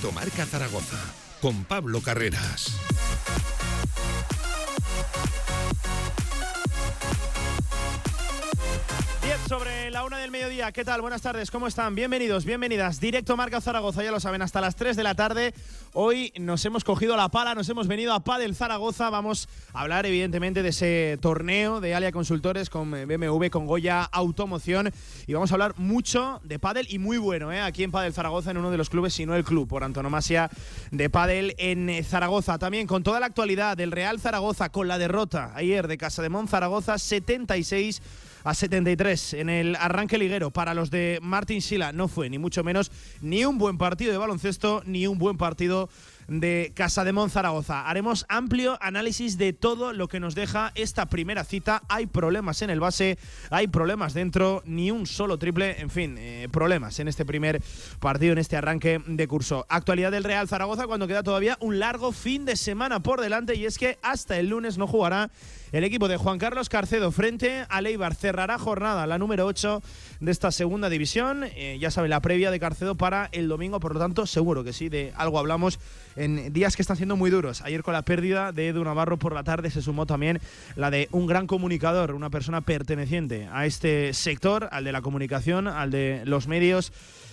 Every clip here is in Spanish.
Directo Marca Zaragoza con Pablo Carreras. ¿Qué tal? Buenas tardes, ¿cómo están? Bienvenidos, bienvenidas. Directo Marca Zaragoza, ya lo saben, hasta las 3 de la tarde. Hoy nos hemos cogido la pala, nos hemos venido a Padel Zaragoza. Vamos a hablar, evidentemente, de ese torneo de Alia Consultores con BMW, con Goya Automoción. Y vamos a hablar mucho de Padel y muy bueno, ¿eh? aquí en Padel Zaragoza, en uno de los clubes, si no el club, por antonomasia de Padel en Zaragoza. También con toda la actualidad del Real Zaragoza, con la derrota ayer de Casa de Mon Zaragoza, 76 a 73 en el arranque liguero. Para los de Martín Sila no fue ni mucho menos ni un buen partido de baloncesto ni un buen partido de Casa de Zaragoza. Haremos amplio análisis de todo lo que nos deja esta primera cita. Hay problemas en el base, hay problemas dentro, ni un solo triple, en fin, eh, problemas en este primer partido, en este arranque de curso. Actualidad del Real Zaragoza cuando queda todavía un largo fin de semana por delante y es que hasta el lunes no jugará el equipo de Juan Carlos Carcedo frente a Leibar cerrará jornada, la número 8 de esta segunda división. Eh, ya sabe, la previa de Carcedo para el domingo, por lo tanto, seguro que sí, de algo hablamos en días que están siendo muy duros. Ayer con la pérdida de Edu Navarro por la tarde se sumó también la de un gran comunicador, una persona perteneciente a este sector, al de la comunicación, al de los medios.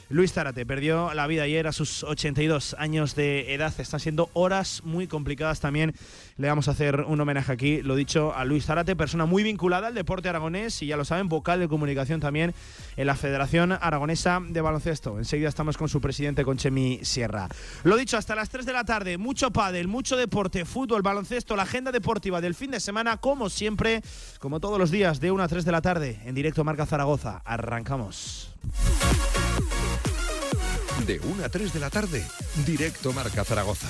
Luis Zárate perdió la vida ayer a sus 82 años de edad. Están siendo horas muy complicadas también. Le vamos a hacer un homenaje aquí, lo dicho, a Luis Zárate, persona muy vinculada al deporte aragonés y ya lo saben, vocal de comunicación también en la Federación Aragonesa de Baloncesto. Enseguida estamos con su presidente, con Chemi Sierra. Lo dicho, hasta las 3 de la tarde, mucho pádel, mucho deporte, fútbol, baloncesto, la agenda deportiva del fin de semana, como siempre, como todos los días, de 1 a 3 de la tarde, en directo Marca Zaragoza. Arrancamos. De 1 a 3 de la tarde, directo Marca Zaragoza.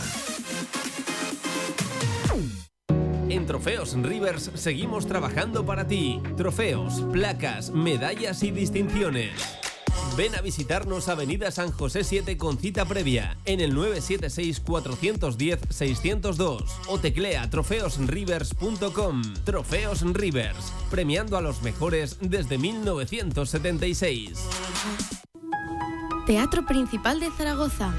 En Trofeos Rivers seguimos trabajando para ti. Trofeos, placas, medallas y distinciones. Ven a visitarnos Avenida San José 7 con cita previa en el 976-410-602 o teclea trofeosrivers.com. Trofeos Rivers, premiando a los mejores desde 1976. Teatro Principal de Zaragoza.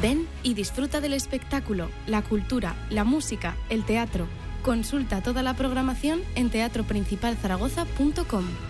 Ven y disfruta del espectáculo, la cultura, la música, el teatro. Consulta toda la programación en teatroprincipalzaragoza.com.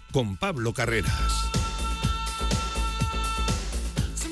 con Pablo Carreras.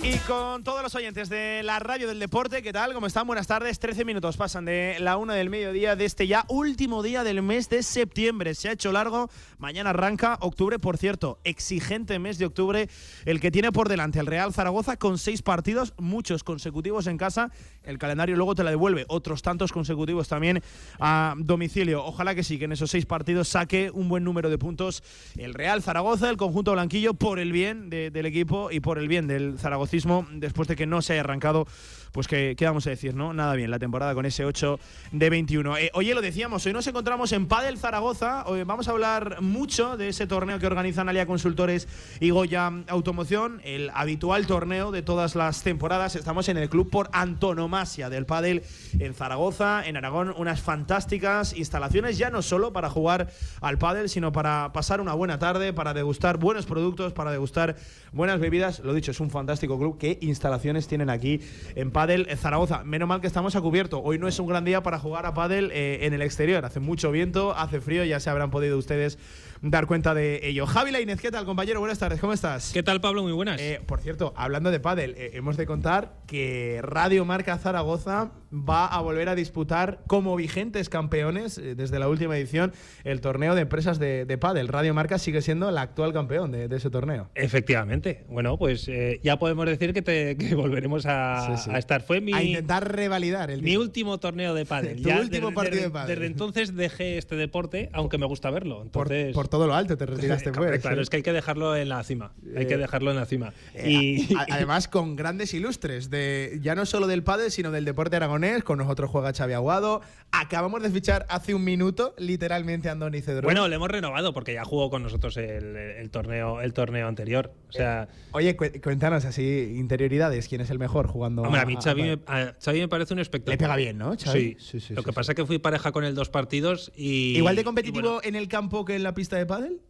Y con todos los oyentes de la radio del deporte, ¿qué tal? ¿Cómo están? Buenas tardes. 13 minutos pasan de la una del mediodía de este ya último día del mes de septiembre. Se ha hecho largo. Mañana arranca octubre, por cierto. Exigente mes de octubre el que tiene por delante el Real Zaragoza con seis partidos, muchos consecutivos en casa. El calendario luego te la devuelve. Otros tantos consecutivos también a domicilio. Ojalá que sí, que en esos seis partidos saque un buen número de puntos el Real Zaragoza, el conjunto blanquillo, por el bien del equipo y por el bien del Zaragoza después de que no se haya arrancado, pues que, ¿qué vamos a decir? no Nada bien, la temporada con ese 8 de 21. Eh, oye, lo decíamos, hoy nos encontramos en Padel Zaragoza, hoy vamos a hablar mucho de ese torneo que organizan Alia Consultores y Goya Automoción, el habitual torneo de todas las temporadas. Estamos en el club por antonomasia del Padel en Zaragoza, en Aragón, unas fantásticas instalaciones, ya no solo para jugar al Padel, sino para pasar una buena tarde, para degustar buenos productos, para degustar buenas bebidas. Lo dicho, es un fantástico club. ¿Qué instalaciones tienen aquí en Padel Zaragoza? Menos mal que estamos a cubierto. Hoy no es un gran día para jugar a Padel eh, en el exterior. Hace mucho viento, hace frío, ya se habrán podido ustedes dar cuenta de ello. Javi Lainez, ¿qué tal, compañero? Buenas tardes, ¿cómo estás? ¿Qué tal, Pablo? Muy buenas. Eh, por cierto, hablando de pádel, eh, hemos de contar que Radio Marca Zaragoza va a volver a disputar como vigentes campeones eh, desde la última edición el torneo de empresas de, de pádel. Radio Marca sigue siendo el actual campeón de, ese torneo. Efectivamente. Bueno, pues ya podemos decir que, te, volveremos a, estar. Fue mi, a intentar revalidar el mi último torneo de pádel. tu último partido de, pádel. Desde entonces dejé este deporte, aunque me gusta verlo. Entonces, por todo lo alto te retiraste pues. Claro, es que hay que dejarlo en la cima. Hay que dejarlo en la cima. y además con grandes ilustres, de ya no solo del pádel, sino del deporte aragonés. Con nosotros juega Xavi Aguado. Acabamos de fichar hace un minuto, literalmente, a Andoni Cedrón. Bueno, le hemos renovado porque ya jugó con nosotros el, torneo, el torneo anterior. O sea, oye, cuéntanos así, interioridades, ¿quién es el mejor jugando? Hombre, a mí Xavi, me, parece un espectáculo. Le pega bien, ¿no? Sí. sí, sí, Lo que pasa es que fui pareja con él dos partidos y. ¿Igual de competitivo en el campo que en la pista de pádel?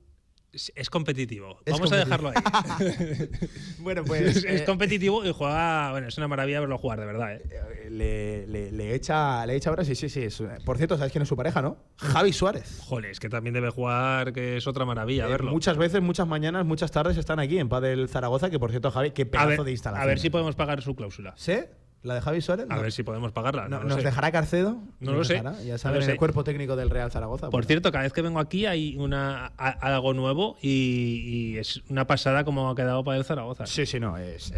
Es competitivo. Vamos a dejarlo ahí. bueno, pues. es, eh, competitivo y juega. Bueno, es una maravilla verlo jugar, de verdad. ¿eh? Le, le, echa, le echa ahora, sí, sí, sí. por cierto, ¿sabes quién es su pareja, no? Javi Suárez. Joder, es que también debe jugar, que es otra maravilla eh, verlo. Muchas veces, muchas mañanas, muchas tardes están aquí en Padel Zaragoza, que por cierto, Javi, qué pedazo de instalación. A ver si podemos pagar su cláusula. ¿Sí? ¿La de Javi Suárez? A ver si podemos pagarla. ¿Nos dejará Carcedo? No lo sé. Ya saben, el cuerpo técnico del Real Zaragoza. Por cierto, cada vez que vengo aquí hay una, algo nuevo y, es una pasada como ha quedado para el Zaragoza. Sí, sí, no. Es,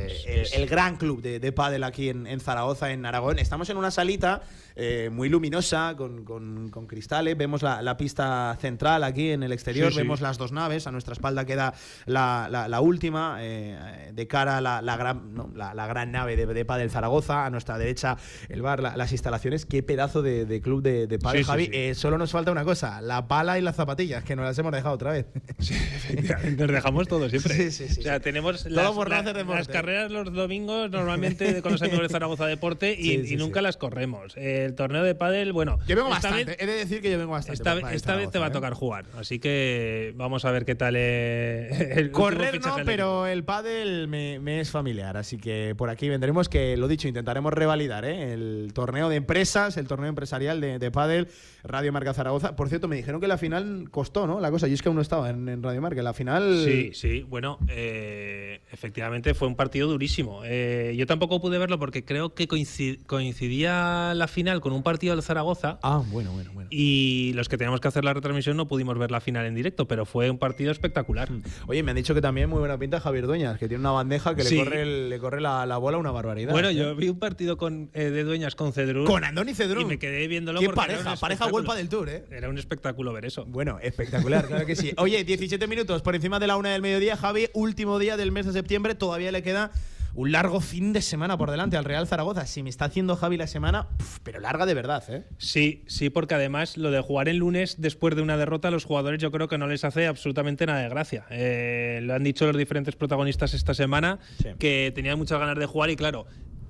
el, gran club de, de pádel aquí en, Zaragoza, en Aragón. Estamos en una salita eh, muy luminosa, con, cristales. Vemos la, pista central aquí en el exterior. Vemos las dos naves. A nuestra espalda queda la, última, eh, de cara a la, gran, la, gran nave de, de pádel Zaragoza a nuestra derecha el bar, las instalaciones. Qué pedazo de, club de, de padre, Javi. Eh, solo nos falta una cosa, la pala y las zapatillas, que nos las hemos dejado otra vez. nos dejamos todo siempre. O sea, tenemos las, carreras los domingos normalmente con los amigos de Zaragoza Deporte y, nunca las corremos. El torneo de pádel, bueno... Yo vengo bastante, he de decir que yo vengo bastante. Esta, vez te va a ¿eh? tocar jugar, así que vamos a ver qué tal el Correr no, pero el pádel me, me, es familiar, así que por aquí vendremos que, lo dicho, intentaremos revalidar ¿eh? el torneo de empresas, el torneo empresarial de, de Padel, Radio Marca Zaragoza. Por cierto, me dijeron que la final costó, ¿no? La cosa, y es que aún no estaba en, Radio Marca. La final. Sí, sí, bueno, eh, efectivamente fue un partido durísimo. Eh, yo tampoco pude verlo porque creo que coincidía la final con un partido del Zaragoza. Ah, bueno, bueno, bueno. Y los que teníamos que hacer la retransmisión no pudimos ver la final en directo, pero fue un partido espectacular. Hmm. Oye, me han dicho que también muy buena pinta Javier Dueñas, que tiene una bandeja que le corre, le corre la, bola una barbaridad. Bueno, yo vi un partido con, eh, de dueñas con Cedrún. Con Andoni Cedrún. Y me quedé viéndolo. ¿Qué pareja? Pareja Huelpa del Tour, ¿eh? Era un espectáculo ver eso. Bueno, espectacular, claro que sí. Oye, 17 minutos por encima de la una del mediodía, Javi. Último día del mes de septiembre. Todavía le queda un largo fin de semana por delante al Real Zaragoza. Si me está haciendo Javi la semana, pero larga de verdad, ¿eh? Sí, sí, porque además lo de jugar el lunes después de una derrota a los jugadores yo creo que no les hace absolutamente nada de gracia. Eh, lo han dicho los diferentes protagonistas esta semana que tenían muchas ganas de jugar y claro,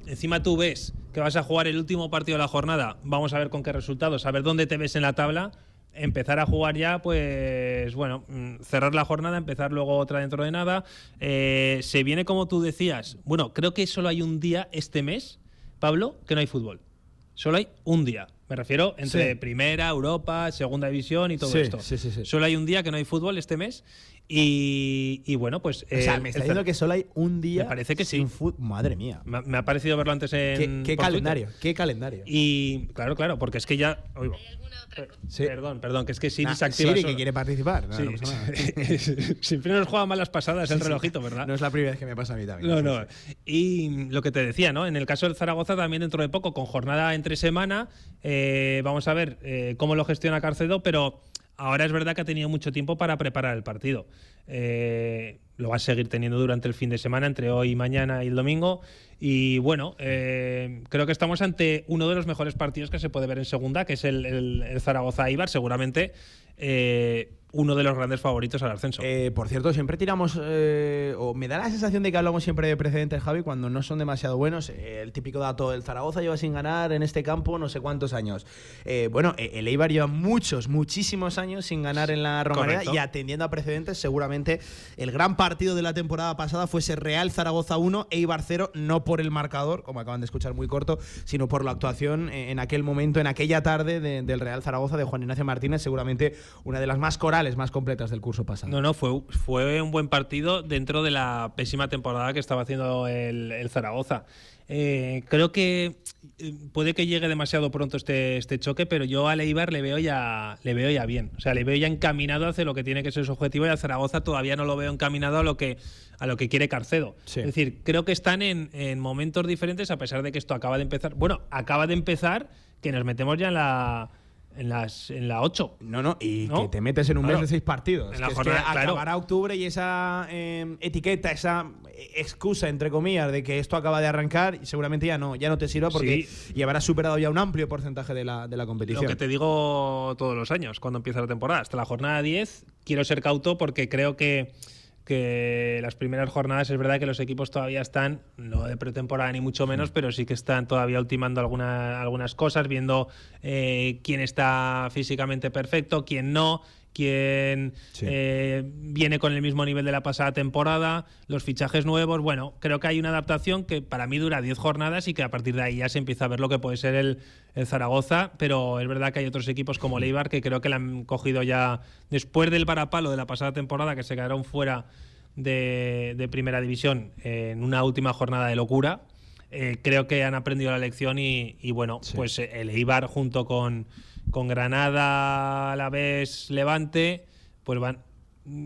encima tú ves que vas a jugar el último partido de la jornada, vamos a ver con qué resultados, a ver dónde te ves en la tabla, empezar a jugar ya, pues bueno, mm, cerrar la jornada, empezar luego otra dentro de nada. Eh, se viene como tú decías, bueno, creo que solo hay un día este mes, Pablo, que no hay fútbol. Solo hay un día. Me refiero entre primera, Europa, segunda división y todo esto. solo hay un día que no hay fútbol este mes. Y, bueno, pues. O sea, me está diciendo que solo hay un día. Me parece que sí. Madre mía. Me, ha parecido verlo antes en. ¿Qué, calendario? ¿Qué calendario? Y claro, claro, porque es que ya. Perdón, perdón, que es que Siri se activa. Siri que quiere participar. Siempre nos juega malas pasadas el relojito, ¿verdad? No es la primera vez que me pasa a mí también. No, no. Y lo que te decía, ¿no? En el caso del Zaragoza, también dentro de poco, con jornada entre semana, eh, vamos a ver eh, cómo lo gestiona Carcedo, pero ahora es verdad que ha tenido mucho tiempo para preparar el partido. Eh, lo va a seguir teniendo durante el fin de semana, entre hoy, mañana y el domingo. Y bueno, eh, creo que estamos ante uno de los mejores partidos que se puede ver en segunda, que es el, Zaragoza-Ibar. Seguramente eh, uno de los grandes favoritos al ascenso. Eh, por cierto, siempre tiramos, eh, o me da la sensación de que hablamos siempre de precedentes, Javi, cuando no son demasiado buenos. Eh, el típico dato, el Zaragoza lleva sin ganar en este campo no sé cuántos años. bueno, el Eibar lleva muchos, muchísimos años sin ganar en la Romareda y atendiendo a precedentes, seguramente el gran partido de la temporada pasada fuese Real Zaragoza 1, Eibar 0, no por el marcador, como acaban de escuchar muy corto, sino por la actuación en aquel momento, en aquella tarde del Real Zaragoza de Juan Ignacio Martínez, seguramente una de las más corales más completas del curso pasado. No, no, fue, fue un buen partido dentro de la pésima temporada que estaba haciendo el, Zaragoza. Eh, creo que eh, puede que llegue demasiado pronto este, este choque, pero yo a Leibar le veo ya le veo ya bien. O sea, le veo ya encaminado hacia lo que tiene que ser su objetivo y a Zaragoza todavía no lo veo encaminado a lo que a lo que quiere Carcedo. Es decir, creo que están en, en, momentos diferentes a pesar de que esto acaba de empezar. Bueno, acaba de empezar que nos metemos ya en la en, las, en la 8. No, no, y que te metes en un mes de seis partidos. En la que jornada, es que claro. acabará octubre y esa eh, etiqueta, esa excusa, entre comillas, de que esto acaba de arrancar, y seguramente ya no, ya no te sirva porque ya habrás superado ya un amplio porcentaje de la, de la competición. Lo que te digo todos los años cuando empieza la temporada. Hasta la jornada 10 quiero ser cauto porque creo que que las primeras jornadas es verdad que los equipos todavía están, no de pretemporada ni mucho menos, pero sí que están todavía ultimando alguna, algunas cosas, viendo eh, quién está físicamente perfecto, quién no, quién Sí. eh, viene con el mismo nivel de la pasada temporada, los fichajes nuevos. Bueno, creo que hay una adaptación que para mí dura 10 jornadas y que a partir de ahí ya se empieza a ver lo que puede ser el, el Zaragoza, pero es verdad que hay otros equipos como Leibar que creo que la han cogido ya después del parapalo de la pasada temporada, que se quedaron fuera de, de primera división en una última jornada de locura. Eh, creo que han aprendido la lección y, y bueno, pues el Eibar junto con, con Granada, Alavés, Levante, pues van.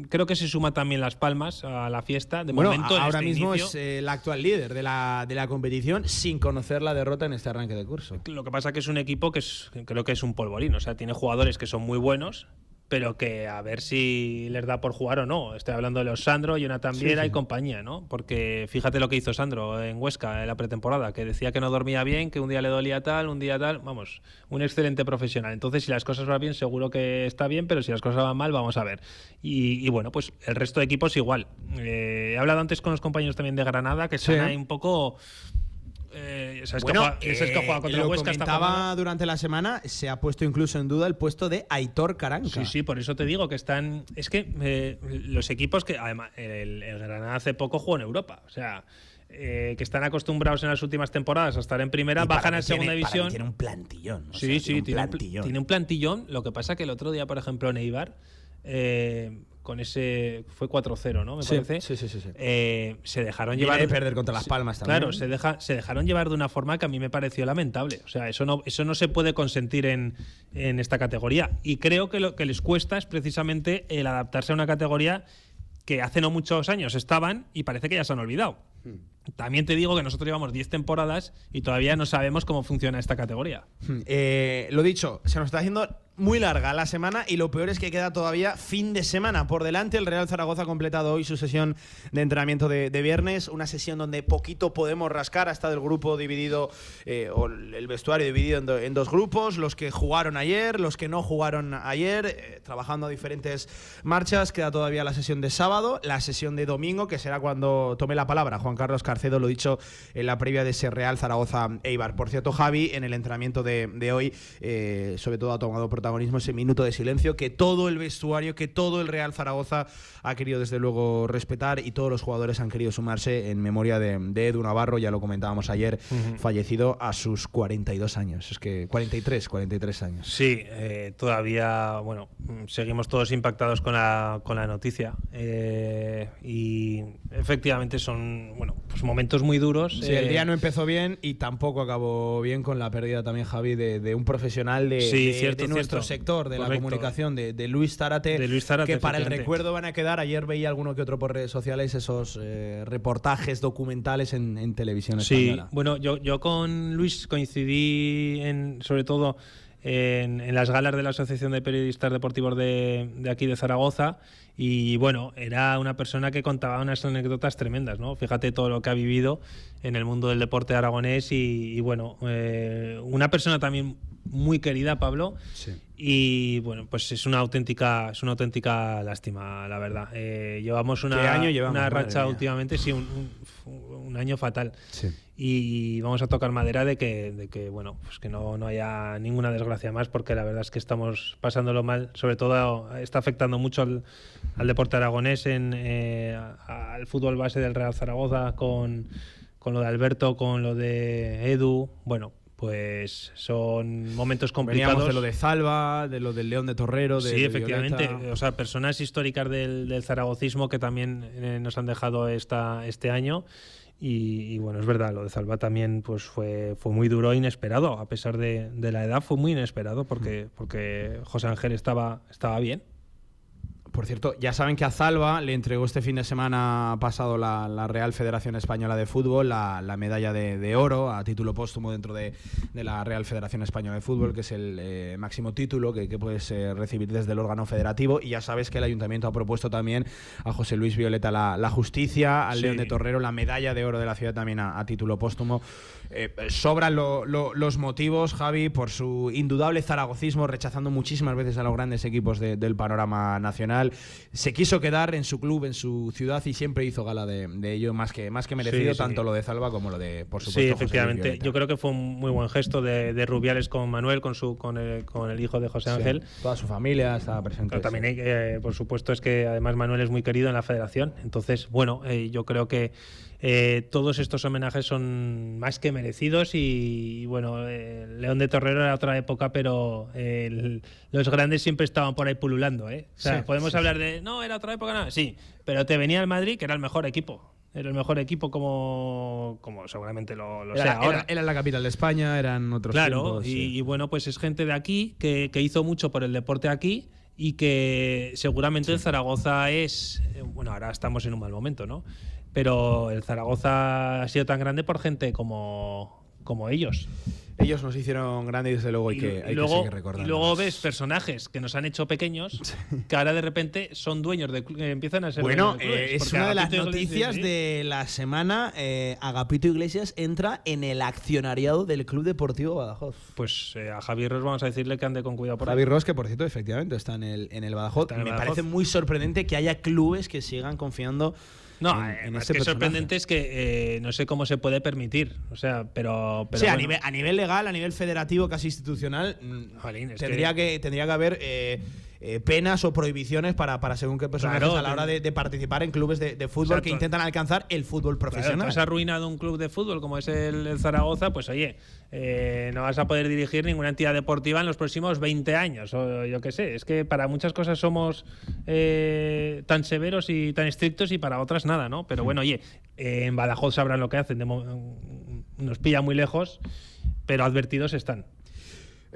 Creo que se suma también Las Palmas a la fiesta. De bueno, momento, en ahora este mismo inicio. es eh, el actual líder de la, de la competición sin conocer la derrota en este arranque de curso. Lo que pasa que es un equipo que es, creo que es un polvorín, o sea, tiene jugadores que son muy buenos, pero que a ver si les da por jugar o no. Estoy hablando de los Sandro, Jonathan Viera y compañía, ¿no? Porque fíjate lo que hizo Sandro en Huesca en la pretemporada, que decía que no dormía bien, que un día le dolía tal, un día tal, vamos, un excelente profesional. Entonces, si las cosas van bien, seguro que está bien, pero si las cosas van mal, vamos a ver. Y, y bueno, pues el resto de equipos igual. Eh, he hablado antes con los compañeros también de Granada, que están Sí. ahí un poco... Eh, ¿sabes que Bueno, juega- sabes que eh, juega contra lo el Huesca comentaba durante la semana, se ha puesto incluso en duda el puesto de Aitor Caranca. Sí, sí, por eso te digo que están. Es que eh, los equipos que. Además, el, el Granada hace poco jugó en Europa. O sea. eh, que están acostumbrados en las últimas temporadas a estar en primera, Y bajan a segunda tiene- división. Tiene un plantillón. Sí, sea, sí, tiene un tiene un, pl- plantillón. tiene un plantillón. Lo que pasa que el otro día, por ejemplo, en Eibar, eh, con ese. Fue 4-0, ¿no? Me Sí, parece. sí, sí, sí, sí. Eh, se dejaron Viene llevar. de perder contra Las Palmas también. Claro, se, deja, se dejaron llevar de una forma que a mí me pareció lamentable. O sea, eso no, eso no se puede consentir en, en esta categoría. Y creo que lo que les cuesta es precisamente el adaptarse a una categoría que hace no muchos años estaban y parece que ya se han olvidado. También te digo que nosotros llevamos 10 temporadas y todavía no sabemos cómo funciona esta categoría. Eh, lo dicho, se nos está haciendo muy larga la semana y lo peor es que queda todavía fin de semana por delante. El Real Zaragoza ha completado hoy su sesión de entrenamiento de, de viernes, una sesión donde poquito podemos rascar. Ha estado el grupo dividido, eh, o el vestuario dividido en, do- en dos grupos, los que jugaron ayer, los que no jugaron ayer, eh, trabajando a diferentes marchas. Queda todavía la sesión de sábado, la sesión de domingo, que será cuando tome la palabra Juan Carlos Carcedo, lo dicho en la previa de ese Real Zaragoza Eibar. Por cierto, Javi, en el entrenamiento de, de hoy, eh, sobre todo ha tomado protagonismo ese minuto de silencio que todo el vestuario, que todo el Real Zaragoza ha querido desde luego respetar y todos los jugadores han querido sumarse en memoria de, de Edu Navarro, ya lo comentábamos ayer, fallecido a sus 42 años. Es que 43, 43 años. Sí, eh, todavía, bueno, seguimos todos impactados con la, con la noticia. eh, y efectivamente son, bueno, pues momentos muy duros. Sí, el eh, día no empezó bien y tampoco acabó bien con la pérdida también, Javi, de, de un profesional de, Sí, de- cierto, de nuestro cierto. sector, de la comunicación, de, de Luis Zárate, De Luis Zárate, que para el recuerdo van a quedar. Ayer veía alguno que otro por redes sociales esos eh, reportajes documentales en, en televisión Sí, española. bueno, yo, yo con Luis coincidí en, sobre todo en, en las galas de la Asociación de Periodistas Deportivos de, de aquí de Zaragoza y bueno, era una persona que contaba unas anécdotas tremendas, ¿no? Fíjate todo lo que ha vivido en el mundo del deporte aragonés y, y bueno, eh, una persona también muy querida, Pablo, Sí. y bueno, pues es una auténtica, es una auténtica lástima, la verdad. Eh, llevamos una, ¿Qué año llevamos? una racha últimamente, sí, un, un- un año fatal. Sí. Y vamos a tocar madera de que, de que bueno, pues que no, no haya ninguna desgracia más, porque la verdad es que estamos pasándolo mal. Sobre todo está afectando mucho al, al deporte aragonés, en, eh, al fútbol base del Real Zaragoza, con, con lo de Alberto, con lo de Edu. Bueno, pues son momentos complicados. Veníamos de lo de Zalba, de lo del León de Torrero, de Sí, de efectivamente. Violeta. O sea, personas históricas del, del zaragocismo que también eh, nos han dejado esta, este año. Y, y bueno, es verdad, lo de Zalba también pues fue, fue muy duro e inesperado. A pesar de, de la edad, fue muy inesperado porque, porque José Ángel estaba, estaba bien. Por cierto, ya saben que a Zalba le entregó este fin de semana pasado la, Real Federación Española de Fútbol la, medalla de, oro a título póstumo dentro de, la Real Federación Española de Fútbol, que es el eh, máximo título que, puedes eh, recibir desde el órgano federativo. Y ya sabes que el ayuntamiento ha propuesto también a José Luis Violeta la, justicia, al León de Torrero la medalla de oro de la ciudad también a, título póstumo. Eh, sobran los motivos, Javi, por su indudable zaragocismo, rechazando muchísimas veces a los grandes equipos del panorama nacional. Se quiso quedar en su club, en su ciudad y siempre hizo gala de, ello, más que, más que merecido, tanto lo de Zalba como lo de, por supuesto, Sí, efectivamente. Yo creo que fue un muy buen gesto de, Rubiales con Manuel, con, su, con, el, con el hijo de José Ángel. Toda su familia estaba presente. Pero también, eh, por supuesto, es que además Manuel es muy querido en la federación. Entonces, bueno, eh, yo creo que eh, todos estos homenajes son más que merecidos y, bueno, León de Torrero era otra época, pero los grandes siempre estaban por ahí pululando. ¿eh? O sea, podemos hablar de, no, era otra época, no, sí, pero te venía el Madrid, que era el mejor equipo. Era el mejor equipo como, como seguramente lo, sea ahora. Era, la capital de España, eran otros Claro, y, bueno, pues es gente de aquí que, que hizo mucho por el deporte aquí y que seguramente el Zaragoza es, eh, bueno, ahora estamos en un mal momento, ¿no? Pero el Zaragoza ha sido tan grande por gente como, como ellos. Ellos nos hicieron grandes y desde luego hay, que, hay luego, que recordar. Y luego ves personajes que nos han hecho pequeños que ahora de repente son dueños de empiezan a ser Bueno, eh, es una de las noticias de la semana. Eh, Agapito Iglesias entra en el accionariado del Club Deportivo Badajoz. Pues eh, a Javier Ross vamos a decirle que ande con cuidado por Javier Ross, que por cierto, efectivamente está en el, en el Badajoz. Me parece muy sorprendente que haya clubes que sigan confiando no, en, es que sorprendente es que eh, no sé cómo se puede permitir. O sea, pero. pero a, nivel, a nivel legal, a nivel federativo, casi institucional, mm, tendría, que... tendría que haber. Eh, eh, penas o prohibiciones para, para según qué personajes a la hora de, participar en clubes de, fútbol que intentan alcanzar el fútbol profesional. Claro, has arruinado un club de fútbol como es el, Zaragoza, pues oye, eh, no vas a poder dirigir ninguna entidad deportiva en los próximos 20 años, o yo qué sé. Es que para muchas cosas somos eh, tan severos y tan estrictos y para otras nada, ¿no? Pero bueno, oye, en Badajoz sabrán lo que hacen, nos pilla muy lejos, pero advertidos están.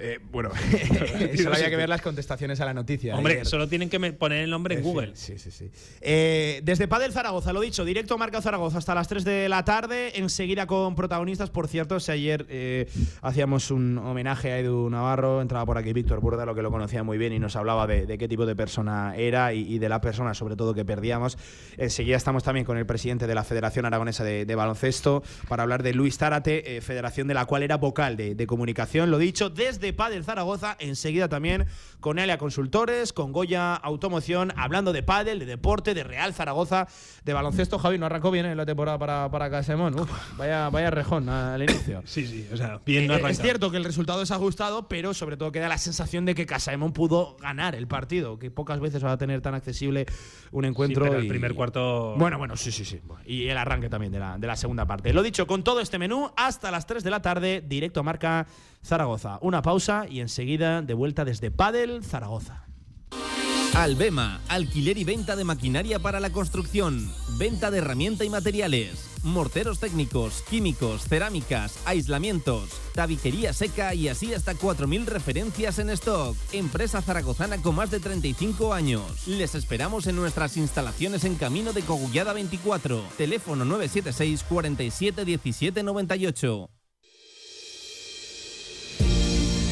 Eh, bueno, solo había que ver las contestaciones a la noticia. Hombre, solo tienen que poner el nombre en Google. Sí, sí, sí. Eh, desde Padel Zaragoza, lo dicho, directo Marca Zaragoza hasta las 3 de la tarde, enseguida con protagonistas. Por cierto, si ayer eh, hacíamos un homenaje a Edu Navarro, entraba por aquí Víctor Burda, lo que lo conocía muy bien y nos hablaba de, qué tipo de persona era y, de la persona, sobre todo, que perdíamos. Enseguida estamos también con el presidente de la Federación Aragonesa de, Baloncesto para hablar de Luis Tárate, federación de la cual era vocal de, de comunicación. Lo dicho, desde Padel Zaragoza. Enseguida también con Elia Consultores, con Goya Automoción, hablando de pádel, de deporte, de Real Zaragoza, de baloncesto. Javi, no arrancó bien en la temporada para, para Casemón. vaya, vaya rejón al inicio. Sí, sí, o sea, bien eh, Es cierto que el resultado es ajustado, pero sobre todo queda la sensación de que Casemón pudo ganar el partido, que pocas veces va a tener tan accesible un encuentro. el primer cuarto. Bueno, bueno, sí, sí, sí. Y el arranque también de la, de la segunda parte. Lo dicho, con todo este menú, hasta las 3 de la tarde, directo a marca Zaragoza. Una pausa y enseguida de vuelta desde Padel, Zaragoza. Albema, alquiler y venta de maquinaria para la construcción, venta de herramienta y materiales, morteros técnicos, químicos, cerámicas, aislamientos, tabiquería seca y así hasta 4.000 referencias en stock. Empresa zaragozana con más de 35 años. Les esperamos en nuestras instalaciones en Camino de Cogullada 24, teléfono 976 47 17 98.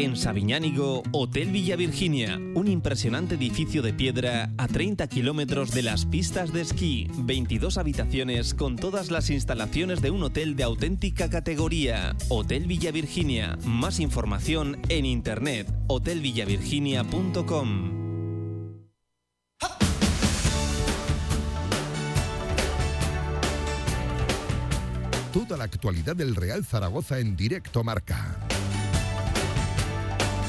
En Sabiñánigo, Hotel Villa Virginia, un impresionante edificio de piedra a 30 kilómetros de las pistas de esquí, 22 habitaciones con todas las instalaciones de un hotel de auténtica categoría. Hotel Villa Virginia, más información en internet, hotelvillavirginia.com. Toda la actualidad del Real Zaragoza en directo marca.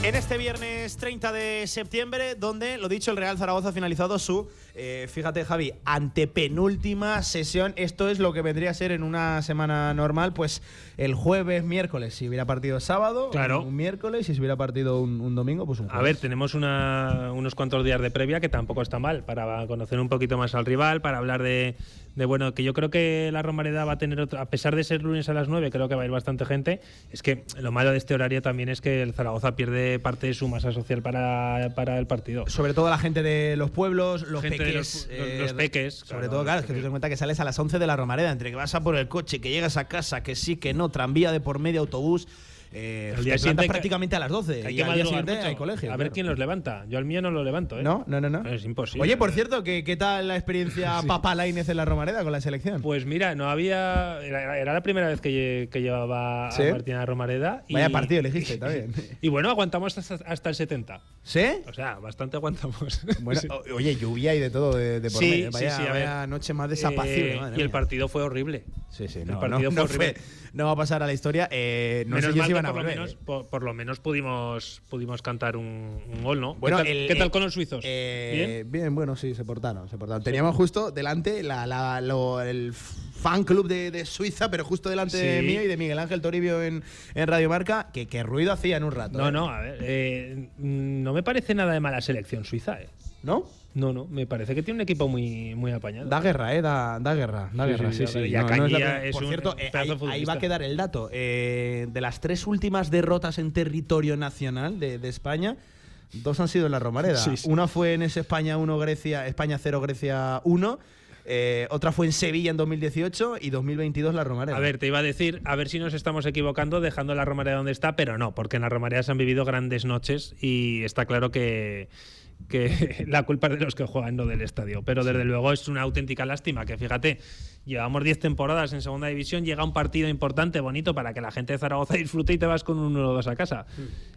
En este viernes 30 de septiembre, donde, lo dicho, el Real Zaragoza ha finalizado su, eh, fíjate Javi, antepenúltima sesión. Esto es lo que vendría a ser en una semana normal, pues el jueves, miércoles, si hubiera partido sábado, Claro. un miércoles, y si hubiera partido un, un domingo, pues un jueves. A ver, tenemos una- unos cuantos días de previa que tampoco está mal para conocer un poquito más al rival, para hablar de, de, bueno, que yo creo que la Romareda va a tener otro, a pesar de ser lunes a las 9, creo que va a ir bastante gente. Es que lo malo de este horario también es que el Zaragoza pierde parte de su masa social para, para el partido. Sobre todo la gente de los pueblos, los Gente peques. los- los peques, Sobre claro, todo, claro, es que ten en cuenta que sales a las 11 de la Romareda, entre que vas a por el coche, que llegas a casa, que sí, que no, tranvía de por medio, autobús. Eh, El día te siguiente prácticamente a las 12. Hay y que al día siguiente mucho. hay colegio. A ver claro. quién los levanta. Yo al mío no lo levanto, ¿eh? No, no, no, no. Es imposible. Oye, por cierto, ¿qué, qué tal la experiencia Papa Lainez en la Romareda con la selección? Pues mira, no había. Era, era la primera vez que, que llevaba ¿Sí? a Martina Romareda. Y, Vaya partido elegiste, está bien. Y bueno, aguantamos hasta, hasta el 70. ¿Sí? O sea, bastante aguantamos. Bueno, Sí. oye, lluvia y de todo de, de por Sí, medio. sí, Vaya, sí, a ver. vaya noche más desapacible. Eh, madre y el mía. partido fue horrible. Sí, sí, el no, partido no, fue horrible. no va a pasar a la historia. Eh, no menos sé yo si que van a por, lo volver. menos, eh. por, por lo menos pudimos, pudimos cantar un, un gol, ¿no? Bueno, ¿Qué tal, el- qué tal con los suizos? Eh, ¿Bien? bueno, sí, se portaron, se portaron. Teníamos justo delante la, la- lo- el fan club de, de Suiza, pero justo delante de mío y de Miguel Ángel Toribio en, en Radio Marca, que, que ruido hacía en un rato. No, ¿eh? no, a ver. eh, no me parece nada de mala selección suiza, ¿eh? ¿No? No, no, me parece que tiene un equipo muy, muy apañado. Da guerra, ¿eh? Da, da guerra, da Sí, guerra, sí, sí, No, no es la primera- es Por un cierto, eh, ahí, ahí va a quedar el dato. Eh, de las tres últimas derrotas en territorio nacional de, de España, dos han sido en la Romareda. Sí, sí. Una fue en ese España 1, Grecia, España 0, Grecia 1. Eh, otra fue en Sevilla en 2018 y 2022 la Romareda. A ver, te iba a decir, a ver si nos estamos equivocando dejando la Romareda donde está, pero no, porque en la Romareda se han vivido grandes noches y está claro que, que la culpa es de los que juegan, no del estadio. Pero desde luego es una auténtica lástima que, fíjate, llevamos 10 temporadas en segunda división, llega un partido importante, bonito, para que la gente de Zaragoza disfrute y te vas con un 1-2 a casa.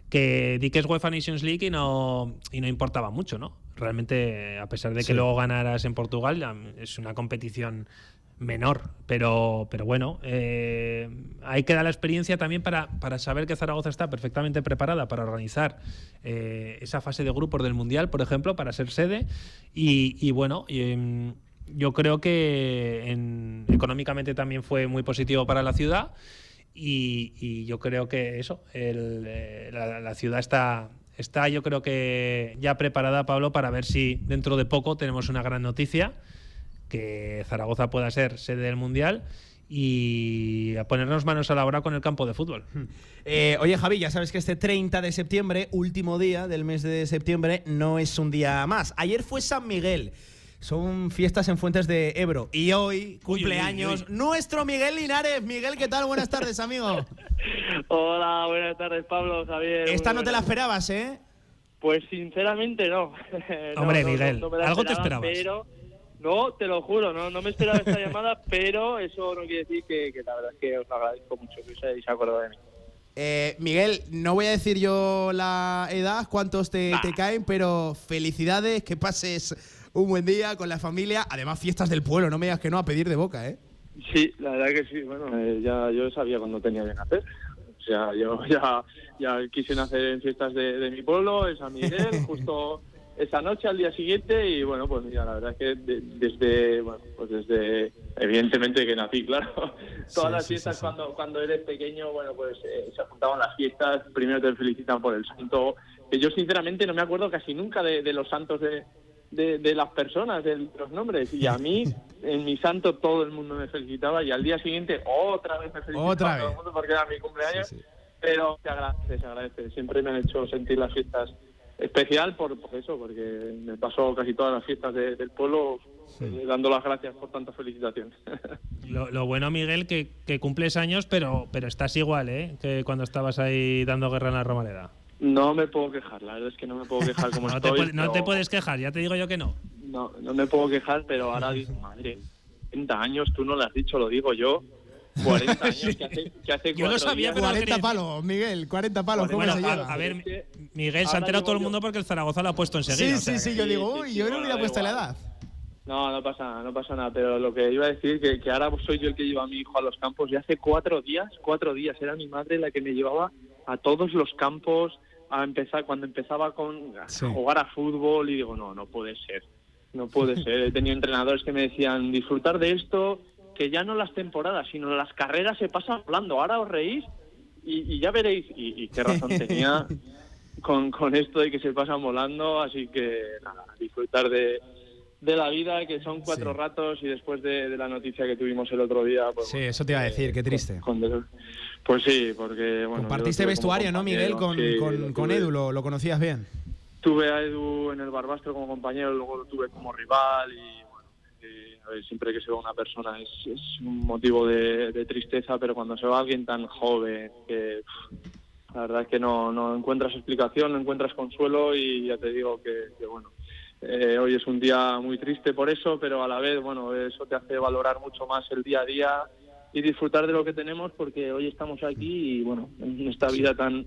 Que di que es UEFA Nations League y no, y no importaba mucho, ¿no? Realmente, a pesar de que luego ganaras en Portugal, es una competición menor, pero, pero bueno, eh, ahí queda la experiencia también para, para saber que Zaragoza está perfectamente preparada para organizar eh, esa fase de grupos del Mundial, por ejemplo, para ser sede. Y, y bueno, em, yo creo que en- económicamente también fue muy positivo para la ciudad. Y, y yo creo que eso, el, eh, la, la ciudad está, está, yo creo que ya preparada, Pablo, para ver si dentro de poco tenemos una gran noticia, que Zaragoza pueda ser sede del Mundial y a ponernos manos a la obra con el campo de fútbol. Eh, oye, Javi, ya sabes que este 30 de septiembre, último día del mes de septiembre, no es un día más. Ayer fue San Miguel. Son fiestas en Fuentes de Ebro. Y hoy, cumpleaños, uy, nuestro Miguel Linares. Miguel, ¿qué tal? Buenas tardes, amigo. Hola, buenas tardes, Pablo, Javier. Esta no te la esperabas, ¿eh? Pues sinceramente no. Hombre, no, Miguel, no algo te esperaba, esperabas. Pero, no, te lo juro, no, no me esperaba esta llamada, pero eso no quiere decir que, que la verdad es que os lo agradezco mucho que os hayáis acordado de mí. Eh, Miguel, no voy a decir yo la edad, cuántos te, te caen, pero felicidades, que pases un buen día con la familia. Además, fiestas del pueblo, no me digas que no a pedir de boca, ¿eh? Sí, la verdad que sí. Bueno, eh, ya yo sabía cuando tenía que nacer. O sea, yo ya, ya quise nacer en fiestas de, de mi pueblo, en San Miguel, justo esa noche al día siguiente y bueno, pues mira, la verdad es que de- desde, bueno, pues desde, evidentemente que nací, claro. Todas las fiestas cuando cuando eres pequeño, bueno, pues eh, se juntaban las fiestas, primero te felicitan por el santo, que yo sinceramente no me acuerdo casi nunca de, de los santos de, de, de las personas, de los nombres. Y a mí, en mi santo, todo el mundo me felicitaba y al día siguiente otra vez me felicitaba Otra todo el mundo porque era mi cumpleaños. Pero se agradece, se agradece. Siempre me han hecho sentir las fiestas especial por, por eso, porque me pasó casi todas las fiestas de- del pueblo eh, dando las gracias por tantas felicitaciones. Lo, lo bueno, Miguel, que, que cumples años, pero, pero estás igual, ¿eh? Que cuando estabas ahí dando guerra en la Romareda. no me puedo quejar, la verdad es que no me puedo quejar como No te, puede- no te puedes quejar, ya te digo yo que no. No, no me puedo quejar, pero ahora digo, madre, 40 años, tú no lo has dicho, lo digo yo. 40 años, que hace, que hace Yo lo sabía, días- pero- 40 palos, Miguel, 40 palos, ¿cómo Bueno, se a, lleva? a ver, Miguel, se ha enterado todo el mundo porque el Zaragoza lo ha puesto Sí, enseguida. o sí, sea sí, que- yo digo, sí, uy, sí, yo no hubiera puesto la edad. No, no pasa nada, no pasa nada, pero lo que iba a decir que, que ahora soy yo el que lleva a mi hijo a los campos y hace cuatro días, cuatro días, era mi madre la que me llevaba a todos los campos, a empezar cuando empezaba con a jugar a fútbol y digo, no, no puede ser. No puede ser. He tenido entrenadores que me decían, disfrutar de esto, que ya no las temporadas, sino las carreras se pasan hablando. Ahora os reís y, ya veréis. Y, qué razón tenía con, con esto de que se pasan volando. Así que nada, disfrutar de, de la vida, que son cuatro ratos y después de, la noticia que tuvimos el otro día. Pues, sí, eso te iba a decir, qué triste. pues sí, porque. Bueno, Compartiste vestuario, ¿no, Miguel? Con, con, Edu, ¿lo, conocías bien? Tuve a Edu en el Barbastro como compañero, luego lo tuve como rival y siempre que se va una persona es, un motivo de, tristeza, pero cuando se va alguien tan joven que la verdad es que no, no encuentras explicación, no encuentras consuelo y ya te digo que bueno, eh, hoy es un día muy triste por eso, pero a la vez, bueno, eso te hace valorar mucho más el día a día y disfrutar de lo que tenemos porque hoy estamos aquí y, bueno, en esta vida tan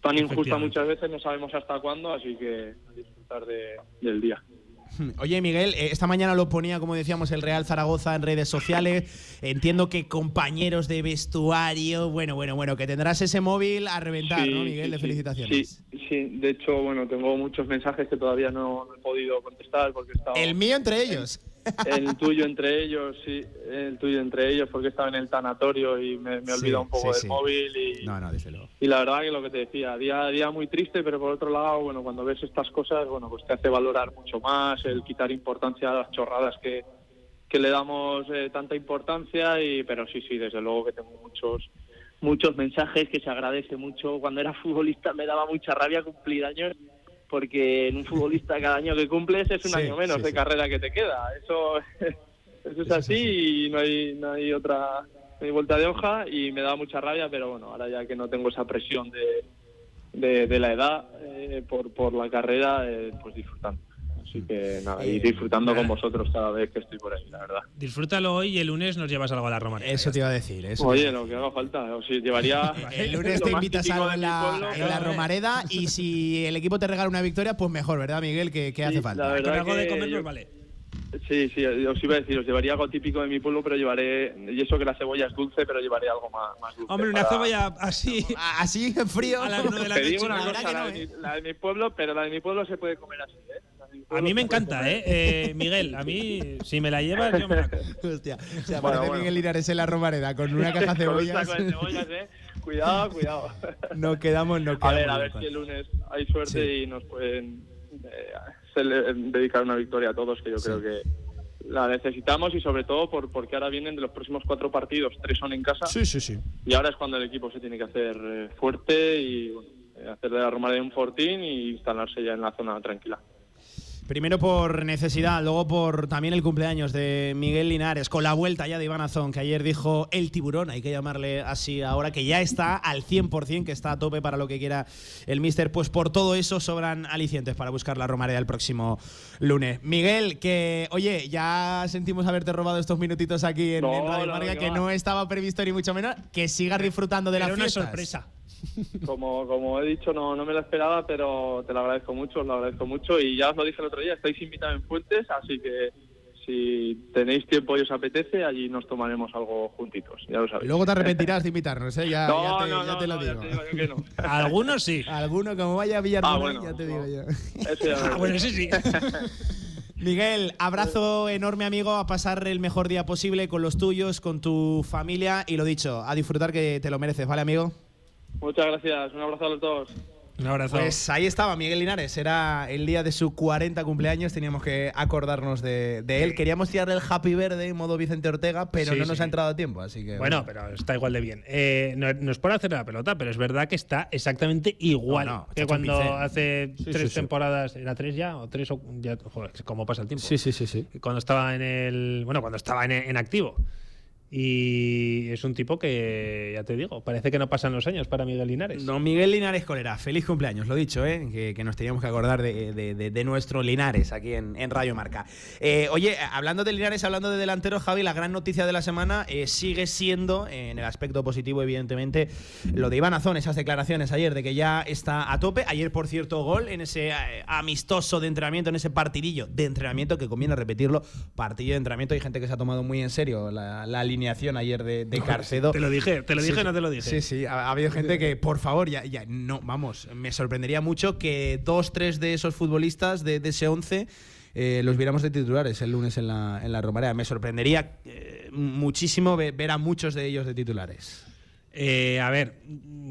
tan injusta muchas veces no sabemos hasta cuándo, así que disfrutar del día. Oye, Miguel, eh, esta mañana lo ponía, como decíamos, el Real Zaragoza en redes sociales. Entiendo que compañeros de vestuario, bueno, bueno, bueno, que tendrás ese móvil a reventar, ¿no, Miguel? de felicitaciones. Sí, sí, de hecho, bueno, tengo muchos mensajes que todavía no, he podido contestar porque estaba. El mío entre ellos. El tuyo entre ellos, sí, el tuyo entre ellos, porque estaba en el tanatorio y me, me olvidado un poco del móvil. Y, no, no, luego. Y la verdad que lo que te decía, día a día muy triste, pero por otro lado, bueno, cuando ves estas cosas, bueno, pues te hace valorar mucho más, el quitar importancia a las chorradas que, que le damos eh, tanta importancia, y pero sí, sí, desde luego que tengo muchos muchos mensajes que se agradece mucho. Cuando era futbolista me daba mucha rabia cumplir años porque en un futbolista cada año que cumples es un año menos de carrera que te queda. Eso, eso es así y no hay, no hay otra vuelta de hoja y me da mucha rabia, pero bueno, ahora ya que no tengo esa presión de, de, la edad eh, por, por la carrera, eh, pues disfrutando. Así que nada, y disfrutando con vosotros cada vez que estoy por ahí, la verdad. Disfrútalo hoy y el lunes nos llevas algo a la Romareda. Eso te iba a decir. Eso Oye, lo que haga falta. O si llevaría. el lunes te invitas algo en la, en la Romareda y si el equipo te regala una victoria, pues mejor, ¿verdad, Miguel? Que, hace falta. Con algo de comer vale. Sí, sí, os iba a decir, os llevaría algo típico de mi pueblo, pero llevaré, y eso que la cebolla es dulce, pero llevaré algo más, más dulce. Hombre, una cebolla así, así en frío. A la de la Te digo una cosa, la, de mi, la, de mi, pueblo, pero la de mi pueblo se puede comer así, ¿eh? A mí me encanta, ¿eh? ¿eh? Miguel, a mí, si me la llevas, yo me la como. Hostia, se aparece Miguel Linares en la Romareda con una caja de cebollas. con cebollas, ¿eh? Cuidado, cuidado. No quedamos, no quedamos. A ver, a ver si el lunes hay suerte y nos pueden eh, dedicar una victoria a todos, que yo creo que la necesitamos y sobre todo por, porque ahora vienen de los próximos cuatro partidos, tres son en casa. Sí, sí, sí. Y ahora es cuando el equipo se tiene que hacer eh, fuerte y hacer de la Romareda un fortín y instalarse ya en la zona tranquila. Primero por necesidad, luego por también el cumpleaños de Miguel Linares, con la vuelta ya de Iván Azón, que ayer dijo el tiburón, hay que llamarle así ahora, que ya está al 100%, que está a tope para lo que quiera el míster. Pues por todo eso sobran alicientes para buscar la Romareda el próximo lunes. Miguel, que oye, ya sentimos haberte robado estos minutitos aquí en, Radio Marca, que no estaba previsto ni mucho menos, que sigas disfrutando de la fiesta. sorpresa. Como, como he dicho, no, no me lo esperaba, pero te lo agradezco mucho, lo agradezco mucho. Y ya os lo dije el otro día, estáis invitados en Fuentes, así que si tenéis tiempo y os apetece, allí nos tomaremos algo juntitos, ya lo sabéis. Luego te arrepentirás de invitarnos, ¿eh? Ya, no, ya te, no, ya te lo digo. digo Algunos sí. Algunos, como vaya a Villarreal, ah, ya te digo yo. ah, bueno, ese sí. Miguel, abrazo enorme amigo, a pasar el mejor día posible con los tuyos, con tu familia y lo dicho, a disfrutar que te lo mereces, ¿vale amigo? Muchas gracias, un abrazo a todos. Un abrazo. Pues ahí estaba Miguel Linares, era el día de su 40 cumpleaños, teníamos que acordarnos de, él. Queríamos tirarle el happy verde en modo Vicente Ortega, pero no nos ha entrado a tiempo, así que... Bueno, pero está igual de bien. Eh, no, es por hacer la pelota, pero es verdad que está exactamente igual que cuando hace tres temporadas, ¿era tres ya? ¿O tres o ya? Joder, ¿cómo pasa el tiempo? Sí, sí, sí, sí. Cuando estaba en el... Bueno, cuando estaba en activo. Y es un tipo que, ya te digo, parece que no pasan los años para Miguel Linares. No, Miguel Linares Colera, feliz cumpleaños, lo dicho, ¿eh? que, nos teníamos que acordar de, nuestro Linares aquí en, en Radio Marca. Eh, oye, hablando de Linares, hablando de delantero, Javi, la gran noticia de la semana eh, sigue siendo, en el aspecto positivo, evidentemente, lo de Iván Azón, esas declaraciones ayer de que ya está a tope. Ayer, por cierto, gol en ese amistoso de entrenamiento, en ese partidillo de entrenamiento, que conviene repetirlo, partido de entrenamiento. Hay gente que se ha tomado muy en serio la, la línea alineación ayer de, de Carcedo. Te lo dije, te lo dije, no te lo dije. Sí, sí, ha, ha habido gente que, por favor, ya, ya, no, vamos, me sorprendería mucho que dos, tres de esos futbolistas de, de ese 11 eh, los viéramos de titulares el lunes en la, en la Romareda. Me sorprendería eh, muchísimo ve- ver a muchos de ellos de titulares. Eh, a ver,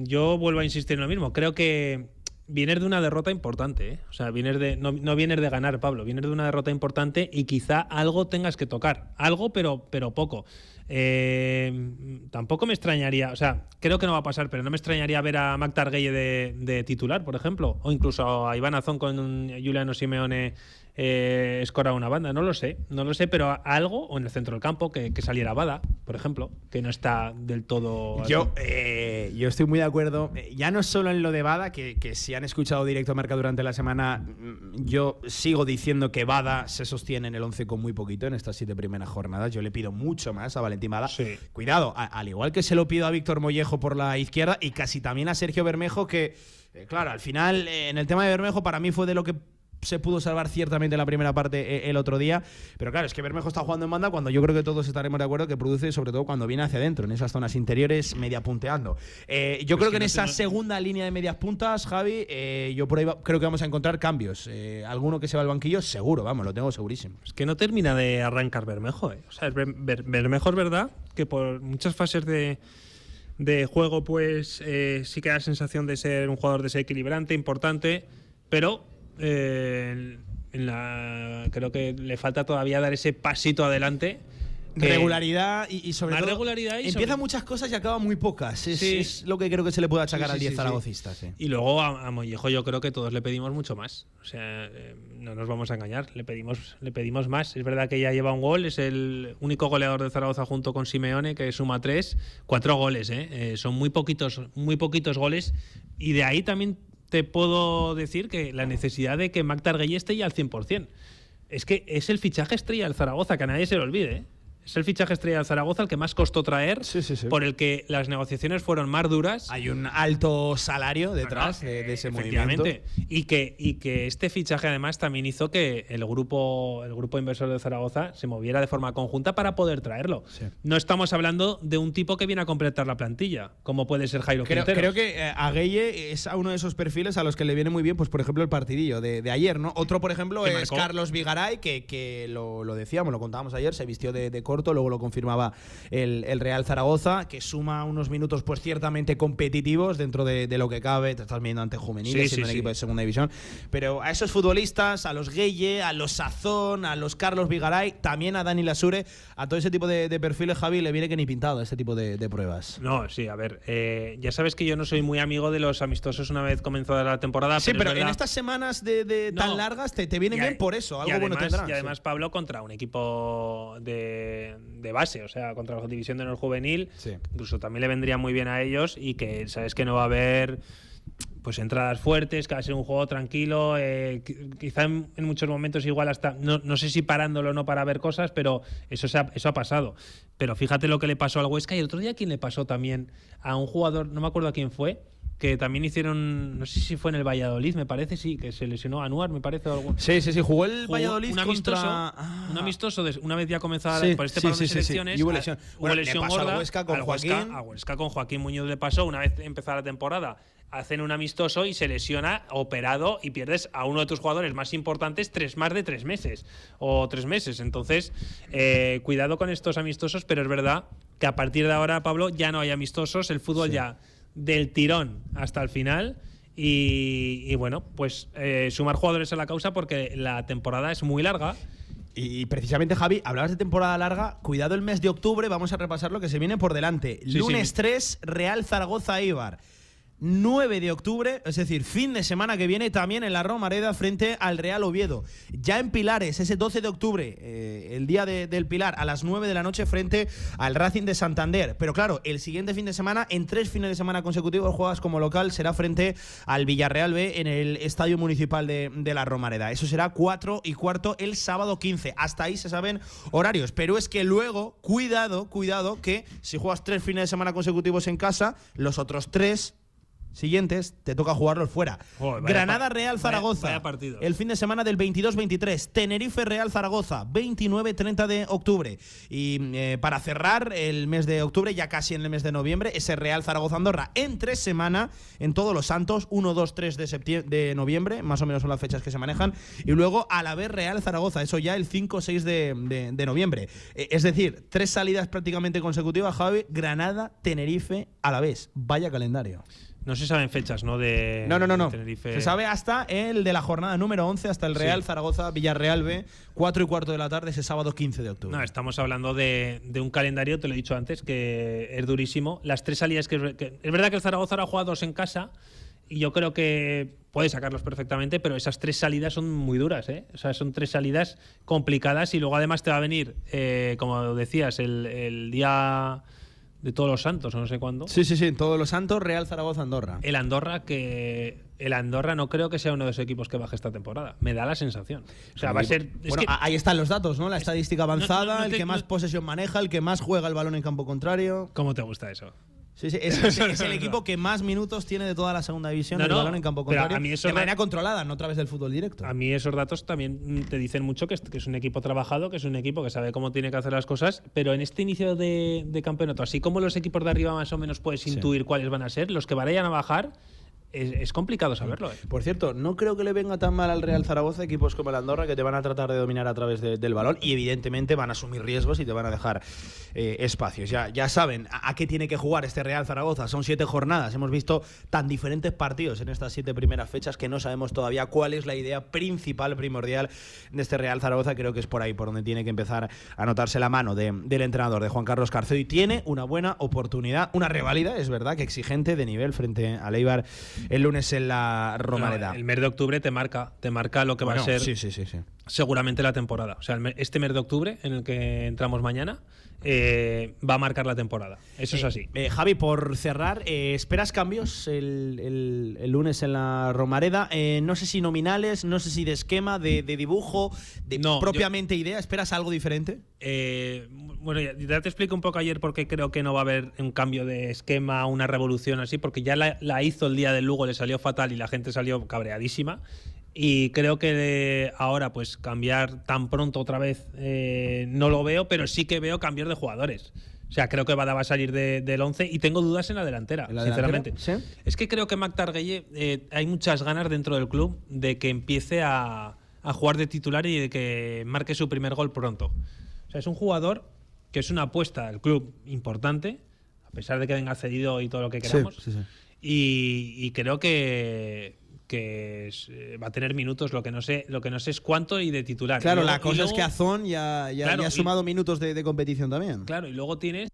yo vuelvo a insistir en lo mismo. Creo que vienes de una derrota importante. ¿eh? O sea, vienes de, no, no vienes de ganar, Pablo. Vienes de una derrota importante y quizá algo tengas que tocar. Algo, pero, pero poco. Eh, tampoco me extrañaría, o sea, creo que no va a pasar, pero no me extrañaría ver a Mac Targuelle de, de titular, por ejemplo, o incluso a Iván Azón con Juliano Simeone eh, una banda, no lo sé, no lo sé, pero algo, o en el centro del campo, que, que saliera Bada, por ejemplo, que no está del todo... Yo, eh, yo estoy muy de acuerdo. Eh, Ya no solo en lo de Bada, que, que si han escuchado directo Marca durante la semana, mm, yo sigo diciendo que Bada se sostiene en el 11 con muy poquito en estas siete primeras jornadas. Yo le pido mucho más a Valentín Bada. Sí. Cuidado, a- al igual que se lo pido a Víctor Mollejo por la izquierda y casi también a Sergio Bermejo, que, eh, claro, al final, en el tema de Bermejo, para mí fue de lo que se pudo salvar ciertamente en la primera parte eh, el otro día. Pero claro, es que Bermejo está jugando en banda cuando yo creo que todos estaremos de acuerdo que produce, sobre todo cuando viene hacia adentro, en esas zonas interiores, media punteando. Eh, yo creo que, que en no esa segunda línea de medias puntas, Javi, eh, yo por ahí va- creo que vamos a encontrar cambios. Eh, alguno que se va al banquillo, seguro, vamos, lo tengo segurísimo. Es que no termina de arrancar Bermejo. ¿eh? O sea, Ber- Ber- Bermejo es verdad que por muchas fases de, de juego, pues eh, sí que da la sensación de ser un jugador desequilibrante, importante, pero eh, en la, creo que le falta todavía dar ese pasito adelante. regularidad y, y sobre Más todo regularidad y empieza sobre- muchas cosas y acaba muy pocas. Es, Sí. es lo que creo que se le puede achacar Sí, al sí, 10 sí, zaragocista. Y luego a, a Mollejo yo creo que todos le pedimos mucho más. O sea, eh, no nos vamos a engañar, le pedimos, le pedimos más. Es verdad que ya lleva un gol, es el único goleador de Zaragoza junto con Simeone, que suma tres, cuatro goles, ¿eh? Eh, son muy poquitos, muy poquitos goles. Y de ahí también te puedo decir que la necesidad de que Mac Targuelle esté ya al 100%. Es que es el fichaje estrella del Zaragoza, que a nadie se le olvide. ¿eh? Es el fichaje estrella del Zaragoza el que más costó traer, Sí, sí, sí. por el que las negociaciones fueron más duras. Hay un alto salario detrás Bueno, de, de ese movimiento. efectivamente. Y que, y que este fichaje además también hizo que el grupo, el grupo inversor de Zaragoza se moviera de forma conjunta para poder traerlo. No estamos hablando de un tipo que viene a completar la plantilla, como puede ser Jairo Creo, Quintero. creo que eh, a Gueye es a uno de esos perfiles a los que le viene muy bien, pues por ejemplo, el partidillo de, de ayer, ¿no? Otro, por ejemplo, es marcó. Carlos Vigaray, que, que lo, lo decíamos, lo contábamos ayer, se vistió de, de corto, luego lo confirmaba el, el Real Zaragoza, que suma unos minutos, pues ciertamente competitivos dentro de, de lo que cabe. Te estás viendo ante juveniles, Sí, siendo sí, un equipo de segunda división. Pero a esos futbolistas, a los Gueye, a los Sazón, a los Carlos Vigaray, también a Dani Lasure, a todo ese tipo de, de perfiles, Javi, le viene que ni pintado este tipo de, de pruebas. No, sí, a ver, eh, ya sabes que yo no soy muy amigo de los amistosos una vez comenzada la temporada. Sí, pero, pero es en estas semanas de, de tan largas te, te bien por eso, algo bueno tendrán. Y además, Pablo, contra un equipo de, de base, o sea, contra la división de honor juvenil, Sí. incluso también le vendría muy bien a ellos y que sabes que no va a haber pues entradas fuertes, que va a ser un juego tranquilo, eh, qui- quizá en, en muchos momentos igual hasta, no, no sé si parándolo o no para ver cosas, pero eso, se ha, eso ha pasado. Pero fíjate lo que le pasó al Huesca y el otro día quién le pasó también a un jugador, no me acuerdo a quién fue, que también hicieron, no sé si fue en el Valladolid, me parece, sí, que se lesionó a Anuar, me parece, o algún, Sí, sí, sí, jugó el Jugó Valladolid un amistoso, contra... Ah. un amistoso de- una vez ya comenzada Sí, por este sí, parón de sí, selecciones. Y hubo a- lesión. hubo Bueno, le lesión pasó al gorda, Huesca con Huesca- Joaquín. a Huesca con Joaquín Muñoz le pasó una vez empezada la temporada. Hacen un amistoso y se lesiona operado y pierdes a uno de tus jugadores más importantes tres más de tres meses o tres meses. Entonces, eh, cuidado con estos amistosos, pero es verdad que a partir de ahora, Pablo, ya no hay amistosos. El fútbol ya del tirón hasta el final. Y, y bueno, pues eh, sumar jugadores a la causa porque la temporada es muy larga. Y precisamente, Javi, hablabas de temporada larga. Cuidado el mes de octubre, vamos a repasar lo que se viene por delante. Sí, Lunes sí. 3, Real Zaragoza Eibar. 9 de octubre, es decir, fin de semana que viene también en la Romareda frente al Real Oviedo. Ya en Pilares, ese 12 de octubre, eh, el día de- del Pilar, a las 9 de la noche frente al Racing de Santander. Pero claro, el siguiente fin de semana, en tres fines de semana consecutivos, juegas como local, será frente al Villarreal B en el Estadio Municipal de, de la Romareda. Eso será 4 y cuarto el sábado 15. Hasta ahí se saben horarios. Pero es que luego, cuidado, cuidado, que si juegas tres fines de semana consecutivos en casa, los otros tres siguientes te toca jugarlos fuera. Joder, Granada Real Zaragoza. vaya. El fin de semana del 22-23. Tenerife Real Zaragoza, 29-30 de octubre. Y eh, para cerrar el mes de octubre, ya casi en el mes de noviembre, ese Real Zaragoza Andorra. En tres semanas, en todos los santos, 1, 2, 3 de, de noviembre, más o menos son las fechas que se manejan. Y luego a la vez Real Zaragoza, eso ya el 5 6 de, de- de noviembre. Eh, es decir, tres salidas prácticamente consecutivas, Javi. Granada, Tenerife, a la vez. Vaya calendario. No se saben fechas, ¿no? De, No, no, no, no. Tenerife. Se sabe hasta el de la jornada número 11, hasta el Real Sí. Zaragoza Villarreal B, 4 y cuarto de la tarde, ese sábado 15 de octubre. No, estamos hablando de, de un calendario, te lo he dicho antes, que es durísimo. Las tres salidas que, que- Es verdad que el Zaragoza ahora juega dos en casa y yo creo que puede sacarlos perfectamente, pero esas tres salidas son muy duras, ¿eh? O sea, son tres salidas complicadas y luego además te va a venir, eh, como decías, el, el día de todos los santos, o no sé cuándo. Sí, sí, sí, todos los santos, Real Zaragoza Andorra. El Andorra que el Andorra no creo que sea uno de los equipos que baje esta temporada. Me da la sensación. O sea, va a ser es Bueno, que- ahí están los datos, ¿no? La estadística avanzada, no, no el que más posesión maneja, el que más juega el balón en campo contrario. ¿Cómo te gusta eso? Sí, sí, es, es- es el equipo que más minutos tiene de toda la segunda división No, el no, balón en campo pero a contrario. mí eso de manera controlada, no a través del fútbol directo. A mí esos datos también mm, te dicen mucho que es, que es un equipo trabajado, que es un equipo que sabe cómo tiene que hacer las cosas, pero en este inicio de, de campeonato, así como los equipos de arriba más o menos puedes intuir cuáles van a ser, los que vayan a bajar, es, es complicado saberlo. ¿eh? Por cierto, no creo que le venga tan mal al Real Zaragoza equipos como el Andorra que te van a tratar de dominar a través de- del balón y evidentemente van a asumir riesgos y te van a dejar eh, espacios. Ya, ya saben a, a qué tiene que jugar este Real Zaragoza. Son siete jornadas. Hemos visto tan diferentes partidos en estas siete primeras fechas que no sabemos todavía cuál es la idea principal, primordial de este Real Zaragoza. Creo que es por ahí por donde tiene que empezar a notarse la mano de- del entrenador, de Juan Carlos Carcedo. Y tiene una buena oportunidad, una reválida, es verdad, que exigente de nivel frente al Eibar el lunes en la Romareda. No, el mes de octubre te marca, te marca lo que va a ser Sí, sí, sí, seguramente la temporada. O sea, este mes de octubre, en el que entramos mañana, eh, va a marcar la temporada. Eso es así. Eh, Javi, por cerrar, eh, ¿esperas cambios el, el- el lunes en la Romareda? Eh, no sé si nominales, no sé si de esquema, de, de dibujo, de No, propiamente idea. ¿Esperas algo diferente? Eh, bueno, ya, ya te explico un poco ayer por qué creo que no va a haber un cambio de esquema, una revolución así, porque ya la, la hizo el día del Lugo, le salió fatal y la gente salió cabreadísima. Y creo que ahora, pues cambiar tan pronto otra vez eh, no lo veo, pero sí que veo cambios de jugadores. O sea, creo que Bada va a salir de- del 11 y tengo dudas en la delantera, ¿En la sinceramente. delantera? ¿Sí? Es que creo que Mac Targuelle, eh, hay muchas ganas dentro del club de que empiece a, a jugar de titular y de que marque su primer gol pronto. O sea, es un jugador que es una apuesta del club importante, a pesar de que venga cedido y todo lo que queramos. sí, sí. Y, y creo que, que es- eh, va a tener minutos, lo que no sé, lo que no sé es cuánto y de titular. Claro, luego- la cosa es que Azón ya, ya, Claro, ya ha y- sumado minutos de, de competición también. Claro, y luego tienes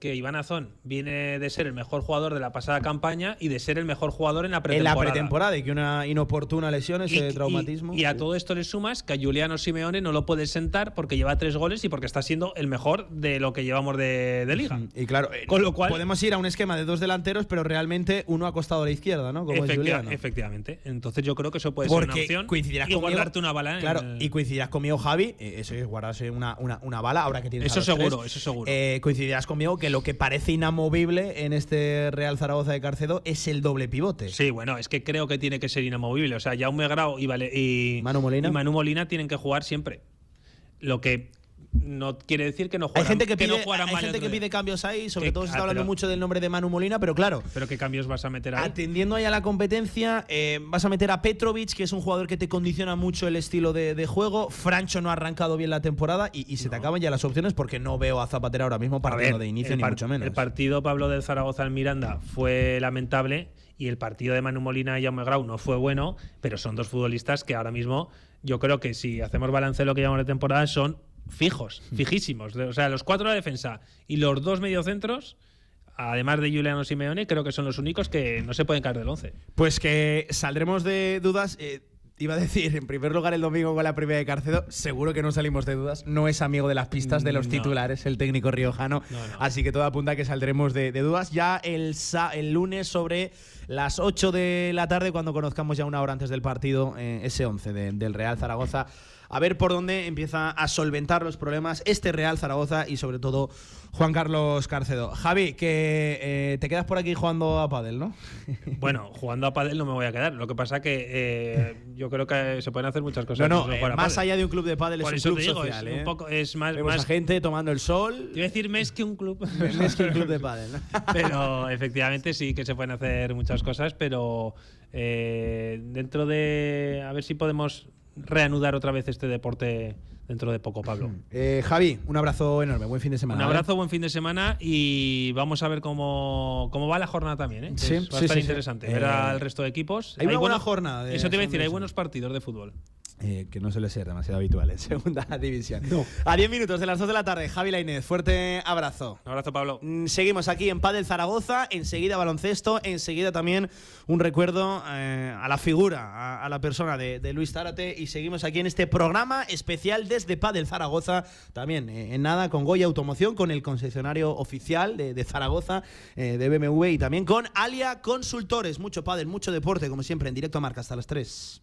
que Iván Azón viene de ser el mejor jugador de la pasada campaña y de ser el mejor jugador en la En pretemporada. la pretemporada y que una inoportuna lesión, ese Y- traumatismo. Y, y a sí. todo esto le sumas que a Juliano Simeone no lo puedes sentar porque lleva tres goles y porque está siendo el mejor de lo que llevamos de, de liga. Y claro, eh, Con lo cual- podemos ir a un esquema de dos delanteros, pero realmente uno ha costado a la izquierda, ¿no? Como es Efecti- Juliano. efectivamente. Entonces yo creo que eso puede ser una opción. coincidirás y conmigo. guardarte una bala en Claro, el- y coincidirás conmigo, Javi. eh, Eso es guardarse una, una, una bala ahora que tienes. a Eso tres. seguro, eso seguro. Eh, coincidirás conmigo que lo que parece inamovible en este Real Zaragoza de Carcedo es el doble pivote. Sí, bueno, es que creo que tiene que ser inamovible. O sea, Jaume Grau y, Vale- y, Manu Molina. y Manu Molina tienen que jugar siempre. Lo que no quiere decir que no Hay juegan gente que, no pide, hay mal gente que pide cambios ahí, sobre Que- todo se está ah, hablando pero- mucho del nombre de Manu Molina, pero claro, Pero qué cambios vas a meter ahí. Atendiendo ahí a la competencia, eh, vas a meter a Petrovic, que es un jugador que te condiciona mucho el estilo de, de juego. Francho no ha arrancado bien la temporada y, y se te acaban ya las opciones porque no veo a Zapatero ahora mismo partiendo de inicio, ni mucho menos. El partido Pablo del Zaragoza al Miranda fue lamentable y el partido de Manu Molina y Jaume Grau no fue bueno, pero son dos futbolistas que ahora mismo yo creo que si hacemos balance de lo que llevamos de temporada son fijos, Hmm. fijísimos. O sea, los cuatro de la defensa y los dos mediocentros, además de Juliano Simeone, creo que son los únicos que no se pueden caer del 11. Pues que saldremos de dudas. eh, iba a decir, en primer lugar, el domingo con la primera de Carcedo. Seguro que no salimos de dudas. No es amigo de las pistas de los No. titulares, el técnico riojano. No, no. Así que todo apunta a que saldremos de, de dudas ya el, lunes sobre las 8 de la tarde, cuando conozcamos ya una hora antes del partido, eh, ese 11 de- del Real Zaragoza a ver por dónde empieza a solventar los problemas este Real Zaragoza y sobre todo Juan Carlos Carcedo. Javi, que eh, te quedas por aquí jugando a pádel, ¿no? Bueno, jugando a pádel no me voy a quedar. Lo que pasa que eh, yo creo que se pueden hacer muchas cosas. No, no, eh, más allá de un club de pádel es un club social. Es, un poco, es más, más gente tomando el sol. Quiero decir mes que un club. mes que un club de pádel. pero efectivamente sí que se pueden hacer muchas cosas, pero dentro de a ver si podemos reanudar otra vez este deporte dentro de poco, Pablo. Eh, Javi, un abrazo enorme, buen fin de semana. Un abrazo, buen fin de semana y vamos a ver cómo, cómo va la jornada también. ¿eh? Sí, va a estar interesante ver eh, al resto de equipos. Hay, una buena jornada. eso te iba a decir, hay buenos partidos de fútbol. Eh, que no suele ser demasiado habitual en segunda división. A 10 minutos de las 2 de la tarde, Javi Lainez, fuerte abrazo. Un abrazo, Pablo. Mm, seguimos aquí en Padel Zaragoza, enseguida baloncesto, enseguida también un recuerdo eh, a la figura, a, la persona de, Luis Tárate y seguimos aquí en este programa especial desde Padel Zaragoza, también eh, en nada con Goya Automoción, con el concesionario oficial de, de Zaragoza, de BMW y también con Alia Consultores. Mucho Padel, mucho deporte, como siempre, en directo a marca hasta las 3.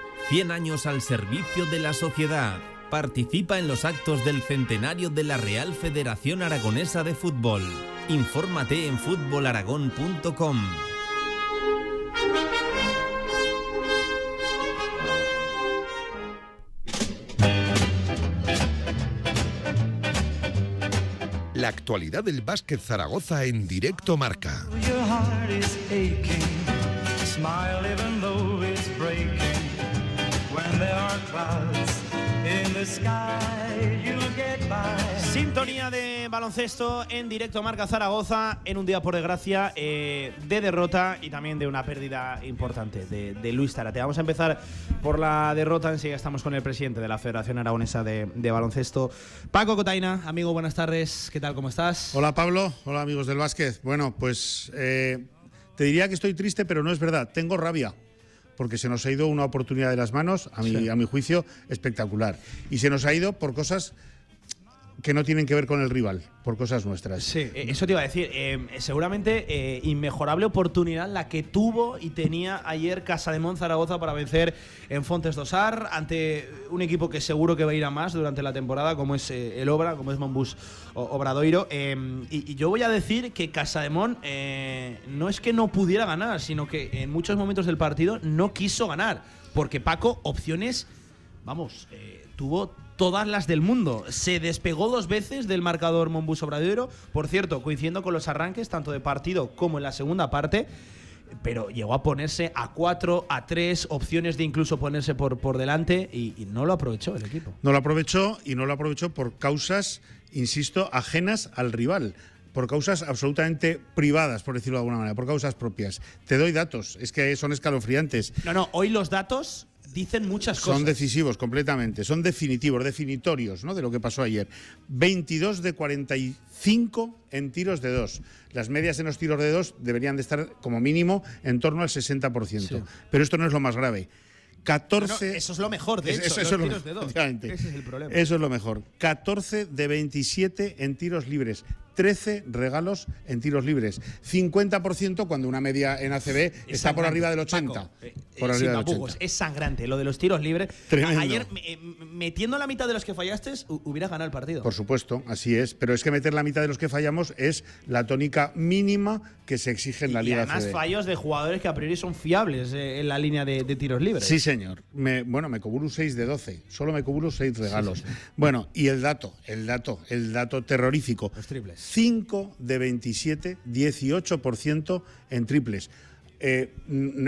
100 años al servicio de la sociedad. Participa en los actos del centenario de la Real Federación Aragonesa de Fútbol. Infórmate en fútbolaragón.com. La actualidad del básquet Zaragoza en directo marca. Baloncesto en directo Marca Zaragoza en un día por desgracia eh, de derrota y también de una pérdida importante de, Luis Tarate. Vamos a empezar por la derrota. Enseguida estamos con el presidente de la Federación Aragonesa de, Baloncesto, Paco Cotaina. Amigo, buenas tardes. ¿Qué tal? ¿Cómo estás? Hola Pablo. Hola amigos del básquet. Bueno, pues eh, te diría que estoy triste, pero no es verdad. Tengo rabia porque se nos ha ido una oportunidad de las manos, a mi, a mi juicio, espectacular. Y se nos ha ido por cosas que no tienen que ver con el rival, por cosas nuestras. Sí, eh, eso te iba a decir. Eh, seguramente eh, inmejorable oportunidad la que tuvo y tenía ayer Casa de Zaragoza para vencer en Fontes Dosar ante un equipo que seguro que va a ir a más durante la temporada, como es el Obra, como es Monbus Obradoiro. Y, yo voy a decir que Casa de no es que no pudiera ganar, sino que en muchos momentos del partido no quiso ganar, porque Paco opciones, vamos, tuvo todas las del mundo. Se despegó dos veces del marcador Monbus Obradero, por cierto, coincidiendo con los arranques tanto de partido como en la segunda parte. Pero llegó a ponerse a cuatro, a tres, opciones de incluso ponerse por, por delante y, y no lo aprovechó el equipo. No lo aprovechó y no lo aprovechó por causas, insisto, ajenas al rival por causas absolutamente privadas, por decirlo de alguna manera, por causas propias. Te doy datos, es que son escalofriantes. No, no, hoy los datos dicen muchas cosas. Son decisivos completamente, son definitivos, definitorios ¿no? de lo que pasó ayer. 22 de 45 en tiros de dos. Las medias en los tiros de dos deberían de estar como mínimo en torno al 60%. Pero esto no es lo más grave. 14. eso es lo mejor, de hecho, eso, es lo, de dos. Ese es el problema. Eso es lo mejor. 14 de 27 en tiros libres. 13 regalos en tiros libres. 50% cuando una media en ACB está por arriba del 80. Eh, por arriba del 80. Es sangrante lo de los tiros libres. Ayer, eh, metiendo la mitad de los que fallaste, hubiera ganado el partido. Por supuesto, así es. Pero es que meter la mitad de los que fallamos es la tónica mínima que se exige en la Liga y además fallos de jugadores que a priori son fiables eh, en la línea de, tiros libres. Sí, señor. bueno, me cobro 6 de 12. Solo me cobro 6 regalos. Bueno, y el dato, el dato, el dato terrorífico. Los triples. 5 de 27, 18% en triples. eh,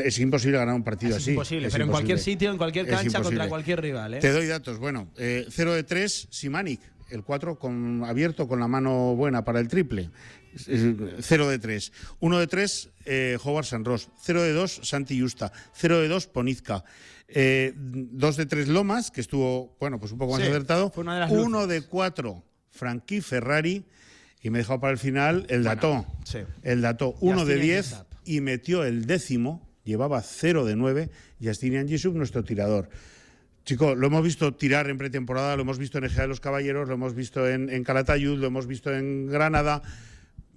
es imposible ganar un partido es así. Imposible, pero en cualquier sitio, en cualquier cancha, contra cualquier rival. ¿eh? Te doy datos. Bueno, 0 de 3, Simanic. El 4 con, abierto con la mano buena para el triple. 0 de 3. 1 de 3, eh, Howard Sanros. 0 de 2, Santi Justa. 0 de 2, Ponizka. 2 eh, de 3, Lomas, que estuvo, bueno, pues un poco más acertado. 1 de 4, Frankie Ferrari. Y me he dejado para el final el dato. Sí. El dato 1 de 10 y metió el décimo. Llevaba 0 de 9. Justinian Gisub, nuestro tirador. Chico, lo hemos visto tirar en pretemporada, lo hemos visto en Ejea de los Caballeros, lo hemos visto en, en Calatayud, lo hemos visto en Granada.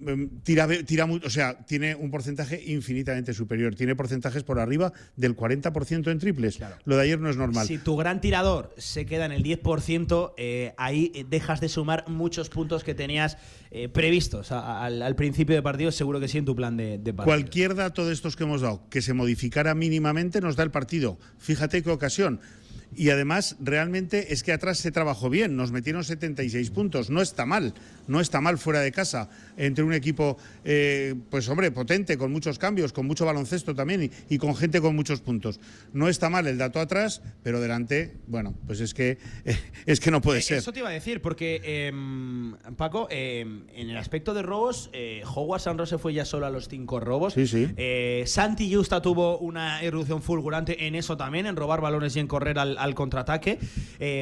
Em, tira, tira o sea, tiene un porcentaje infinitamente superior. Tiene porcentajes por arriba del 40% en triples. Lo de ayer no es normal. Si tu gran tirador se queda en el 10%, eh, ahí dejas de sumar muchos puntos que tenías eh, previstos al, principio de partido, seguro que sí en tu plan de, de, partido. Cualquier dato de estos que hemos dado que se modificara mínimamente nos da el partido. Fíjate qué ocasión y además realmente es que atrás se trabajó bien, nos metieron 76 puntos, no está mal, no está mal fuera de casa, entre un equipo, eh, pues hombre, potente, con muchos cambios, con mucho baloncesto también y, con gente con muchos puntos. No está mal el dato atrás, pero delante, bueno, pues es que, es que no puede eh, ser. Eso te iba a decir, porque em, Paco, em, en el aspecto de robos, eh, Howard Sanrose fue ya solo a los cinco robos. Sí, sí. Santi Justa tuvo una erupción fulgurante en eso también, en robar balones y en correr al al contraataque,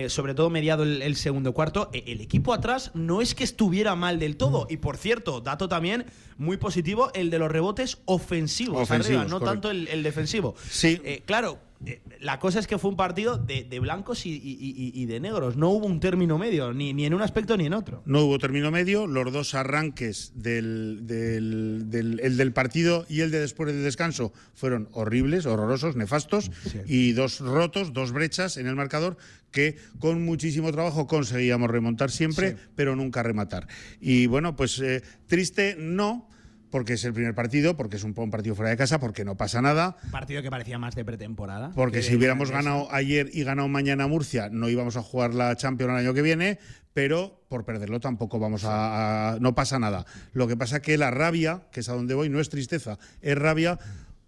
sobre todo mediado el, segundo cuarto. E, el equipo atrás no es que estuviera mal del todo. Y por cierto, dato también muy positivo, el de los rebotes ofensivos, arriba, no tanto el, defensivo. Sí. Eh, claro, eh, la cosa es que fue un partido de, blancos y, de negros. No hubo un término medio, ni, ni, en un aspecto ni en otro. No hubo término medio. Los dos arranques del, del, el del partido y el de después del descanso fueron horribles, horrorosos, nefastos. Y dos rotos, dos brechas en el marcador que con muchísimo trabajo conseguíamos remontar siempre, pero nunca rematar. Y bueno, pues eh, triste no porque es el primer partido, porque es un, partido fuera de casa, porque no pasa nada. Partido que parecía más de pretemporada. Porque si hubiéramos ganado ayer y ganado mañana Murcia, no íbamos a jugar la Champions el año que viene, pero por perderlo tampoco vamos a, no pasa nada. Lo que pasa que la rabia, que es a donde voy, no es tristeza, es rabia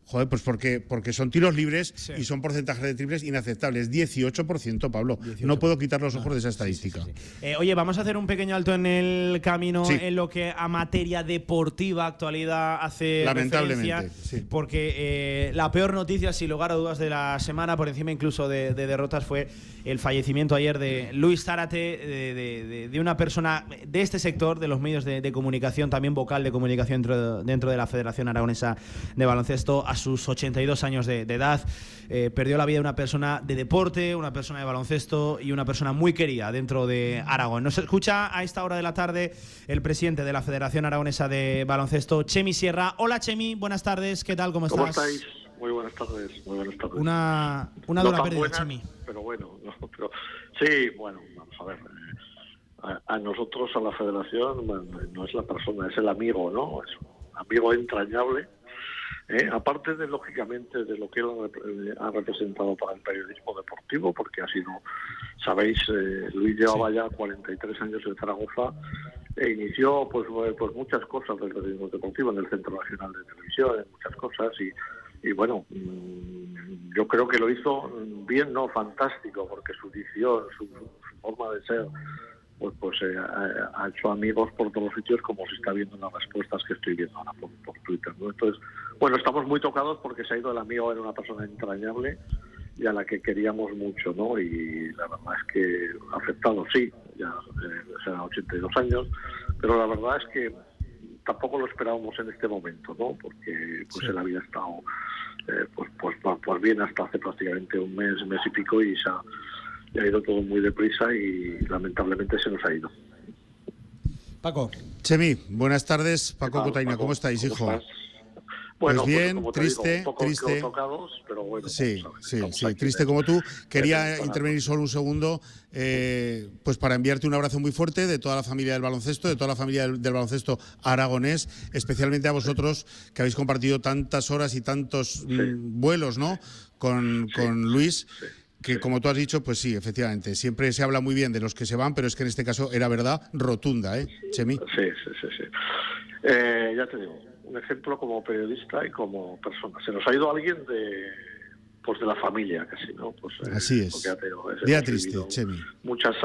Joder, pues porque, porque son tiros libres y son porcentajes de triples inaceptables. 18%, Pablo. No puedo quitar los ojos de esa estadística. Eh, oye, vamos a hacer un pequeño alto en el camino en lo que a materia deportiva, actualidad hace Lamentablemente, Porque eh, la peor noticia, sin lugar a dudas, de la semana, por encima incluso de, derrotas, fue el fallecimiento ayer de Luis Zárate, de, de, una persona de este sector, de los medios de, comunicación, también vocal de comunicación dentro, dentro de la Federación Aragonesa de Baloncesto sus 82 años de, edad. Eh, perdió la vida una persona de deporte, una persona de baloncesto y una persona muy querida dentro de Aragón. Nos escucha a esta hora de la tarde el presidente de la Federación Aragonesa de Baloncesto, Chemi Sierra. Hola Chemi, buenas tardes, ¿qué tal? ¿Cómo estás? ¿Cómo estáis? Muy buenas tardes, muy buenas tardes. Una, una dura pérdida, Chemi. Pero bueno, pero, sí, bueno, vamos a ver. Eh, a, nosotros, a la federación, no es la persona, es el amigo, ¿no? Es un amigo entrañable eh, aparte de, lógicamente, de lo que él ha representado para el periodismo deportivo, porque ha sido, sabéis, eh, Luis llevaba ya 43 años en Zaragoza e inició pues, eh, pues muchas cosas del periodismo deportivo en el Centro Nacional de Televisión, en muchas cosas, y, y bueno, mm, yo creo que lo hizo bien, no fantástico, porque su visión, su forma de ser, pues, pues eh, ha, hecho amigos por todos los sitios, como se está viendo en las respuestas que estoy viendo ahora por, Twitter. ¿no? Entonces, bueno, estamos muy tocados porque se ha ido el amigo, era una persona entrañable y a la que queríamos mucho, ¿no? Y la verdad es que afectado, sí, ya eh, será 82 años, pero la verdad es que tampoco lo esperábamos en este momento, ¿no? Porque pues él había estado eh, pues, pues, pues bien hasta hace prácticamente un mes, mes y pico y se ha ha ido todo muy deprisa y lamentablemente se nos ha ido. Paco. Chemi, buenas tardes. Paco Cotaina, ¿cómo estáis, hijo? Bueno, pues bien, triste, triste. sí, sí, sí, triste como tú. Quería intervenir solo un segundo, eh, pues para enviarte un abrazo muy fuerte de toda la familia del baloncesto, de toda la familia del, baloncesto aragonés, especialmente a vosotros que habéis compartido tantas horas y tantos mm, vuelos, ¿no? Con, con Luis que como tú has dicho, pues sí, efectivamente, siempre se habla muy bien de los que se van, pero es que en este caso era verdad rotunda, ¿eh, Chemi? Sí, sí, sí. sí. Eh, ya te digo, un ejemplo como periodista y como persona. Se nos ha ido alguien de pues de la familia casi, ¿no? Pues, eh, Así es. Día triste, Chemi. Muchas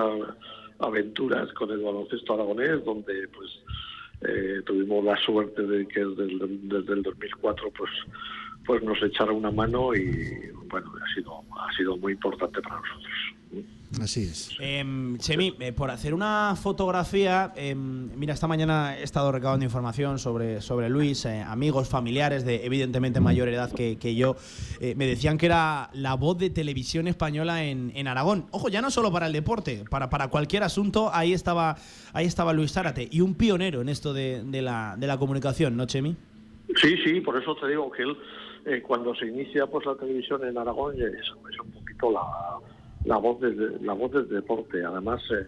aventuras con el baloncesto aragonés, donde pues eh, tuvimos la suerte de que desde el, 2004 pues pues nos echara una mano y bueno ha sido ha sido muy importante para nosotros. Así es. Em, Chemi, eh, por hacer una fotografía, em, mira, esta mañana he estado recabando información sobre, sobre Luis, eh, amigos, familiares de evidentemente mayor edad que, yo, eh, me decían que era la voz de televisión española en, en, Aragón. Ojo, ya no solo para el deporte, para, para cualquier asunto, ahí estaba, ahí estaba Luis Zárate, y un pionero en esto de, de, la, de la comunicación, ¿no, Chemi? Sí, sí, por eso te digo que él, cuando se inicia pues la televisión en Aragón, es, es un poquito la la voz del, la voz del deporte. Además, eh,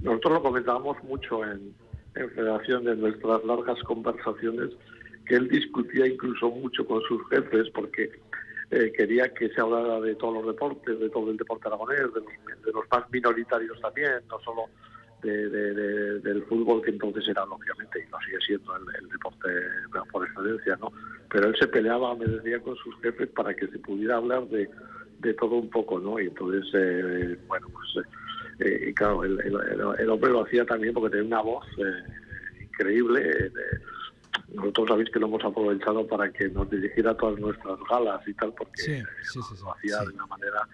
nosotros lo comentábamos mucho en, en Federación de nuestras largas conversaciones, que él discutía incluso mucho con sus jefes porque eh, quería que se hablara de todos los deportes, de todo el deporte aragonés, de los, de los más minoritarios también, no solo de, del fútbol, que entonces era lógicamente, y lo sigue siendo el, deporte por excelencia, ¿no? Pero él se peleaba, me decía, con sus jefes para que se pudiera hablar de, de todo un poco, ¿no? Y entonces, eh, bueno, pues, eh, y claro, el, el, hombre lo hacía también porque tenía una voz eh, increíble. nosotros sabéis que lo hemos aprovechado para que nos dirigiera todas nuestras galas y tal, porque lo hacía de una manera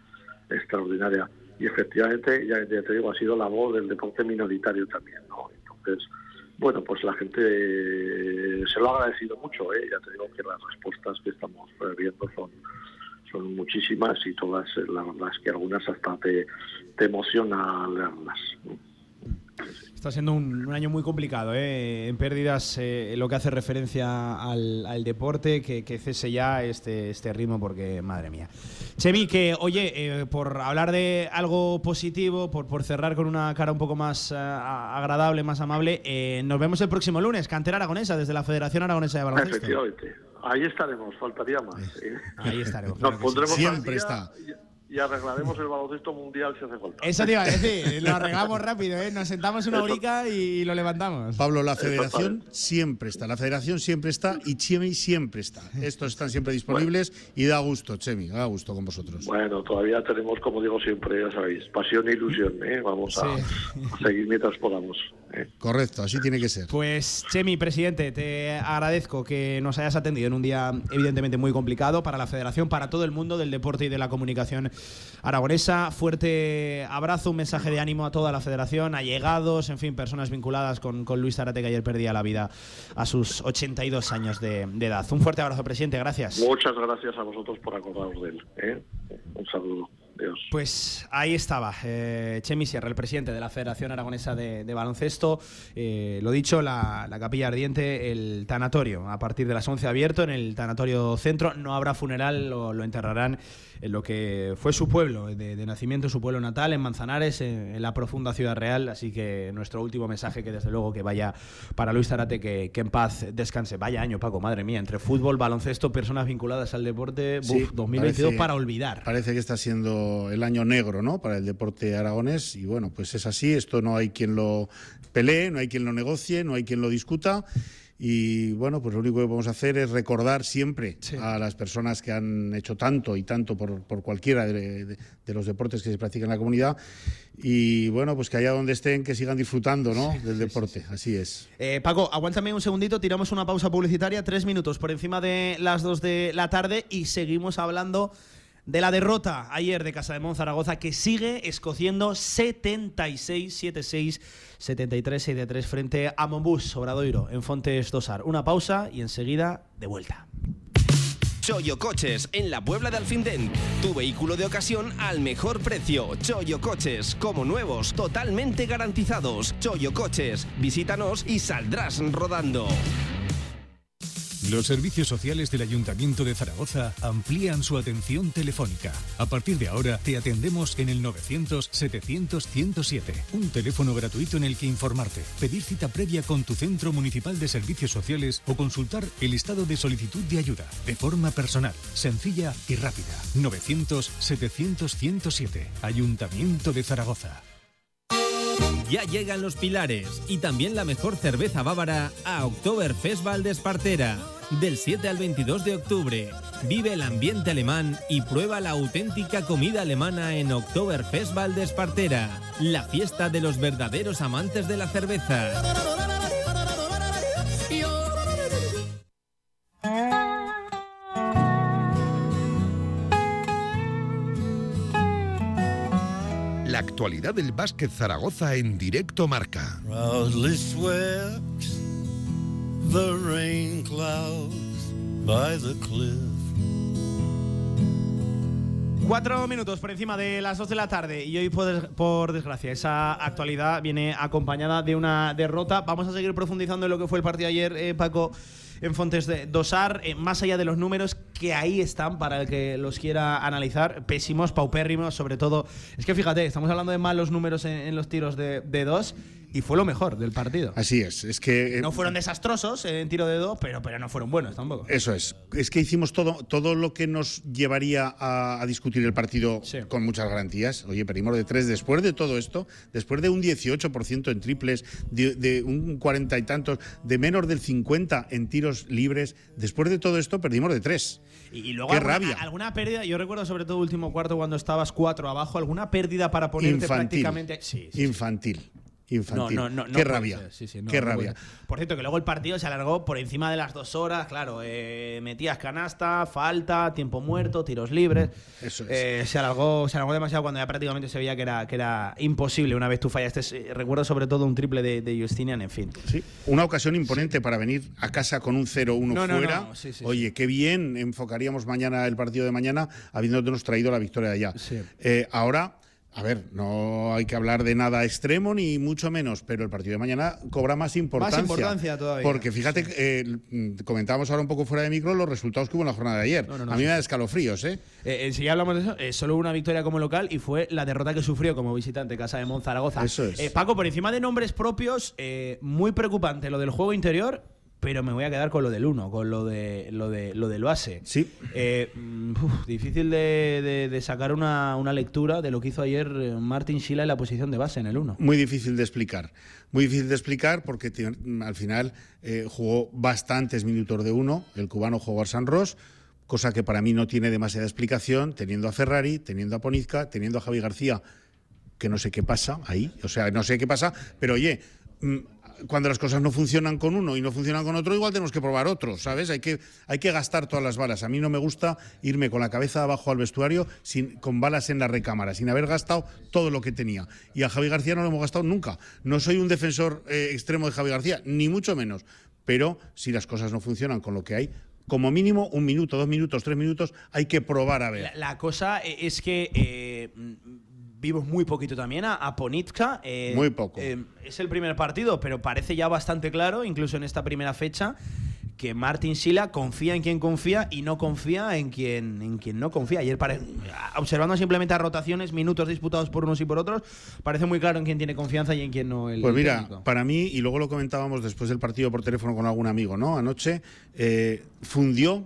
extraordinaria. Y efectivamente, ya, te digo, ha sido la voz del deporte minoritario también, ¿no? Entonces, bueno, pues la gente se lo ha agradecido mucho, ¿eh? Ya te digo que las respuestas que estamos viendo son son muchísimas y todas, eh, la verdad es que algunas hasta te, te emociona leerlas. Está siendo un, año muy complicado, ¿eh? en pérdidas eh, lo que hace referencia al, deporte, que, cese ya este, este ritmo porque, madre mía. Chemi, que oye, eh, por hablar de algo positivo, por, por cerrar con una cara un poco más agradable, más amable, nos vemos el próximo lunes, Cantera Aragonesa, desde la Federación Aragonesa de Baloncesto. Efectivamente. Ahí estaremos, faltaría más. Ahí estaremos. Nos pondremos Siempre está y arreglaremos el baloncesto mundial si hace falta. Eso te iba a decir, lo arreglamos rápido, ¿eh? nos sentamos una horica y lo levantamos. Pablo, la federación siempre está, la federación siempre está y Chemi siempre está. Estos están siempre disponibles y da gusto, Chemi, da gusto con vosotros. Bueno, todavía tenemos, como digo siempre, ya sabéis, pasión e ilusión, ¿eh? vamos a, seguir mientras podamos. ¿eh? Correcto, así tiene que ser. Pues, Chemi, presidente, te agradezco que nos hayas atendido en un día evidentemente muy complicado para la federación, para todo el mundo del deporte y de la comunicación aragonesa. Fuerte abrazo, un mensaje de ánimo a toda la federación, allegados, en fin, personas vinculadas con, Luis Zarate, que ayer perdía la vida a sus 82 años de, edad. Un fuerte abrazo, presidente, gracias. Muchas gracias a vosotros por acordaros de él. ¿eh? Un saludo. Pues ahí estaba, eh, Chemi Sierra, el presidente de la Federación Aragonesa de, Baloncesto. Eh, lo dicho, la, Capilla Ardiente, el tanatorio, a partir de las 11 abierto en el tanatorio centro. No habrá funeral, lo enterrarán en lo que fue su pueblo de, nacimiento, su pueblo natal, en Manzanares, en, la profunda ciudad real. Así que nuestro último mensaje, que desde luego que vaya para Luis Zarate, que, en paz descanse. Vaya año, Paco, madre mía, entre fútbol, baloncesto, personas vinculadas al deporte, 2022 para olvidar. Parece que está siendo el año negro, ¿no? Para el deporte aragonés. Y bueno, pues es así, esto no hay quien lo pelee, no hay quien lo negocie, no hay quien lo discuta. Y bueno, pues lo único que podemos hacer es recordar siempre a las personas que han hecho tanto y tanto por, cualquiera de, los deportes que se practican en la comunidad. Y bueno, pues que allá donde estén, que sigan disfrutando ¿no? del deporte. Así es. Eh, Paco, aguántame un segundito, tiramos una pausa publicitaria, tres minutos por encima de las dos de la tarde y seguimos hablando de la derrota ayer de Casa de Zaragoza que sigue escociendo 76-76, 73-73 frente a Monbus Obradoiro en Fontes Dosar. Una pausa y enseguida de vuelta. Choyo Coches en la Puebla de Alfindén. Tu vehículo de ocasión al mejor precio. Choyo Coches, como nuevos, totalmente garantizados. Choyo Coches, visítanos y saldrás rodando. Los servicios sociales del Ayuntamiento de Zaragoza amplían su atención telefónica. A partir de ahora te atendemos en el 900-700-107, un teléfono gratuito en el que informarte, pedir cita previa con tu centro municipal de servicios sociales o consultar el estado de solicitud de ayuda de forma personal, sencilla y rápida. 900-700-107, Ayuntamiento de Zaragoza. Ya llegan los pilares y también la mejor cerveza bávara a Oktoberfest Valdespartera. Del 7 al 22 de octubre. Vive el ambiente alemán y prueba la auténtica comida alemana en Oktoberfest Valdespartera. La fiesta de los verdaderos amantes de la cerveza. La actualidad del básquet Zaragoza en directo marca. Proudly swept the rain clouds by the cliff. Cuatro minutos por encima de las dos de la tarde y hoy, por, des- por desgracia, esa actualidad viene acompañada de una derrota. Vamos a seguir profundizando en lo que fue el partido ayer, eh, Paco, en Fontes de Dosar, eh, más allá de los números que ahí están para el que los quiera analizar, pésimos, paupérrimos, sobre todo. Es que fíjate, estamos hablando de malos números en, los tiros de dos y fue lo mejor del partido. Así es, es que... eh, No fueron desastrosos en tiro de dos, pero, pero no fueron buenos tampoco. Eso es. Es que hicimos todo, todo lo que nos llevaría a, a discutir el partido con muchas garantías. Oye, perdimos de tres después de todo esto, después de un 18% en triples, de, de un 40 y tantos, de menos del 50 en tiros libres. Después de todo esto, perdimos de tres. Y, y luego Qué alguna, rabia. alguna pérdida, yo recuerdo sobre todo último cuarto cuando estabas cuatro abajo, alguna pérdida para ponerte Infantil. prácticamente. Sí, sí. Infantil. Infantil. No, no, no, Qué rabia. sí, sí, Qué rabia. Por cierto, que luego el partido se alargó por encima de las dos horas. Claro, eh, metías canasta, falta, tiempo muerto, tiros libres. Eso es. Eh, se, alargó, se alargó demasiado cuando ya prácticamente se veía que era, que era imposible. Una vez tú fallaste, recuerdo sobre todo un triple de, de Justinian, en fin. Sí, una ocasión imponente para venir a casa con un 0-1 No, no, fuera. no, sí, sí, Oye, qué bien enfocaríamos mañana el partido de mañana habiéndonos traído la victoria de allá. Eh, ahora, a ver, no hay que hablar de nada extremo ni mucho menos, pero el partido de mañana cobra más importancia. importancia todavía. Porque fíjate, eh, mm, comentábamos ahora un poco fuera de micro los resultados que hubo en la jornada de ayer. No, no, no, a mí sí. me da escalofríos, ¿eh? Eh, eh, si ya hablamos de eso, eh, solo una victoria como local y fue la derrota que sufrió como visitante Casa de Monzaragoza. Eso es. Eh, Paco, por encima de nombres propios, eh, muy preocupante lo del juego interior, pero me voy a quedar con lo del uno, con lo de lo de lo del base. Sí. Eh, mm, uf, difícil de, de- de sacar una, una lectura de lo que hizo ayer eh, Martin Schila en la posición de base en el uno. Muy difícil de explicar. Muy difícil de explicar porque ti- al final eh, jugó bastantes minutos de uno. El cubano jugó a San Ross, cosa que para mí no tiene demasiada explicación, teniendo a Ferrari, teniendo a Ponizca, teniendo a Javi García, que no sé qué pasa ahí. O sea, no sé qué pasa, pero oye. Cuando las cosas no funcionan con uno y no funcionan con otro, igual tenemos que probar otro, ¿sabes? Hay que, hay que gastar todas las balas. A mí no me gusta irme con la cabeza abajo al vestuario sin, con balas en la recámara, sin haber gastado todo lo que tenía. Y a Javi García no lo hemos gastado nunca. No soy un defensor eh, extremo de Javi García, ni mucho menos. Pero si las cosas no funcionan con lo que hay, como mínimo un minuto, dos minutos, tres minutos, hay que probar a ver. La, cosa eh, es que eh, vimos muy poquito también a, a Ponitka. eh, Muy poco. eh, es el primer partido, pero parece ya bastante claro, incluso en esta primera fecha, que Martin Sila confía en quien confía y no confía en quien, en quien no confía. Ayer, pare- observando simplemente a rotaciones, minutos disputados por unos y por otros, parece muy claro en quién tiene confianza y en quién no. El Pues mira, técnico. para mí, y luego lo comentábamos después del partido por teléfono con algún amigo, ¿no? Anoche, eh, fundió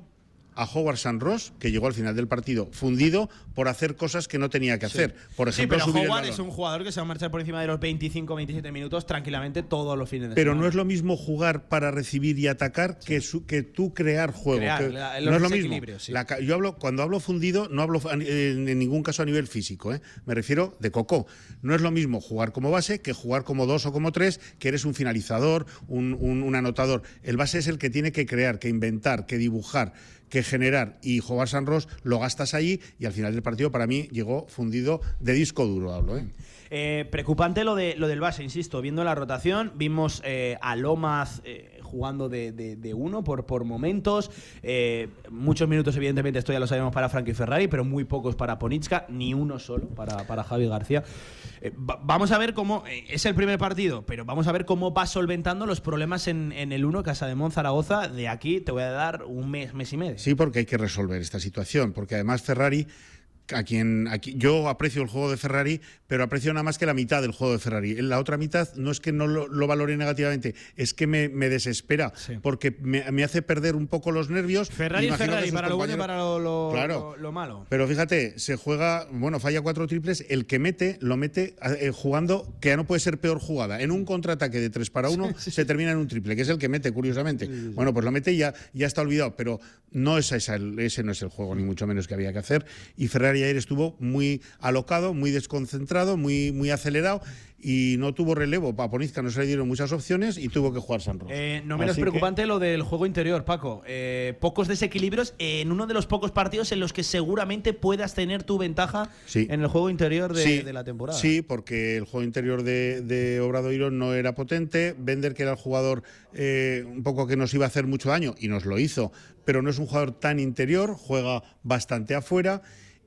a Howard San Ross, que llegó al final del partido fundido por hacer cosas que no tenía que hacer. Por Sí, ejemplo, pero subir el Howard es un jugador que se va a marchar por encima de los 25-27 minutos tranquilamente todos los fines de Pero semana. no es lo mismo jugar para recibir y atacar que, su- que tú crear juego. Crear, que- la- no es lo mismo. sí. La yo hablo, cuando hablo fundido, no hablo a en, ningún caso a nivel físico. ¿eh? Me refiero de coco. No es lo mismo jugar como base que jugar como dos o como tres, que eres un finalizador, un, un- un anotador. El base es el que tiene que crear, que inventar, que dibujar que generar y jugar San Ross lo gastas allí y al final del partido para mí llegó fundido de disco duro hablo ¿eh? Eh, preocupante lo, de, lo del base, insisto. Viendo la rotación, vimos eh, a Lomas jugando de, de- uno por, por momentos. Muchos minutos, evidentemente, esto ya lo sabemos para Frankie Ferrari, pero muy pocos para Ponitska, ni uno solo para, para Javi García. Eh, va- vamos a ver cómo. eh, es el primer partido, pero vamos a ver cómo va solventando los problemas en, el 1 Casa de Zaragoza. De aquí te voy a dar un mes, mes y medio. Sí, porque hay que resolver esta situación, porque además Ferrari a quien, yo aprecio el juego de Ferrari, pero aprecio nada más que la mitad del juego de Ferrari. La otra mitad no es que no lo, lo valore negativamente, es que me, me desespera, porque me, me hace perder un poco los nervios. Ferrari es Ferrari, para lo bueno y para lo, lo- Claro. lo- lo malo. Pero fíjate, se juega, bueno, falla cuatro triples, el que mete, lo mete eh, jugando, que ya no puede ser peor jugada. En un contraataque de 3 para 1 se termina en un triple, que es el que mete, curiosamente. Bueno, pues lo mete y ya, ya está olvidado, pero no es esa ese no es el juego, ni mucho menos que había que hacer. Y Ferrari ayer estuvo muy alocado, muy desconcentrado, muy, muy acelerado y no tuvo relevo. A Ponizca no se le dieron muchas opciones y tuvo que jugar San Roque. Eh, no menos Así que- preocupante lo del juego interior, Paco. Eh, pocos desequilibrios en uno de los pocos partidos en los que seguramente puedas tener tu ventaja Sí. en el juego interior de, Sí, de la temporada. Sí, porque el juego interior de, de Obradoiro no era potente. Bender, que era el jugador eh, un poco que nos iba a hacer mucho daño, y nos lo hizo, pero no es un jugador tan interior, juega bastante afuera.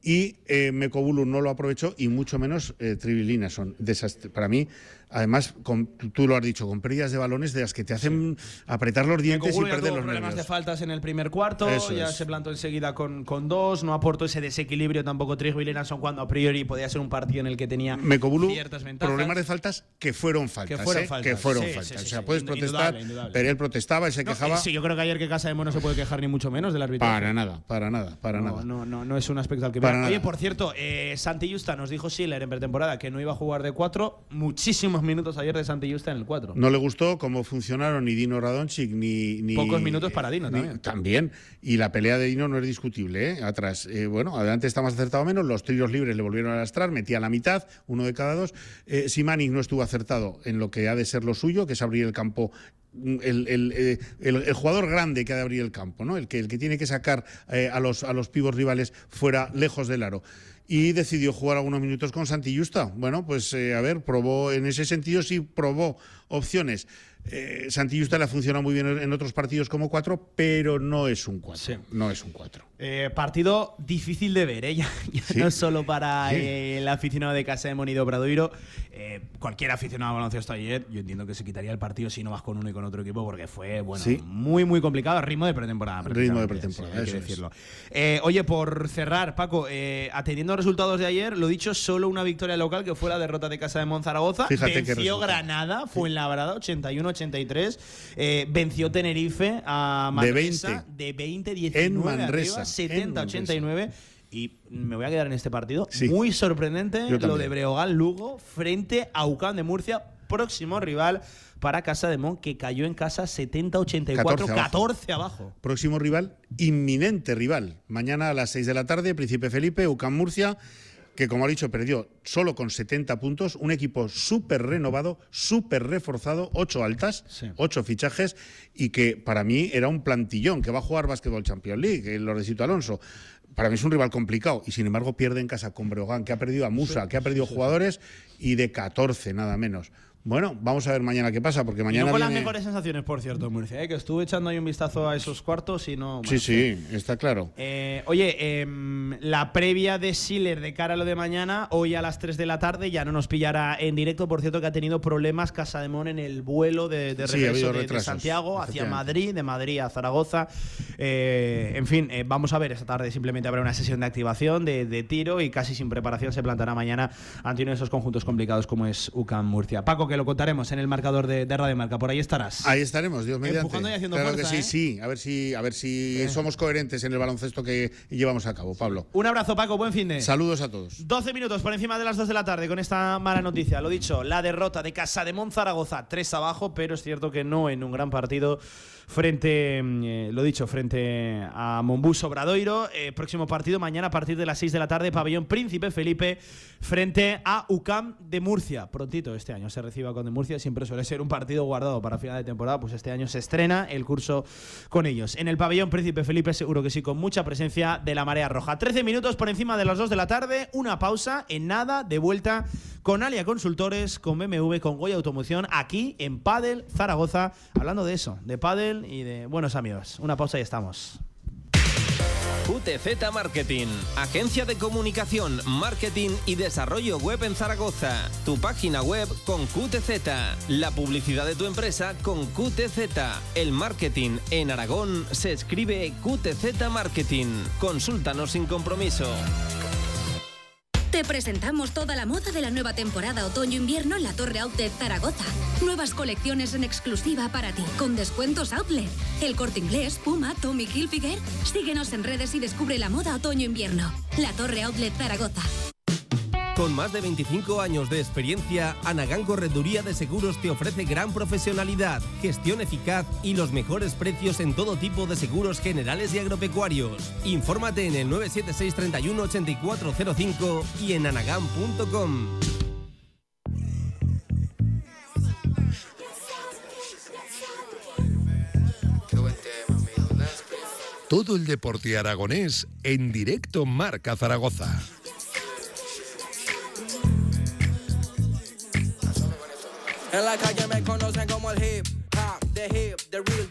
Y eh, Mekobulu no lo aprovechó, y mucho menos eh, Trivilina. Son para mí, además, con- tú lo has dicho, con pérdidas de balones de las que te hacen apretar los dientes y perder los problemas nervios. de faltas en el primer cuarto, Eso ya es. se plantó enseguida con, con dos, no aportó ese desequilibrio tampoco Trigo y cuando a priori podía ser un partido en el que tenía Mekobulu, ciertas ventajas. problemas de faltas que fueron faltas. Que fueron ¿eh? faltas. Que fueron Sí, faltas. sí, sí, o sea, sí, puedes indudable, protestar, indudable. pero él protestaba y se No, quejaba. sí, yo creo que ayer que Casa de Mono no se puede quejar ni mucho menos del arbitraje. Para nada, para nada, para no, nada. No, no, no es un aspecto al que. Oye, por cierto, eh, Santi Justa nos dijo Schiller en pretemporada que no iba a jugar de cuatro. Minutos ayer de Santi Justa en el cuatro. No le gustó cómo funcionaron ni Dino Radonchik ni, ni. Pocos minutos para Dino ni- también. También. Y la pelea de Dino no es discutible, ¿eh? Atrás. Eh, bueno, adelante está más acertado o menos. Los tiros libres le volvieron a lastrar, metía la mitad, uno de cada dos. Eh, Simanic no estuvo acertado en lo que ha de ser lo suyo, que es abrir el campo. mm, El, el, eh, el- el jugador grande que ha de abrir el campo, ¿no? El que, el que tiene que sacar eh, a los, a los pibos rivales fuera, lejos del aro. Y decidió jugar algunos minutos con Santi Justa. Bueno, pues eh, a ver, probó, en ese sentido sí probó opciones. Eh, Santi Justa le ha funcionado muy bien en otros partidos como cuatro, pero no es un cuatro. No es un cuatro. Eh, partido difícil de ver, ¿eh? Ya, ya Sí. no solo para Sí. eh, el aficionado de Casa de Monido Bradoiro. Eh, cualquier aficionado al baloncesto ayer, yo entiendo que se quitaría el partido si no vas con uno y con otro equipo, porque fue, bueno, Sí. muy, muy complicado. Ritmo de pretemporada. Ritmo de pretemporada, sí, hay que es. decirlo. Eh, oye, por cerrar, Paco, eh, atendiendo a los resultados de ayer, lo dicho, solo una victoria local que fue la derrota de Casa de Monzaragoza. Fíjate venció. Granada, fue en Labrada, 81-83. Eh, venció Tenerife a De Manresa 20. de 20-19 En Manresa, arriba, en 70-89. Y me voy a quedar en este partido. Sí. Muy sorprendente lo de Breogán Lugo frente a UCAM de Murcia, próximo rival para Casa de Mon, que cayó en casa 70-84, 14 14 abajo. Próximo rival, inminente rival. Mañana a las 6 de la tarde, Príncipe Felipe, UCAM Murcia, que como ha dicho, perdió solo con 70 puntos. Un equipo súper renovado, súper reforzado, ocho altas, ocho fichajes, y que para mí era un plantillón que va a jugar Básquetbol Champions League, el Lorecito Alonso. Para mí es un rival complicado y sin embargo pierde en casa con Breogán, que ha perdido a Musa, que ha perdido jugadores y de 14 nada menos. Bueno, vamos a ver mañana qué pasa, porque Y mañana no con las mejores sensaciones, por cierto, Murcia, ¿eh? que estuve echando ahí un vistazo a esos cuartos y no. Sí, sí, está claro. Eh, oye, em, la previa de Schiller de cara a lo de mañana, hoy a las 3 de la tarde, ya no nos pillará en directo. Por cierto, que ha tenido problemas Casademón en el vuelo de, de Sí, ha regreso de- Santiago hacia. Madrid, de Madrid a Zaragoza. Eh, en fin, eh, vamos a ver, esta tarde simplemente habrá una sesión de activación, de, de tiro y casi sin preparación se plantará mañana ante uno de esos conjuntos complicados como es UCAM Murcia. Paco, que lo contaremos en el marcador de, de Radio Marca, por ahí estarás. Ahí estaremos, Dios mediante. Empujando y haciendo claro fuerza, que ¿eh? sí, sí. A ver si, a ver si somos coherentes en el baloncesto que llevamos a cabo, Pablo. Un abrazo, Paco, buen fin de. Saludos a todos. 12 minutos por encima de las 2 de la tarde con esta mala noticia. Lo dicho, la derrota de Casa de Monzaragoza, 3 abajo, pero es cierto que no en un gran partido frente, mm, eh, lo dicho, frente a Monbus Obradoiro. Eh, próximo partido mañana a partir de las 6 de la tarde, Pabellón Príncipe Felipe frente a UCAM de Murcia. Prontito este año se reciba con de Murcia, siempre suele ser un partido guardado para final de temporada, pues este año se estrena el curso con ellos. En el Pabellón Príncipe Felipe seguro que sí, con mucha presencia de la marea roja. 13 minutos por encima de las 2 de la tarde, una pausa en nada, de vuelta con Alia Consultores, con BMW, con Goya Automoción, aquí en Padel Zaragoza, hablando de eso, de Padel y de buenos amigos. Una pausa y estamos. QTZ Marketing, agencia de comunicación, marketing y desarrollo web en Zaragoza. Tu página web con QTZ, la publicidad de tu empresa con QTZ. El marketing en Aragón se escribe QTZ Marketing. Consúltanos sin compromiso. Te presentamos toda la moda de la nueva temporada otoño-invierno en la Torre Outlet Zaragoza. Nuevas colecciones en exclusiva para ti, con descuentos Outlet. El Corte Inglés, Puma, Tommy Hilfiger. Síguenos en redes y descubre la moda otoño-invierno. La Torre Outlet Zaragoza. Con más de 25 años de experiencia, Anagán Correduría de Seguros te ofrece gran profesionalidad, gestión eficaz y los mejores precios en todo tipo de seguros generales y agropecuarios. Infórmate en el 976 31 8405 y en anagán.com. Todo el deporte aragonés en directo Marca Zaragoza. En la calle me conocen como el hip hop, the hip, the real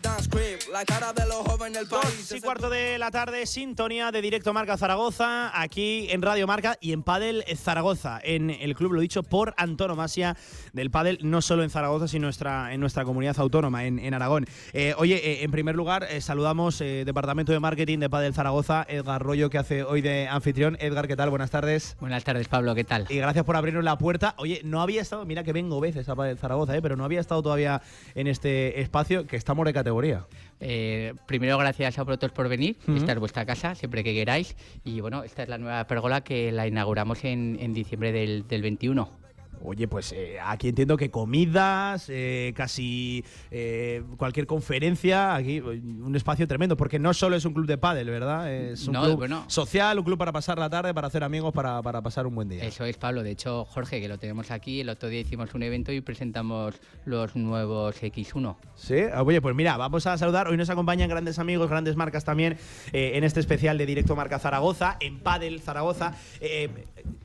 la cara de los jóvenes del país. Dos y cuarto de la tarde, sintonía de directo Marca Zaragoza, aquí en Radio Marca y en Padel Zaragoza, en el club, lo dicho, por antonomasia del Padel, no solo en Zaragoza, sino nuestra, en nuestra comunidad autónoma, en, en Aragón. Eh, oye, eh, en primer lugar, eh, saludamos eh, Departamento de Marketing de Padel Zaragoza, Edgar Rollo, que hace hoy de anfitrión. Edgar, ¿qué tal? Buenas tardes. Buenas tardes, Pablo, ¿qué tal? Y gracias por abrirnos la puerta. Oye, no había estado, mira que vengo veces a Padel Zaragoza, eh, pero no había estado todavía en este espacio, que estamos de categoría. Eh, primero, gracias a vosotros por venir. Ujú. Esta es vuestra casa, siempre que queráis. Y bueno, esta es la nueva pérgola que la inauguramos en, en diciembre del, del 21. Oye, pues eh, aquí entiendo que comidas, eh, casi eh, cualquier conferencia, aquí un espacio tremendo, porque no solo es un club de pádel, ¿verdad? Es un No, club bueno. social, un club para pasar la tarde, para hacer amigos, para, para pasar un buen día. Eso es, Pablo. De hecho, Jorge, que lo tenemos aquí, el otro día hicimos un evento y presentamos los nuevos X1. Sí, Ah, oye, pues mira, vamos a saludar. Hoy nos acompañan grandes amigos, grandes marcas también en este especial de Directo Marca Zaragoza, en Padel Zaragoza.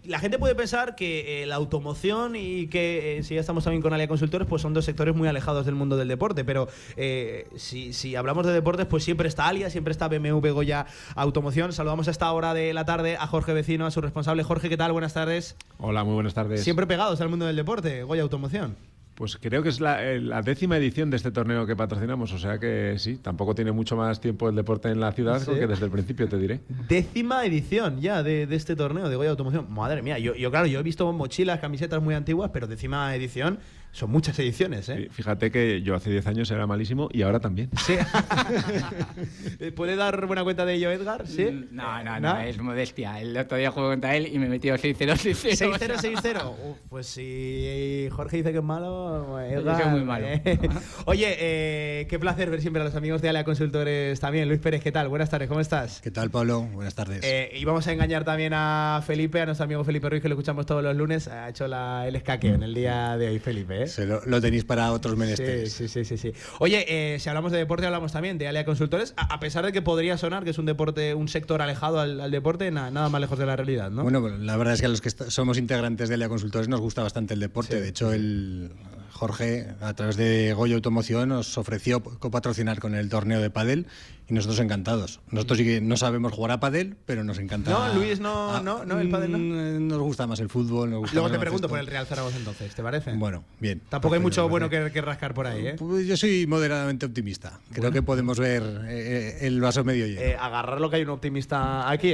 La gente puede pensar que eh, la automoción y que eh, si ya estamos también con Alia Consultores, pues son dos sectores muy alejados del mundo del deporte. Pero eh, si, si hablamos de deportes, pues siempre está Alia, siempre está BMW Goya Automoción. Saludamos a esta hora de la tarde a Jorge Vecino, a su responsable. Jorge, ¿qué tal? Buenas tardes. Hola, muy buenas tardes. Siempre pegados al mundo del deporte, Goya Automoción. Pues creo que es la, eh, la décima edición de este torneo que patrocinamos, o sea que sí, tampoco tiene mucho más tiempo el deporte en la ciudad Sí. que desde el principio, te diré. Décima edición ya de, de este torneo de Goya Automoción. Madre mía, yo, yo claro, yo he visto mochilas, camisetas muy antiguas, pero décima edición son muchas ediciones, ¿eh? Fíjate que yo hace 10 años era malísimo y ahora también. Sí. ¿Puede dar buena cuenta de ello, Edgar? ¿Sí? Mm, No, no, no, es modestia. El otro día jugué contra él y me metió 6-0, 6-0. 6-0, 6-0. Uf, Pues si Jorge dice que es malo, Edgar. soy muy malo. eh. Oye, eh, qué placer ver siempre a los amigos de Alea Consultores también. Luis Pérez, ¿qué tal? Buenas tardes, ¿cómo estás? ¿Qué tal, Pablo? Buenas tardes. Eh, y vamos a engañar también a Felipe, a nuestro amigo Felipe Ruiz, que lo escuchamos todos los lunes. Ha hecho la, el escaqueo en el día de hoy, Felipe. ¿Eh? Se lo, lo tenéis para otros menesteres. sí, sí, sí, sí. Oye, eh, si hablamos de deporte, hablamos también de Alea Consultores, a, a pesar de que podría sonar que es un deporte, un sector alejado al, al deporte, na- nada más lejos de la realidad, ¿no? Bueno, pues la verdad es que a los que somos integrantes de Lea Consultores nos gusta bastante el deporte. De hecho, el Jorge, a través de Goya Automoción, nos ofreció copatrocinar con el torneo de pádel y nosotros encantados. Nosotros sí que no sabemos jugar a pádel, pero nos encanta. No, Luis, no, Ah, no, no, el pádel no. mm, Nos gusta más el fútbol. Nos gusta Luego más te pregunto por el Real Zaragoza entonces, ¿te parece? Bueno, bien. Tampoco hay Perfecto, mucho me bueno parece. que, que rascar por ahí, ¿eh? Pues yo soy moderadamente optimista. Creo Bueno. que podemos ver eh, el vaso medio lleno. Eh, agarrar lo que hay un optimista aquí,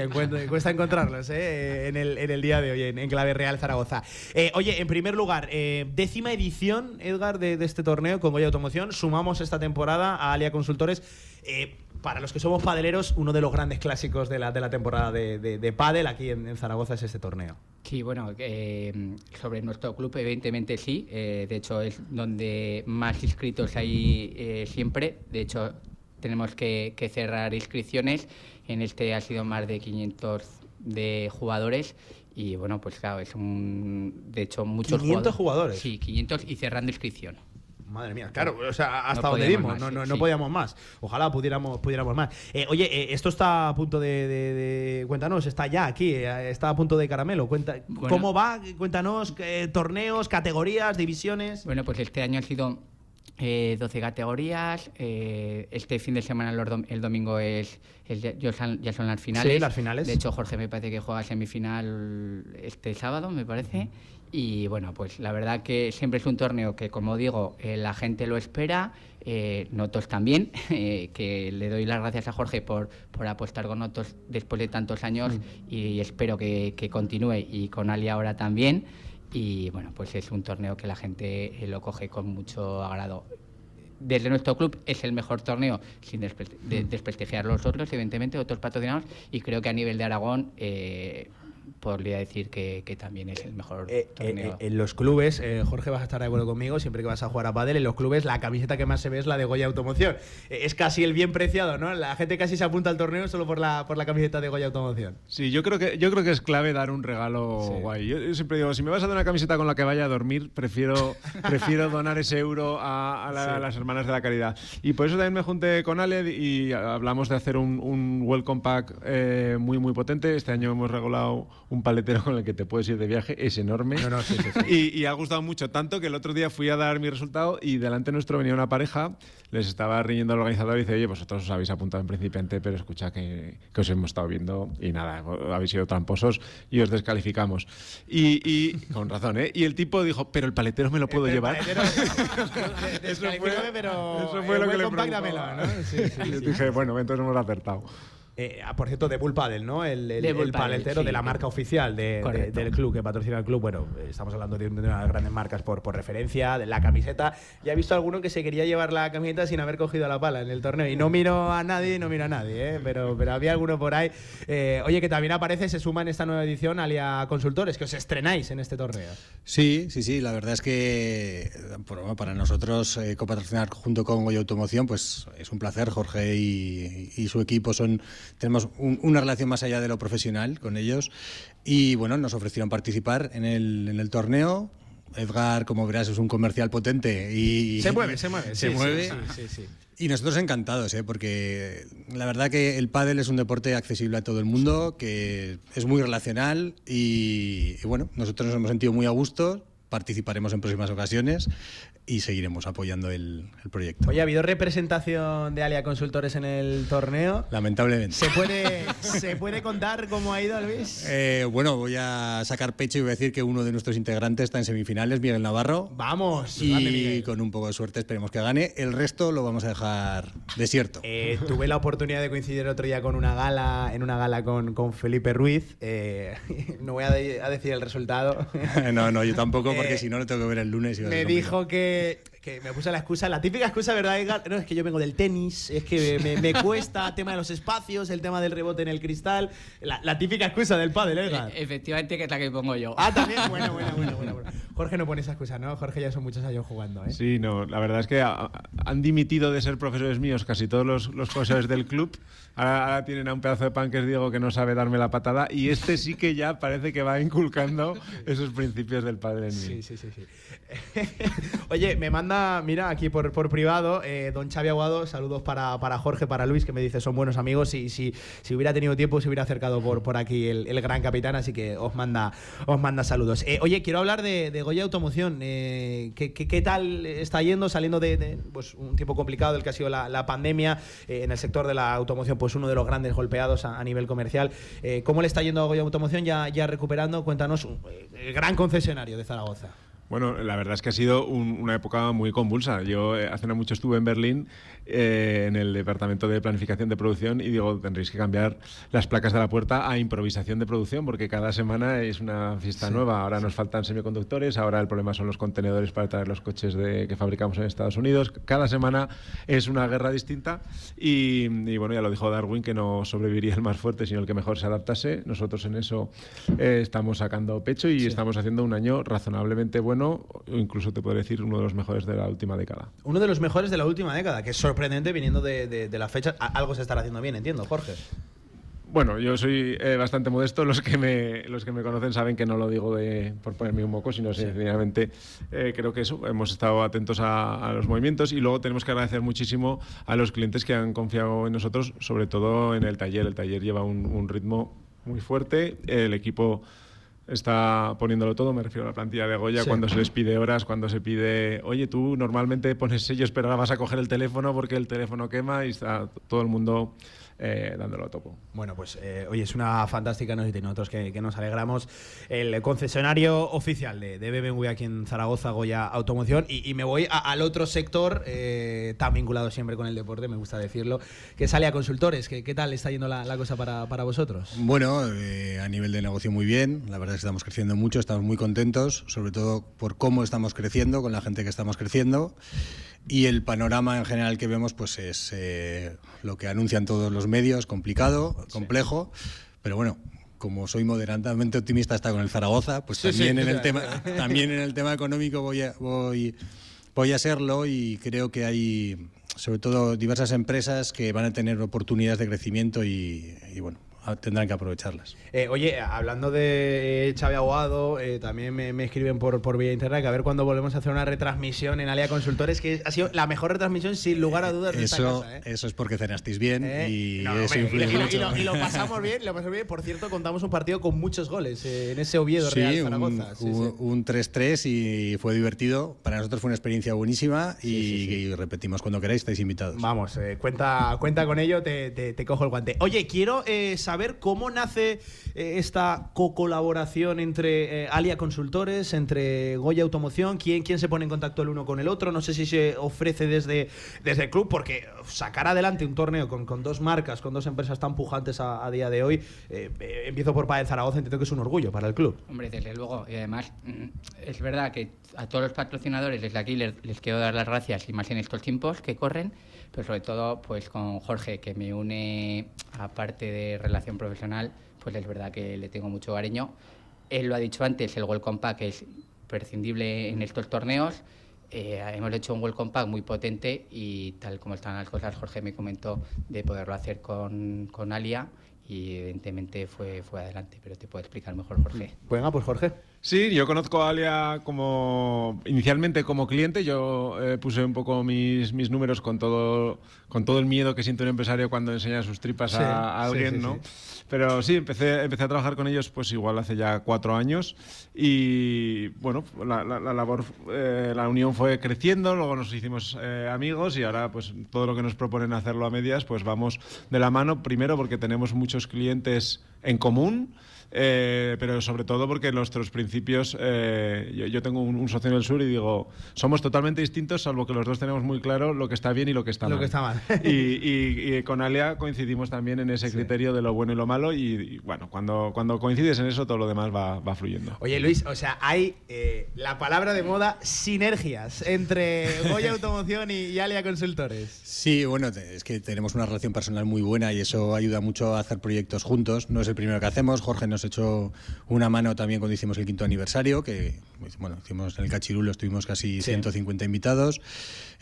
cuesta encontrarlos ¿eh? en, el, en el día de hoy, en, en Clave Real Zaragoza. Eh, oye, en primer lugar, eh, décima edición, Edgar, de, de este torneo con Goya Automoción. Sumamos esta temporada a Alia Consultores. Eh, para los que somos padeleros, uno de los grandes clásicos de la, de la temporada de, de, de pádel aquí en, en Zaragoza es este torneo. Sí, bueno, eh, sobre nuestro club, evidentemente sí. eh, de hecho, es donde más inscritos hay eh, siempre. De hecho, tenemos que, que cerrar inscripciones. En este ha sido más de 500 de jugadores. Y bueno, pues claro, es un. De hecho, muchos 500 jugadores. Sí, 500 y cerrando inscripción. Madre mía, claro, o sea, hasta No donde más, no, no, sí, no podíamos más. Ojalá pudiéramos, pudiéramos más. Eh, oye, eh, esto está a punto de, de- de- Cuéntanos, está ya aquí, eh, está a punto de caramelo. Cuenta, Bueno. ¿Cómo va? Cuéntanos, eh, torneos, categorías, divisiones. Bueno, pues este año ha sido eh, 12 categorías. eh, este fin de semana, los dom- el domingo, es, es ya, ya son- ya son las finales. Sí, las finales. De hecho, Jorge me parece que juega semifinal este sábado, me parece. Y bueno, pues la verdad que siempre es un torneo que, como digo, eh, la gente lo espera, eh, Notos también, eh, que le doy las gracias a Jorge por, por apostar con Notos después de tantos años y espero que, que continúe y con Ali ahora también. Y bueno, pues es un torneo que la gente eh, lo coge con mucho agrado. Desde nuestro club es el mejor torneo, sin despre- de- desprestigiar los otros, evidentemente, otros patrocinados, y creo que a nivel de Aragón eh, podría decir que, que también es el mejor Eh, torneo. eh, en los clubes, eh, Jorge vas a estar de acuerdo conmigo, siempre que vas a jugar a pádel, en los clubes la camiseta que más se ve es la de Goya Automoción. Eh, es casi el bien preciado, ¿no? La gente casi se apunta al torneo solo por la, por la camiseta de Goya Automoción. Sí, yo creo que yo creo que es clave dar un regalo guay. Yo, yo siempre digo, si me vas a dar una camiseta con la que vaya a dormir, prefiero prefiero donar ese euro a, a la- Sí. a las hermanas de la caridad. Y por eso también me junté con Ale y hablamos de hacer un, un welcome pack eh, muy muy potente. Este año hemos regulado un paletero con el que te puedes ir de viaje, es enorme. Y, y ha gustado mucho, tanto que el otro día fui a dar mi resultado y delante nuestro venía una pareja, les estaba riñendo al organizador y dice, oye, vosotros os habéis apuntado en principiante, pero escucha que, que os hemos estado viendo y nada, habéis sido tramposos y os descalificamos. Y, y- con razón, ¿eh? Y el tipo dijo, pero el paletero me lo puedo llevar. Eso fue, pero Eso fue el lo que le dámelo, ¿no? Yo sí. dije, bueno, entonces hemos acertado. Eh, ah, por cierto, de Bull Paddle, ¿no? El, el, De Bull el Paddle, paletero sí. de la marca oficial de- de- Correcto. del club que patrocina el club. Bueno, estamos hablando de, un- de una de las grandes marcas por, por referencia, de la camiseta. Ya he visto alguno que se quería llevar la camiseta sin haber cogido la pala en el torneo. Y no miro a nadie, no miro a nadie, ¿eh? pero, pero había alguno por ahí. Eh, oye, que también aparece, se suma en esta nueva edición Alia Consultores, que os estrenáis en este torneo. Sí, sí, sí. La verdad es que bueno, para nosotros eh, copatrocinar junto con Goya Automoción, pues es un placer. Jorge y, y su equipo son tenemos un- una relación más allá de lo profesional con ellos y bueno, nos ofrecieron participar en el, en el torneo. Edgar, como verás, es un comercial potente y Se mueve, se mueve. Se sí, mueve. sí, sí. Y nosotros encantados, ¿eh? porque la verdad que el pádel es un deporte accesible a todo el mundo, que es muy relacional y, y bueno, nosotros nos hemos sentido muy a gusto, participaremos en próximas ocasiones y seguiremos apoyando el, el proyecto. Oye, ¿ha habido representación de Alia Consultores en el torneo? Lamentablemente. ¿Se puede, ¿Se puede contar cómo ha ido, Luis? Eh, bueno, voy a sacar pecho y voy a decir que uno de nuestros integrantes está en semifinales, Miguel Navarro. Vamos, Y con un poco de suerte esperemos que gane. El resto lo vamos a dejar desierto. Eh, tuve la oportunidad de coincidir el otro día con una gala, en una gala con, con Felipe Ruiz. Eh, no voy a, de- a decir el resultado. no, no, yo tampoco, porque si no lo tengo que ver el lunes. y me dijo que, eh, que me puse la excusa, la típica excusa, ¿verdad, Edgar? No, es que yo vengo del tenis, es que me, me cuesta el tema de los espacios, el tema del rebote en el cristal. La, la típica excusa del pádel, Edgar. E- Efectivamente, que es la que pongo yo. Ah, también, bueno, bueno, bueno, bueno, bueno. Jorge no pone esa excusa, ¿no? Jorge ya son muchos años jugando, ¿eh? Sí, no, la verdad es que han dimitido de ser profesores míos casi todos los, los profesores del club. Ahora, ahora tienen a un pedazo de pan que es Diego que no sabe darme la patada y este sí que ya parece que va inculcando esos principios del padre en mí. Sí, sí, sí, sí. Oye, me manda, mira, aquí por, privado, eh, don Xavi Aguado, saludos para, para Jorge, para Luis, que me dice son buenos amigos. Y si, hubiera tenido tiempo, se hubiera acercado por, por aquí el, gran capitán, así que os manda, os manda saludos. Eh, oye, quiero hablar de, de Goya Automoción. Eh, ¿qué, tal está yendo? Saliendo de, pues, un tiempo complicado, el que ha sido la, pandemia, en el sector de la automoción, pues uno de los grandes golpeados a, nivel comercial. ¿Cómo le está yendo a Goya Automoción? Ya, ya recuperando, cuéntanos, el gran concesionario de Zaragoza. Bueno, la verdad es que ha sido un- una época muy convulsa. Yo eh, hace no mucho estuve en Berlín, eh, en el departamento de planificación de producción, y digo, tendréis que cambiar las placas de la puerta a improvisación de producción, porque cada semana es una fiesta Sí, nueva. Ahora nos faltan semiconductores, ahora el problema son los contenedores para traer los coches de- que fabricamos en Estados Unidos. Cada semana es una guerra distinta, y, y bueno, ya lo dijo Darwin, que no sobreviviría el más fuerte, sino el que mejor se adaptase. Nosotros en eso eh, estamos sacando pecho y estamos haciendo un año razonablemente bueno, o incluso te podría decir uno de los mejores de la última década. Uno de los mejores de la última década, que es sorprendente viniendo de, de, de la fecha. Algo se estará haciendo bien, entiendo, Jorge. Bueno, yo soy eh, bastante modesto. Los que me los que me conocen saben que no lo digo de, por ponerme un moco, sino sencillamente eh, creo que eso. Hemos estado atentos a, a los movimientos y luego tenemos que agradecer muchísimo a los clientes que han confiado en nosotros, sobre todo en el taller. El taller lleva un, un ritmo muy fuerte. El equipo está poniéndolo todo, me refiero a la plantilla de Goya, Sí. cuando se les pide horas, cuando se pide, oye, tú normalmente pones sellos, pero ahora vas a coger el teléfono porque el teléfono quema y está todo el mundo eh, dándolo a topo. Bueno, pues eh, oye, es una fantástica noticia y nosotros que, que nos alegramos. El concesionario oficial de, de BMW aquí en Zaragoza, Goya Automoción. Y, y me voy a- al otro sector, eh, tan vinculado siempre con el deporte, me gusta decirlo, que es Alia Consultores. ¿Qué, qué tal está yendo la, la cosa para, para vosotros? Bueno, eh, a nivel de negocio muy bien, la verdad es que estamos creciendo mucho, estamos muy contentos, sobre todo por cómo estamos creciendo, con la gente que estamos creciendo. Y el panorama en general que vemos pues es eh, lo que anuncian todos los medios, complicado, complejo, pero bueno, como soy moderadamente optimista hasta con el Zaragoza, pues Sí, también, sí. en el tema, también en el tema económico voy a, voy, voy a serlo y creo que hay sobre todo diversas empresas que van a tener oportunidades de crecimiento y, y, bueno, tendrán que aprovecharlas. Eh, oye, hablando de eh, Xavi Aguado, eh, también me, me escriben por, por vía interna que a ver cuándo volvemos a hacer una retransmisión en Alia Consultores, que ha sido la mejor retransmisión sin lugar a dudas de esta Eso, casa. ¿eh? eso es porque cenasteis bien y No, eso hombre, influye y, lo- y mucho. lo, y lo pasamos bien, lo pasamos bien. Por cierto, contamos un partido con muchos goles en ese Oviedo Sí, Real un, Zaragoza. Sí, un- sí. un 3-3 y fue divertido. Para nosotros fue una experiencia buenísima y, y repetimos cuando queráis, estáis invitados. Vamos, eh, cuenta, cuenta con ello, te, te- te cojo el guante. Oye, quiero eh, saber cómo nace eh, esta co-colaboración entre eh, Alia Consultores, entre Goya Automoción. ¿Quién, ¿Quién se pone en contacto el uno con el otro? No sé si se ofrece desde, desde el club, porque sacar adelante un torneo con, con dos marcas, con dos empresas tan pujantes a, a día de hoy, eh, eh, empiezo por Padel Zaragoza, entiendo que es un orgullo para el club. Hombre, desde luego. Y además, mm, es verdad que a todos los patrocinadores desde aquí les, les quiero dar las gracias, y más en estos tiempos que corren, pero sobre todo pues con Jorge, que me une, aparte de relación profesional, pues es verdad que le tengo mucho cariño. Él lo ha dicho antes, el Welcome Pack es prescindible en estos torneos. Eh, hemos hecho un Welcome Pack muy potente y tal como están las cosas, Jorge me comentó de poderlo hacer con, con Alia y evidentemente fue, fue adelante, pero te puedo explicar mejor Jorge. Venga, pues Jorge. Sí, yo conozco a Alia como inicialmente como cliente. Yo eh, puse un poco mis, mis números con todo, con todo el miedo que siente un empresario cuando enseña sus tripas Sí, a, a alguien, sí, ¿no? sí. Pero sí, empecé, empecé a trabajar con ellos pues igual hace ya cuatro años y bueno, la, la- la labor, eh, la unión fue creciendo, luego nos hicimos eh, amigos y ahora pues todo lo que nos proponen hacerlo a medias pues vamos de la mano, primero porque tenemos muchos clientes en común. Eh, pero sobre todo porque nuestros principios, eh, yo, yo tengo un, un socio en el sur y digo, somos totalmente distintos, salvo que los dos tenemos muy claro lo que está bien y lo que está Lo mal. que está mal. y, y- y con Alia coincidimos también en ese criterio de lo bueno y lo malo y, y, bueno, cuando, cuando coincides en eso todo lo demás va, va fluyendo. Oye Luis, o sea, hay eh, la palabra de moda sinergias entre Goya Automoción y, y Alia Consultores. Sí, bueno, es que tenemos una relación personal muy buena y eso ayuda mucho a hacer proyectos juntos. No es el primero que hacemos. Jorge nos echó una mano también cuando hicimos el quinto aniversario, que bueno, hicimos en el Cachirulo, estuvimos casi 150 invitados.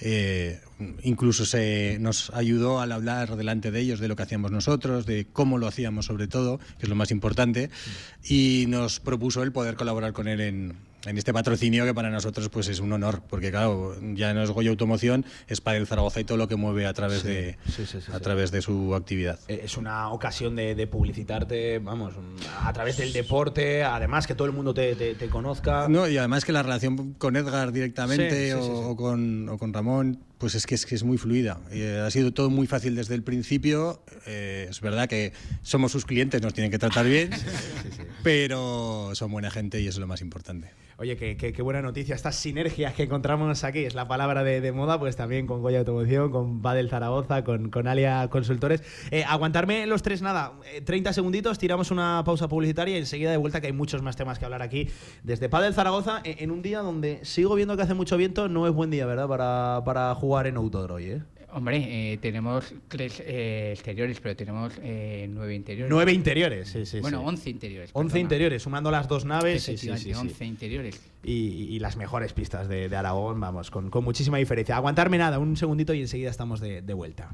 Eh, incluso se nos ayudó al hablar delante de ellos de lo que hacíamos nosotros, de cómo lo hacíamos sobre todo, que es lo más importante, y nos propuso el poder colaborar con él en, en este patrocinio que para nosotros pues es un honor, porque claro, ya no es Goya Automoción, es para el Zaragoza y todo lo que mueve a través Sí, de sí, sí, sí, a través de su actividad. Eh, Es una ocasión de, de publicitarte, vamos, a través del deporte, además que todo el mundo te, te- te conozca. No, y además que la relación con Edgar directamente o, o con, o con Ramón, pues es que es, que es muy fluida. Eh, ha sido todo muy fácil desde el principio. Eh, es verdad que somos sus clientes, nos tienen que tratar bien, pero son buena gente y eso es lo más importante. Oye, qué, qué- qué buena noticia. Estas sinergias que encontramos aquí, es la palabra de, de moda, pues también con Goya Automoción, con Badel Zaragoza, con, con Alia Consultores. Eh, aguantarme los tres, nada, eh, 30 segunditos, tiramos una pausa publicitaria y enseguida de vuelta, que hay muchos más temas que hablar aquí. Desde Padel Zaragoza, en, en un día donde sigo viendo que hace mucho viento, no es buen día, ¿verdad? Para, para jugar en Autodroy, ¿eh? Hombre, eh, tenemos tres eh, exteriores, pero tenemos eh, nueve interiores. Nueve interiores, sí, sí. Bueno, sí. once interiores. 11 perdona. interiores, sumando las dos naves. sí. 11 interiores. Y, y las mejores pistas de, de Aragón, vamos, con, con muchísima diferencia. Aguantarme nada, un segundito y enseguida estamos de, de vuelta.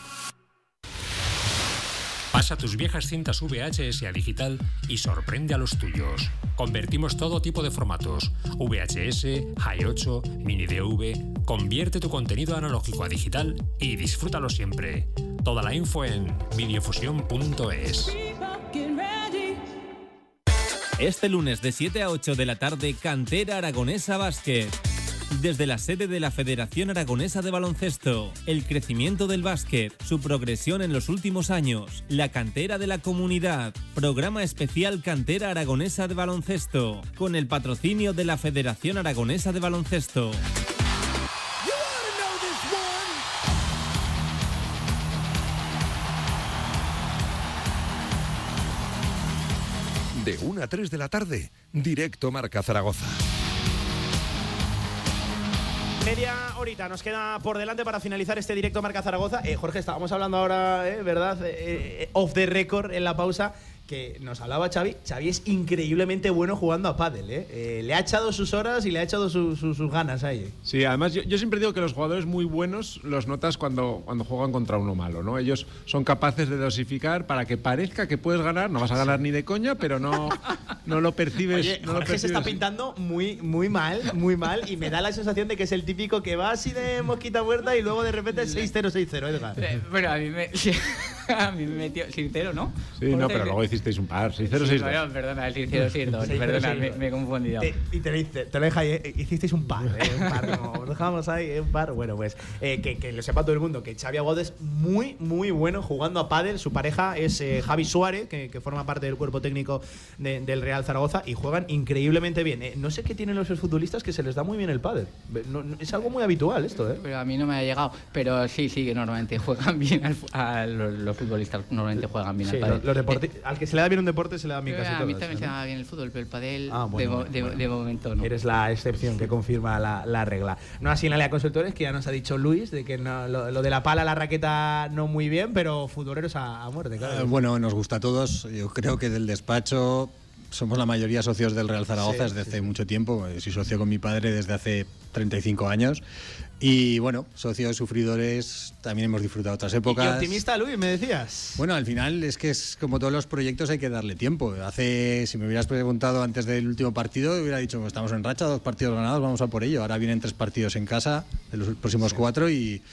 Pasa tus viejas cintas VHS a digital y sorprende a los tuyos. Convertimos todo tipo de formatos: VHS, High 8, Mini DV. Convierte tu contenido analógico a digital y disfrútalo siempre. Toda la info en videofusión.es. Este lunes de 7 a 8 de la tarde, Cantera Aragonesa Básquet. Desde la sede de la Federación Aragonesa de Baloncesto, el crecimiento del básquet, su progresión en los últimos años, la cantera de la comunidad, programa especial Cantera Aragonesa de Baloncesto, con el patrocinio de la Federación Aragonesa de Baloncesto. De 1 a 3 de la tarde, directo Marca Zaragoza. Media horita nos queda por delante para finalizar este directo Marca Zaragoza. Eh, Jorge, estábamos hablando ahora, eh, ¿verdad? Eh, eh, off the record en la pausa que nos hablaba Xavi. Xavi es increíblemente bueno jugando a pádel, ¿eh? Eh, le ha echado sus horas y le ha echado su- su- sus ganas ahí. Sí, además yo, yo siempre digo que los jugadores muy buenos los notas cuando, cuando juegan contra uno malo, ¿no? Ellos son capaces de dosificar para que parezca que puedes ganar, no vas a ganar ni de coña, pero no, no lo percibes. Oye, no lo se está pintando muy, muy mal, muy mal, y me da la sensación de que es el típico que va así de mosquita muerta y luego de repente 6-0, 6-0, Edgar. Eh, Bueno, a mí me, sí, a mí me metió sincero, ¿no? Sí, no, pero luego hicisteis un par, 6-0, Sí, 6-2. bueno, perdona, el 6-0, 6-2, Sí, perdona, me, he confundido. Y te lo deja ahí, eh, hicisteis un par, eh, un par, no, os dejamos ahí, eh, un par. Bueno, pues que, lo sepa todo el mundo, que Xavi Aguado es muy, muy bueno jugando a pádel. Su pareja es Javi Suárez, que, forma parte del cuerpo técnico de- del Real Zaragoza, y juegan increíblemente bien. No sé qué tienen los futbolistas que se les da muy bien el pádel. Es algo muy habitual esto, ¿eh? Pero a mí no me ha llegado. Pero sí, sí, que normalmente juegan bien a los, los futbolistas, normalmente juegan bien Sí, al pádel. los, los deporti- al que se le da bien un deporte se le da bien Eh, casi a todo. mí eso, también se ¿no? me da bien el fútbol, pero el pádel Ah, bueno, de, de- bueno. de momento no. Eres la excepción que confirma la, la regla. No así en la Lea Consultores, que ya nos ha dicho Luis, de que no- lo, lo de la pala, la raqueta, no muy bien, pero futboleros a, a muerte, claro. Eh, bueno, nos gusta a todos. Yo creo que del despacho somos la mayoría socios del Real Zaragoza Sí, desde hace mucho tiempo. Eh, Soy socio con mi padre desde hace 35 años. Y bueno, socios sufridores, también hemos disfrutado otras Y épocas. optimista, Luis, me decías. Bueno, al final es que es como todos los proyectos hay que darle tiempo. Hace, si me hubieras preguntado antes del último partido, hubiera dicho, "Pues estamos en racha, dos partidos ganados, vamos a por ello. Ahora vienen tres partidos en casa, de los próximos cuatro, y,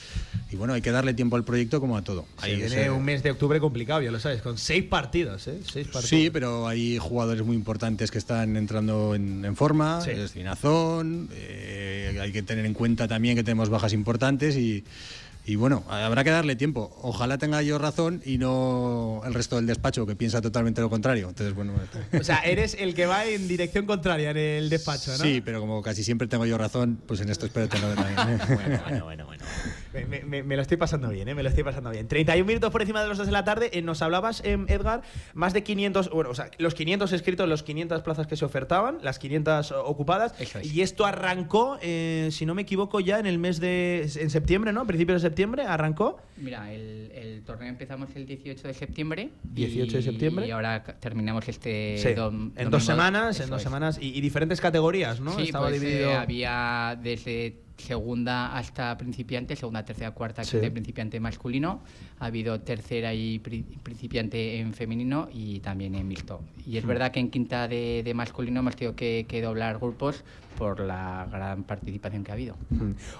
y bueno, hay que darle tiempo al proyecto como a todo. Se Hay- viene un mes de octubre complicado, ya lo sabes, con seis partidos, ¿eh? Seis partidos. Sí, pero hay jugadores muy importantes que están entrando en, en forma. Sí. Es Dinazón. eh, hay que tener en cuenta también que tenemos bajas importantes y, y bueno, habrá que darle tiempo. Ojalá tenga yo razón y no el resto del despacho que piensa totalmente lo contrario. Entonces, bueno. O sea, eres el que va en dirección contraria en el despacho, ¿no? Sí, pero como casi siempre tengo yo razón, pues en esto espero tenerlo también. bueno, bueno, bueno, bueno. Me, me- lo estoy pasando bien, ¿eh? Me lo estoy pasando bien. 31 minutos por encima de las 2 de la tarde. eh, nos hablabas, em, Edgar, más de 500, bueno, o sea, los 500 escritos, los 500 plazas que se ofertaban, las 500 ocupadas. Y esto arrancó, eh, si no me equivoco, ya en el mes de. en septiembre, ¿no? Principios de septiembre, arrancó. Mira, el, el torneo empezamos el 18 de septiembre. 18 de septiembre. Y ahora terminamos este. Sí, dom- en dos semanas, en Eso dos es. semanas. Y, y diferentes categorías, ¿no? Sí, Estaba pues, dividido. eh, había desde segunda hasta principiante, segunda, tercera, cuarta, Sí. quinta y principiante masculino. Ha habido tercera y pri- principiante en femenino y también en mixto. Y es verdad que en quinta de, de masculino hemos tenido que, que doblar grupos por la gran participación que ha habido.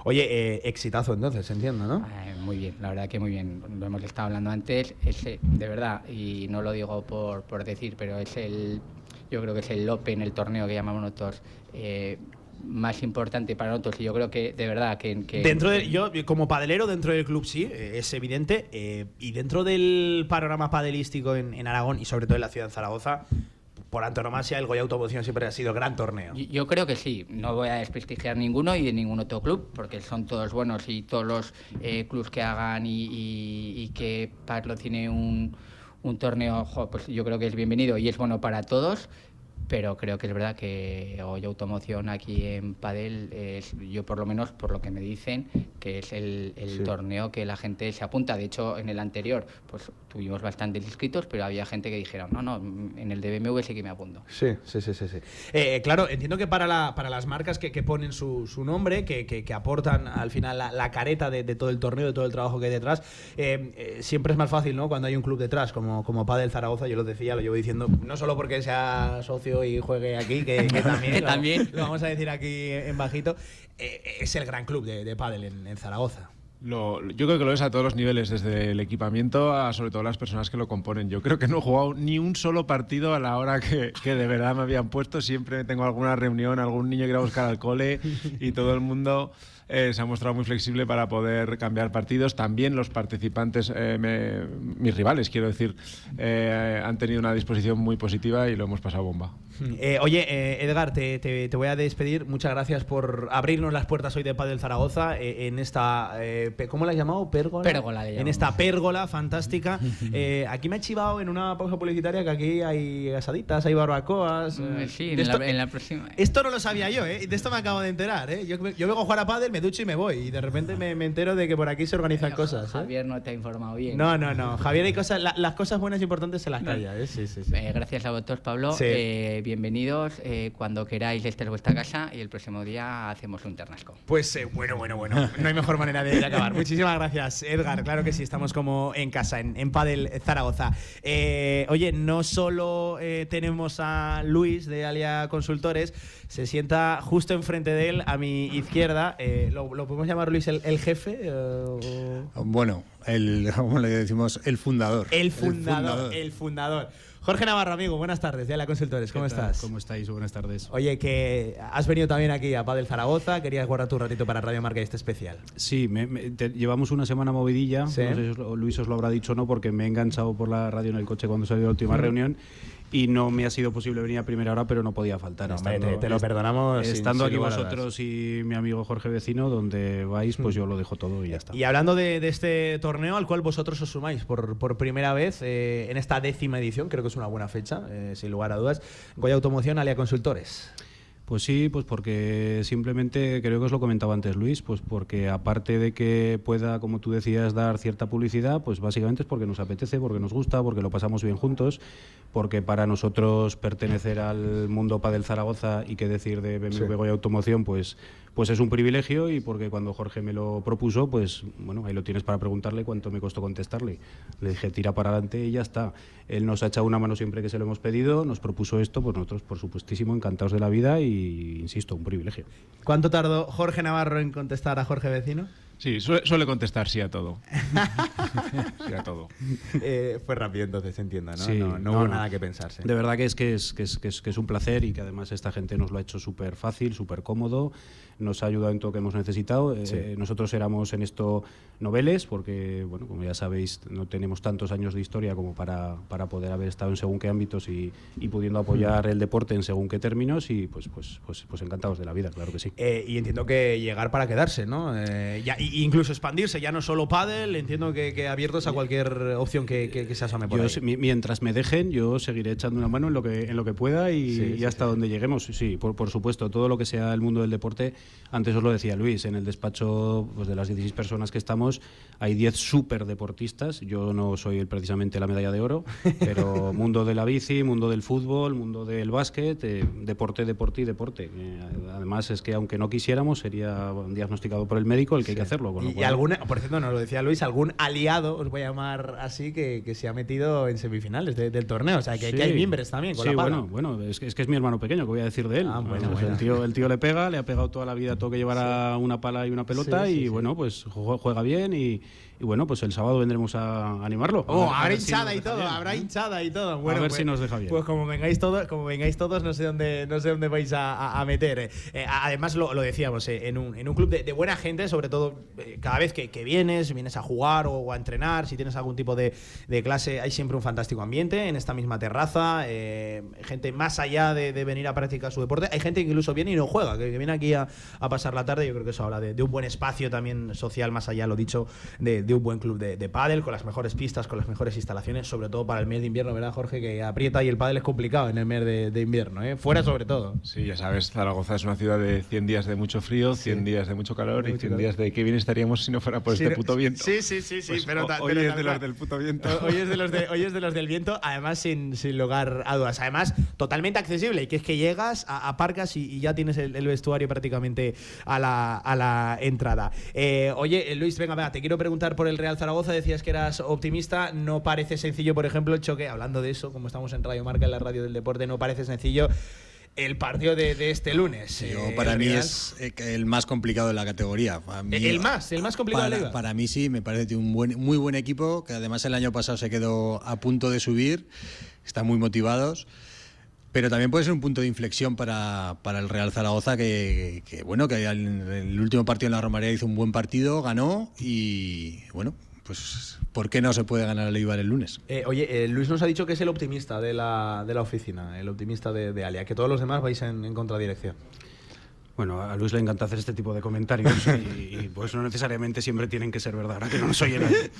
Oye, eh, exitazo entonces, entiendo, ¿no? Eh, muy bien, la verdad que muy bien. Lo hemos estado hablando antes, es de verdad, y no lo digo por, por decir, pero es el, yo creo que es el Open, el torneo que llamamos nosotros, eh, más importante para nosotros. Y yo creo que de verdad que. que- Dentro de, yo, como padelero, dentro del club sí, eh, es evidente. eh, y dentro del panorama padelístico en, en Aragón y sobre todo en la ciudad de Zaragoza, por antonomasia, el Goya Automoción siempre ha sido gran torneo. Yo- creo que sí, no voy a desprestigiar ninguno y de ningún otro club, porque son todos buenos y todos los eh, clubs que hagan y, y- y que patrocine un, un torneo, pues yo creo que es bienvenido y es bueno para todos. Pero creo que es verdad que hoy automoción aquí en Padel es, yo por lo menos por lo que me dicen, que es el, el Sí. torneo que la gente se apunta. De hecho, en el anterior, pues tuvimos bastantes inscritos, pero había gente que dijeron, no, no, en el de BMW sí que me apunto. Sí, sí, sí, sí. sí. Eh, claro, entiendo que para, la, para las marcas que, que ponen su, su nombre, que, que, que, aportan al final la, la careta de, de, todo el torneo, de todo el trabajo que hay detrás, eh, eh, siempre es más fácil, ¿no? Cuando hay un club detrás, como, como Padel Zaragoza, yo lo decía, lo llevo diciendo, no solo porque sea socio y juegue aquí, que, también, también. Lo, lo, vamos a decir aquí en bajito, es el gran club de, de Padel en, en Zaragoza. Lo, yo creo que lo es a todos los niveles, desde el equipamiento a sobre todo las personas que lo componen. Yo creo que no he jugado ni un solo partido a la hora que, de verdad me habían puesto. Siempre tengo alguna reunión, algún niño que ir a buscar al cole y todo el mundo eh, se ha mostrado muy flexible para poder cambiar partidos. También los participantes, eh, me, mis rivales, quiero decir, eh, han tenido una disposición muy positiva y lo hemos pasado bomba. Eh, oye, Edgar, te, te, te, voy a despedir. Muchas gracias por abrirnos las puertas hoy de Padel Zaragoza en esta, ¿cómo la has llamado? Pérgola. Pérgola en esta pérgola fantástica. aquí me he chivado en una pausa publicitaria que aquí hay asaditas, hay barbacoas. Mm, sí, en, esto, la, en, la, próxima. Esto no lo sabía yo, ¿eh? De esto me acabo de enterar, ¿eh? Yo, yo vengo a jugar a Padel, me ducho y me voy. Y de repente me, me entero de que por aquí se organizan cosas. ¿eh? Javier no te ha informado bien. No, no, no. Javier, hay cosas, la, las cosas buenas e importantes se las calla. ¿eh? Sí, sí, sí. Eh, gracias a vosotros, Pablo. Sí. Eh, bienvenidos. cuando queráis, esta es vuestra casa y el próximo día hacemos un ternasco. Pues bueno, bueno, bueno. No hay mejor manera de, acabar. Muchísimas gracias, Edgar. Claro que sí, estamos como en casa, en, en Padel Zaragoza. oye, no solo tenemos a Luis de Alia Consultores, se sienta justo enfrente de él, a mi izquierda. lo, lo podemos llamar Luis el, el jefe? Eh, o... Bueno, el, como le decimos, el fundador. El fundador, el fundador. El fundador. Jorge Navarro, amigo, buenas tardes, de la Consultores, ¿cómo estás? ¿Cómo estáis? Buenas tardes. Oye, que has venido también aquí a Padel Zaragoza, querías guardar tu ratito para Radio Marca este especial. Sí, me, me, te, llevamos una semana movidilla, ¿Sí? no sé si Luis os lo habrá dicho o no, porque me he enganchado por la radio en el coche cuando salió la última reunión y no me ha sido posible venir a primera hora, pero no podía faltar. No, estando, te, te, lo perdonamos. Estando sin, aquí vosotros y mi amigo Jorge Vecino, donde vais, pues yo lo dejo todo y ya está. Y hablando de, de este torneo al cual vosotros os sumáis por, por primera vez eh, en esta décima edición, creo que es una buena fecha, eh, sin lugar a dudas, Goya Automoción, Alia Consultores. Pues sí, pues porque simplemente, creo que os lo comentaba antes Luis, pues porque aparte de que pueda, como tú decías, dar cierta publicidad, pues básicamente es porque nos apetece, porque nos gusta, porque lo pasamos bien juntos, porque para nosotros pertenecer al mundo Padel Zaragoza y qué decir de BMW sí. Goya Automoción, pues pues es un privilegio y porque cuando Jorge me lo propuso, pues bueno, ahí lo tienes para preguntarle cuánto me costó contestarle. Le dije, tira para adelante y ya está. Él nos ha echado una mano siempre que se lo hemos pedido, nos propuso esto, pues nosotros, por supuestísimo, encantados de la vida y, insisto, un privilegio. ¿Cuánto tardó Jorge Navarro en contestar a Jorge Vecino? Sí, suele, suele, contestar sí a todo. sí a todo. Eh, fue rápido entonces, entiendo, ¿no? Sí, no, no, hubo no, nada que pensarse. De verdad que es que es, que es, que es, que es un placer y que además esta gente nos lo ha hecho súper fácil, súper cómodo, nos ha ayudado en todo lo que hemos necesitado. Sí. Eh, nosotros éramos en esto noveles, porque, bueno, como ya sabéis, no tenemos tantos años de historia como para, para poder haber estado en según qué ámbitos y, y pudiendo apoyar el deporte en según qué términos y pues, pues, pues, pues encantados de la vida, claro que sí. Eh, y entiendo que llegar para quedarse, ¿no? Eh, ya, y incluso expandirse, ya no solo pádel, entiendo que, que abiertos a cualquier opción que, que, que se asome por yo, ahí. Mientras me dejen, yo seguiré echando una mano en lo que, en lo que pueda y, sí, y hasta sí, donde lleguemos. Sí, por, por, supuesto, todo lo que sea el mundo del deporte. Antes os lo decía Luis, en el despacho pues, de las 16 personas que estamos, hay 10 súper deportistas. Yo no soy el, precisamente la medalla de oro, pero mundo de la bici, mundo del fútbol, mundo del básquet, eh, deporte, deporte y deporte. Eh, además, es que aunque no quisiéramos, sería diagnosticado por el médico el que hay que hacerlo. Con y, cual, alguna, por cierto, nos lo decía Luis, algún aliado, os voy a llamar así, que, que se ha metido en semifinales de, del torneo. O sea, que, sí. que hay miembros también. Con sí, la bueno, bueno es que, es que, es mi hermano pequeño, que voy a decir de él. Ah, bueno, bueno. El, tío, el tío le pega, le ha pegado toda la vida todo que llevara sí. una pala y una pelota y bueno, pues juega bien y, y bueno, pues el sábado vendremos a animarlo. Oh, a habrá hinchada si y todo, bien. habrá hinchada y todo. Bueno, a ver pues, si nos deja bien. Pues como vengáis todos, como vengáis todos, no sé dónde, no sé dónde vais a, a meter. Eh, eh, además lo, lo decíamos, eh, en, un, en un club de, de, buena gente, sobre todo eh, cada vez que, que, vienes, vienes a jugar o, o, a entrenar, si tienes algún tipo de, de, clase, hay siempre un fantástico ambiente en esta misma terraza. eh, gente más allá de, de, venir a practicar su deporte, hay gente que incluso viene y no juega, que, que viene aquí a, a, pasar la tarde. Yo creo que eso habla de, de, un buen espacio también social, más allá, lo dicho, de, un buen club de de pádel, con las mejores pistas, con las mejores instalaciones, sobre todo para el mes de invierno, ¿verdad, Jorge? Que aprieta y el pádel es complicado en el mes de, de invierno, ¿eh? Fuera sobre todo. Sí, ya sabes, Zaragoza es una ciudad de 100 días de mucho frío, 100 sí. días de mucho calor de y 100 calor. días de que viene estaríamos si no fuera por Sí, este puto viento. Sí, sí, sí, sí, Pues pero, hoy pero es tal de del puto viento. Hoy es de los, de, hoy es de los del viento, además sin, sin lugar a dudas. Además, totalmente accesible, que es que llegas, aparcas y, y ya tienes el, el vestuario prácticamente a la, a la entrada. Eh, oye, eh, Luis, venga, venga, te quiero preguntar por el Real Zaragoza. Decías que eras optimista. No parece sencillo, por ejemplo, el choque, hablando de eso, como estamos en Radio Marca, en la radio del deporte, no parece sencillo el partido de, de este lunes. Eh, para mí Real- es eh, el más complicado de la categoría. Para mí- El más, el más complicado de la para, liga. para mí sí, me parece un buen, muy buen equipo, que además el año pasado se quedó a punto de subir, están muy motivados. Pero también puede ser un punto de inflexión para, para el Real Zaragoza, que, que, bueno, que en el último partido en la Romareda hizo un buen partido, ganó y bueno, pues ¿por qué no se puede ganar el Eibar el lunes? Eh, oye, eh, Luis nos ha dicho que es el optimista de la, de la oficina, el optimista de, Alia, que todos los demás vais en, en contradirección. Bueno, a Luis le encanta hacer este tipo de comentarios y, y, pues no necesariamente siempre tienen que ser verdad, ahora que no nos oye nadie.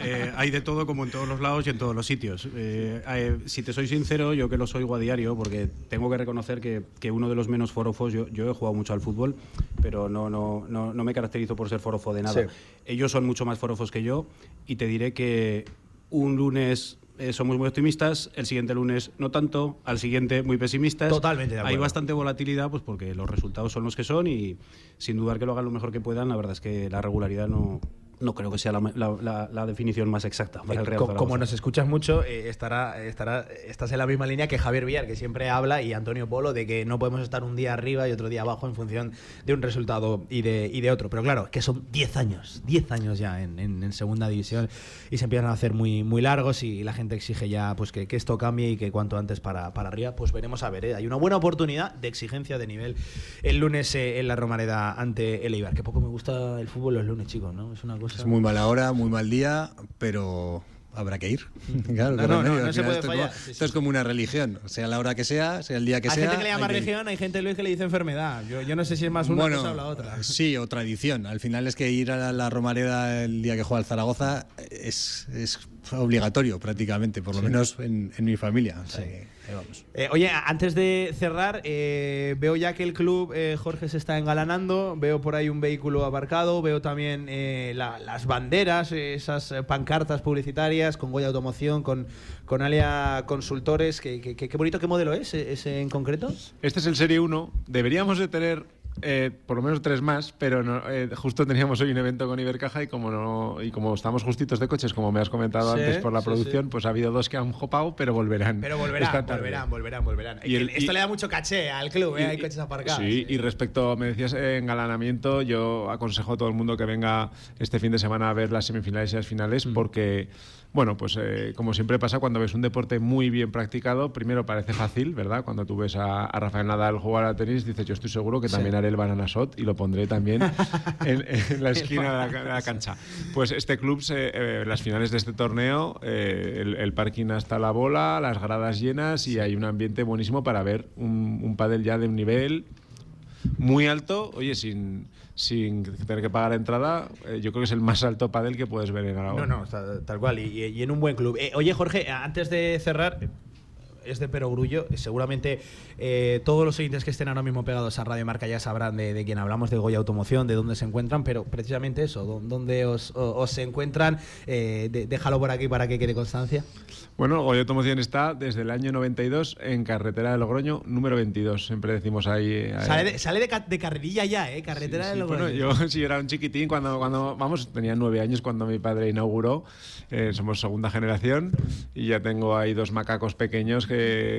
Eh, hay de todo como en todos los lados y en todos los sitios. Eh, eh, si te soy sincero, yo que los oigo a diario, porque tengo que reconocer que, que uno de los menos forofos, yo, yo he jugado mucho al fútbol, pero no, no, no, no me caracterizo por ser forofo de nada. Sí. Ellos son mucho más forofos que yo y te diré que un lunes eh, somos muy optimistas, el siguiente lunes no tanto, al siguiente muy pesimistas. Totalmente de Hay acuerdo. bastante volatilidad, pues porque los resultados son los que son y sin dudar que lo hagan lo mejor que puedan, la verdad es que la regularidad no, no creo que sea la, la- la- la definición más exacta para el Real Eh, Zaragoza. como nos escuchas mucho, eh, estará, estará, estás en la misma línea que Javier Villar, que siempre habla, y Antonio Polo, de que no podemos estar un día arriba y otro día abajo en función de un resultado y de, y de otro. Pero claro, que son 10 años, 10 años ya en, en- en segunda división y se empiezan a hacer muy, muy largos y la gente exige ya pues que, que esto cambie y que cuanto antes para, para arriba, pues veremos a ver. ¿eh? Hay una buena oportunidad de exigencia de nivel el lunes eh, en la Romareda ante el Eibar. Que poco me gusta el fútbol los lunes, chicos, ¿no? Es una cosa... Es muy mala hora, muy mal día, pero habrá que ir. Claro, No, no, se puede esto, fallar. es como, Sí, esto es como una religión, sea la hora que sea, sea el día que hay sea. gente que le llama hay que religión, hay gente Luis que le dice enfermedad. Yo, yo no sé si es más una bueno, cosa o la otra. Sí, o tradición. Al final es que ir a la, la Romareda el día que juega el Zaragoza es, es obligatorio prácticamente, por lo Sí. menos en, en mi familia. O sea que. Eh, oye, antes de cerrar, eh, veo ya que el club eh, Jorge se está engalanando, veo por ahí un vehículo aparcado, veo también eh, la- las banderas, esas pancartas publicitarias con Goya Automoción, con, con Alia Consultores. Qué bonito, ¿qué modelo es ese en concreto? Este es el Serie 1. Deberíamos de tener eh, por lo menos tres más, pero no, eh, justo teníamos hoy un evento con Ibercaja y como no y como estamos justitos de coches, como me has comentado Sí, antes por la sí, producción, sí. pues ha habido dos que han hopado, pero volverán. Pero volverán, volverán, volverán, volverán. Y el- Esto y- le da mucho caché al club, ¿eh? y- hay coches aparcados. Sí, y respecto, me decías eh, engalanamiento, yo aconsejo a todo el mundo que venga este fin de semana a ver las semifinales y las finales, porque, bueno, pues eh, como siempre pasa cuando ves un deporte muy bien practicado, primero parece fácil, ¿verdad? Cuando tú ves a, a Rafael Nadal jugar al tenis, dices, yo estoy seguro que Sí. también haré el banana shot y lo pondré también en, en la esquina de la, de la cancha. Pues este club, se, eh, las finales de este torneo, eh, el, el parking hasta la bola, las gradas llenas y hay un ambiente buenísimo para ver un, un pádel ya de un nivel muy alto, oye, sin, sin tener que pagar entrada, eh, yo creo que es el más alto pádel que puedes ver en Aragón. No, no, tal cual, y, y en un buen club. Eh, oye, Jorge, antes de cerrar, es de perogrullo, seguramente eh, todos los oyentes que estén ahora mismo pegados a Radio Marca ya sabrán de, de quién hablamos, de Goya Automoción, de dónde se encuentran, pero precisamente eso, dó- dónde os, os se encuentran, eh, de- déjalo por aquí para que quede constancia. Bueno, Goya Automoción está desde el año 92 en carretera de Logroño, número 22. Siempre decimos ahí. eh, Sale, de, sale de, ca- de carrerilla ya, ¿eh? Carretera de Sí, Logroño. bueno, yo sí era un chiquitín cuando, cuando vamos, tenía nueve años cuando mi padre inauguró. Eh, somos segunda generación y ya tengo ahí dos macacos pequeños que,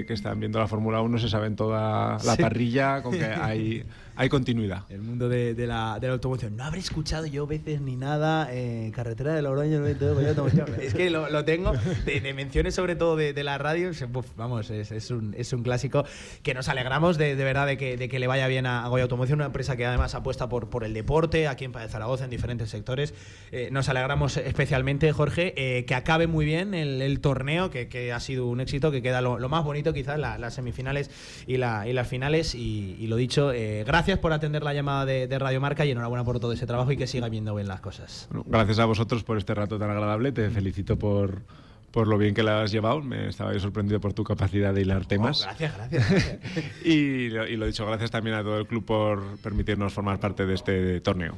que están viendo la Fórmula 1, se saben toda la Sí. parrilla, con que hay, hay continuidad. El mundo de, de la, de la automoción. No habré escuchado yo veces ni nada. eh, carretera de Logroño, 92, Goya Automoción. es que lo, lo tengo de, de menciones, sobre todo de, de la radio. uf, vamos, es, es un, es un clásico que nos alegramos de, de verdad de que, de que le vaya bien a, a Goya Automoción, una empresa que además apuesta por, por el deporte aquí en Padre Zaragoza, en diferentes sectores. Eh, nos alegramos especialmente, Jorge, eh, que acabe muy bien el, el torneo, que, que ha sido un éxito, que queda lo, lo más bonito quizás, la- las semifinales y, la- y las finales. Y, y lo dicho, eh, gracias por atender la llamada de, de Radio Marca y enhorabuena por todo ese trabajo y que siga viendo bien las cosas. Bueno, gracias a vosotros por este rato tan agradable. Te felicito por, por lo bien que la has llevado. Me estaba sorprendido por tu capacidad de hilar temas. Oh, gracias, gracias. y, lo, y lo dicho, gracias también a todo el club por permitirnos formar parte de este torneo.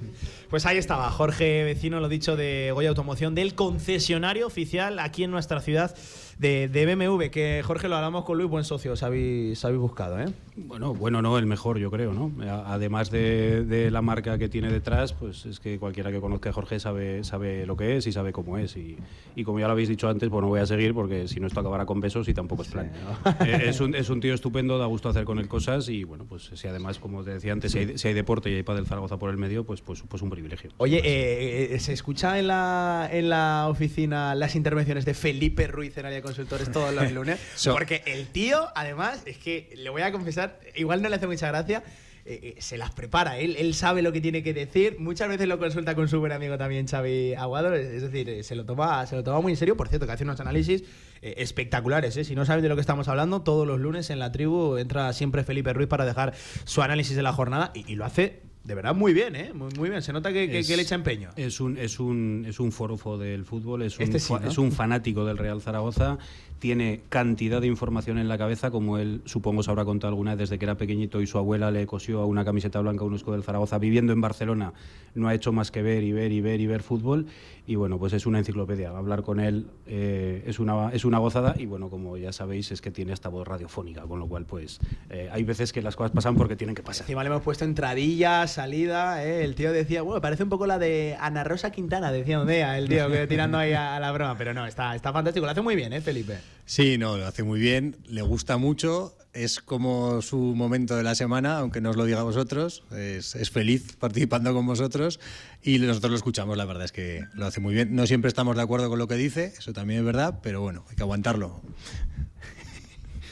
Pues ahí estaba, Jorge Vecino, lo dicho de Goya Automoción, del concesionario oficial aquí en nuestra ciudad de, de BMW, que Jorge lo hablamos con Luis, buen socio, os habéis, os habéis buscado, ¿eh? Bueno, bueno, no, el mejor, yo creo, ¿no? Además de, de la marca que tiene detrás, pues es que cualquiera que conozca a Jorge sabe, sabe lo que es y sabe cómo es. Y, y como ya lo habéis dicho antes, pues no voy a seguir porque si no esto acabará con besos y tampoco es plan. Eh, es, un, es un tío estupendo, da gusto hacer con él cosas y bueno, pues si además, como te decía antes, si hay, si hay deporte y hay del Zaragoza por el medio, pues, pues, pues un privilegio. Oye, eh, eh, ¿se escucha en la, en la oficina las intervenciones de Felipe Ruiz en Área Consultores todos los lunes? So- Porque el tío, además, es que le voy a confesar, igual no le hace mucha gracia. eh, eh, se las prepara, él, él sabe lo que tiene que decir. Muchas veces lo consulta con su buen amigo también, Xavi Aguado. Es decir, eh, se lo toma, se lo toma muy en serio. Por cierto, que hace unos análisis espectaculares. Si no saben de lo que estamos hablando, todos los lunes en la tribu entra siempre Felipe Ruiz para dejar su análisis de la jornada y, y lo hace de verdad muy bien, ¿eh? Muy, muy bien. Se nota que, que- Es- que le echa empeño. Es un, es un, es un forofo del fútbol, es un, Este sí, fa- ¿no? es un fanático del Real Zaragoza, tiene cantidad de información en la cabeza, como él supongo se habrá contado alguna vez desde que era pequeñito y su abuela le cosió a una camiseta blanca un escudo del Zaragoza. Viviendo en Barcelona no ha hecho más que ver y ver y ver y ver fútbol y bueno, pues es una enciclopedia. Hablar con él eh, es, una, es una gozada y bueno, como ya sabéis es que tiene esta voz radiofónica, con lo cual pues eh, hay veces que las cosas pasan porque tienen que pasar. Encima le hemos puesto entradilla, salida. ¿eh? El tío decía, bueno, parece un poco la de Ana Rosa Quintana, decía Ondea, el tío que tirando ahí a, a la broma. Pero no, está, está fantástico. Lo hace muy bien, ¿eh, Felipe? Sí, no, lo hace muy bien, le gusta mucho, es como su momento de la semana, aunque no os lo diga a vosotros, es, es feliz participando con vosotros y nosotros lo escuchamos, la verdad es que lo hace muy bien. No siempre estamos de acuerdo con lo que dice, eso también es verdad, pero bueno, hay que aguantarlo.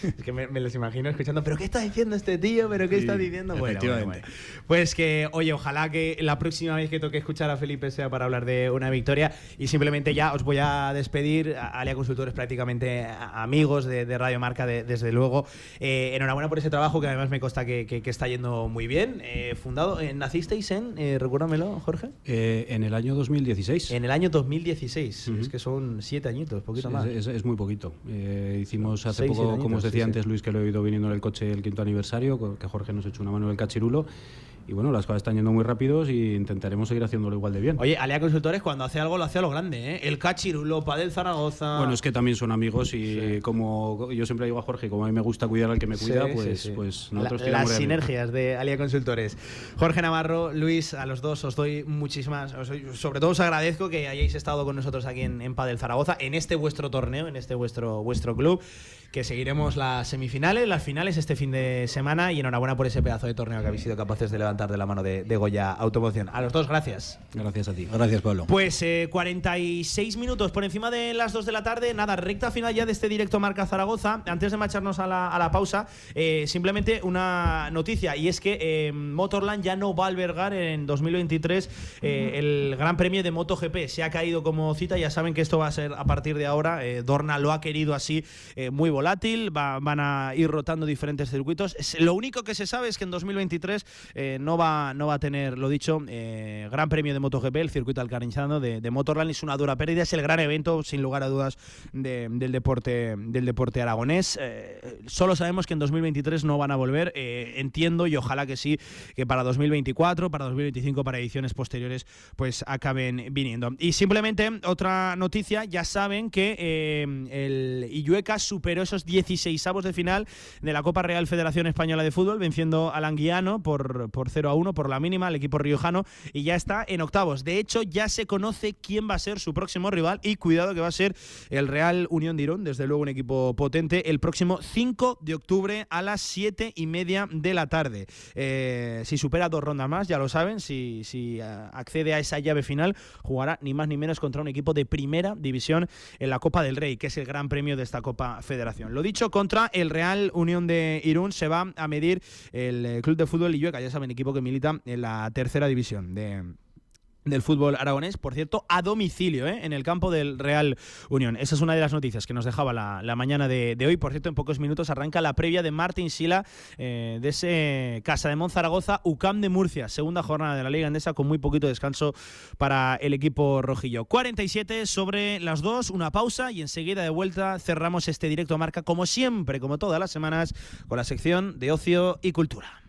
Es que me, me los imagino escuchando, ¿pero qué está diciendo este tío? ¿Pero qué Sí, está diciendo? Bueno, bueno, bueno. Pues que, oye, ojalá que la próxima vez que toque escuchar a Felipe sea para hablar de una victoria. Y simplemente ya os voy a despedir. Alia Consultores, prácticamente amigos de, de Radio Marca, de- desde luego. Eh, enhorabuena por ese trabajo que además me consta que, que- que está yendo muy bien. Eh, fundado, eh, ¿nacisteis en, eh, recuérdamelo, Jorge? Eh, en el año 2016. En el año 2016. Es que son siete añitos, poquito Sí, más. Es, es- muy poquito. Eh, hicimos hace Seis, poco, como os decía sí, antes, sí. Luis, que lo he ido viniendo en el coche el quinto aniversario, que Jorge nos echó una mano en el cachirulo. Y bueno, las cosas están yendo muy rápidos y intentaremos seguir haciéndolo igual de bien. Oye, Alea Consultores cuando hace algo lo hace a lo grande, ¿eh? El Cachirulo, del Zaragoza. Bueno, es que también son amigos y como yo siempre digo a Jorge, como a mí me gusta cuidar al que me cuida, Sí, pues, sí, sí. pues La- nosotros las de arriba. sinergias de Alia Consultores. Jorge Navarro, Luis, a los dos os doy muchísimas. os doy- sobre todo os agradezco que hayáis estado con nosotros aquí en, en Padel Zaragoza, en este vuestro torneo, en este vuestro, vuestro club. Que seguiremos las semifinales, las finales este fin de semana. Y enhorabuena por ese pedazo de torneo que habéis sido capaces de levantar de la mano de, de Goya Automoción. A los dos, gracias. Gracias a ti. Gracias, Pablo. Pues eh, 46 minutos por encima de las 2 de la tarde. Nada, recta final ya de este directo Marca Zaragoza. Antes de marcharnos a la, a la pausa, eh, simplemente una noticia. Y es que eh, Motorland ya no va a albergar en 2023 eh, el Gran Premio de MotoGP. Se ha caído como cita. Ya saben que esto va a ser a partir de ahora. Eh, Dorna lo ha querido así, eh, muy volátil. Va- van a ir rotando diferentes circuitos. Lo único que se sabe es que en 2023 eh, no, va, no va a tener, lo dicho, eh, Gran Premio de MotoGP, el circuito alcarinchano de, de Motorland. Es una dura pérdida, es el gran evento, sin lugar a dudas, de- del, deporte, del deporte aragonés. Eh, solo sabemos que en 2023 no van a volver. Eh, entiendo y ojalá que sí, que para 2024, para 2025, para ediciones posteriores, pues acaben viniendo. Y simplemente otra noticia, ya saben que el Illueca superó esos 16 avos de final de la Copa Real Federación Española de Fútbol, venciendo al Anguiano por, por 0 a 1, por la mínima, el equipo riojano, y ya está en octavos. De hecho, ya se conoce quién va a ser su próximo rival, y cuidado que va a ser el Real Unión de Irún, desde luego un equipo potente, el próximo 5 de octubre a las 7 y media de la tarde. Eh, si supera dos rondas más, ya lo saben, si, si eh, accede a esa llave final, jugará ni más ni menos contra un equipo de primera división en la Copa del Rey, que es el gran premio de esta Copa Federación. Lo dicho, contra el Real Unión de Irún se va a medir el eh, Club de Fútbol Illueca, ya saben, equipo que milita en la tercera división de del fútbol aragonés, por cierto, a domicilio, ¿eh? en el campo del Real Unión. Esa es una de las noticias que nos dejaba la, mañana de, hoy. Por cierto, en pocos minutos arranca la previa de Martín Sila eh, de ese Casa de Monzaragoza, UCAM de Murcia, segunda jornada de la Liga Endesa con muy poquito descanso para el equipo rojillo. 47 sobre las dos, una pausa y enseguida de vuelta cerramos este directo marca como siempre, como todas las semanas, con la sección de ocio y cultura.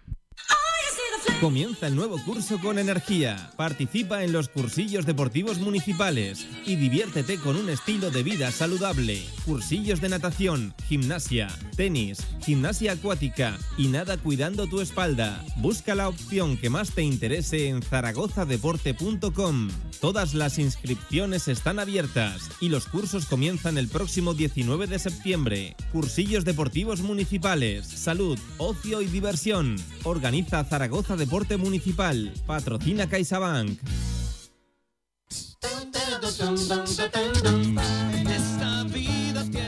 Comienza el nuevo curso con energía. Participa en los cursillos deportivos municipales y diviértete con un estilo de vida saludable. Cursillos de natación, gimnasia, tenis, gimnasia acuática y nada cuidando tu espalda. Busca la opción que más te interese en zaragozadeporte.com. Todas las inscripciones están abiertas y los cursos comienzan el próximo 19 de septiembre. Cursillos deportivos municipales, salud, ocio y diversión. Organiza Zaragoza Deporte Municipal. Patrocina CaixaBank.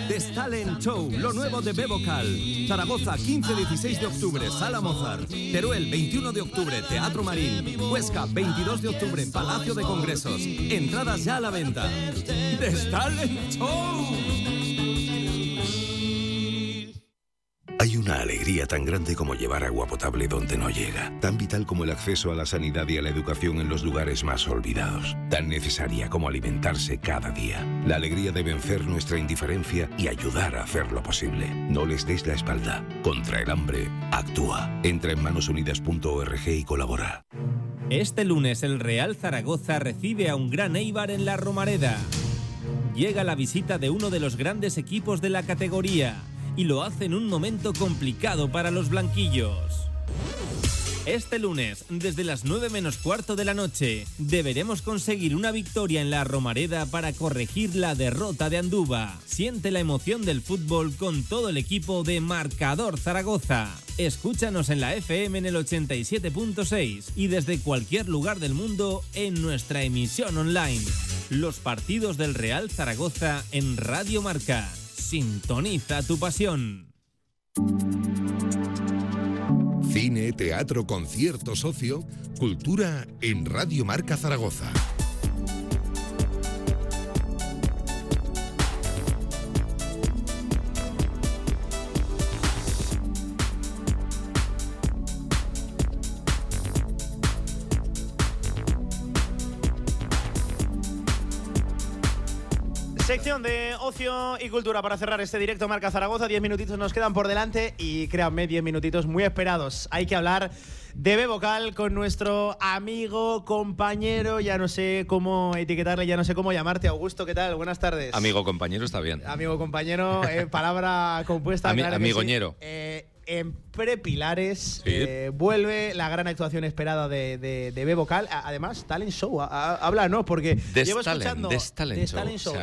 The Show, lo nuevo de Bebocal. Zaragoza, 15-16 de octubre, Sala Mozart. Teruel, 21 de octubre, Teatro Marín. Huesca, 22 de octubre, Palacio de Congresos. Entradas ya a la venta. The Stalin Show. Hay una alegría tan grande como llevar agua potable donde no llega, tan vital como el acceso a la sanidad y a la educación en los lugares más olvidados, tan necesaria como alimentarse cada día. La alegría de vencer nuestra indiferencia y ayudar a hacerlo posible. No les des la espalda. Contra el hambre, actúa. Entra en manosunidas.org y colabora. Este lunes el Real Zaragoza recibe a un gran Eibar en la Romareda. Llega la visita de uno de los grandes equipos de la categoría y lo hace en un momento complicado para los blanquillos. Este lunes, desde las 9 menos cuarto de la noche, deberemos conseguir una victoria en la Romareda para corregir la derrota de Anduba. Siente la emoción del fútbol con todo el equipo de Marcador Zaragoza. Escúchanos en la FM en el 87.6 y desde cualquier lugar del mundo en nuestra emisión online. Los partidos del Real Zaragoza en Radio Marca. Sintoniza tu pasión. Cine, teatro, concierto, socio, cultura en Radio Marca Zaragoza. Sección de ocio y cultura para cerrar este directo Marca Zaragoza. Diez minutitos nos quedan por delante y créanme, diez minutitos muy esperados. Hay que hablar de B vocal con nuestro amigo, compañero, ya no sé cómo etiquetarle, ya no sé cómo llamarte. Augusto, ¿qué tal? Buenas tardes. Amigo, compañero, está bien. Amigo, compañero, eh, palabra compuesta. Ami amigoñero. Eh, en Prepilares. Eh, vuelve la gran actuación esperada de, de, B Vocal. Además, Talent Show. habla, ¿no? Porque llevo escuchando.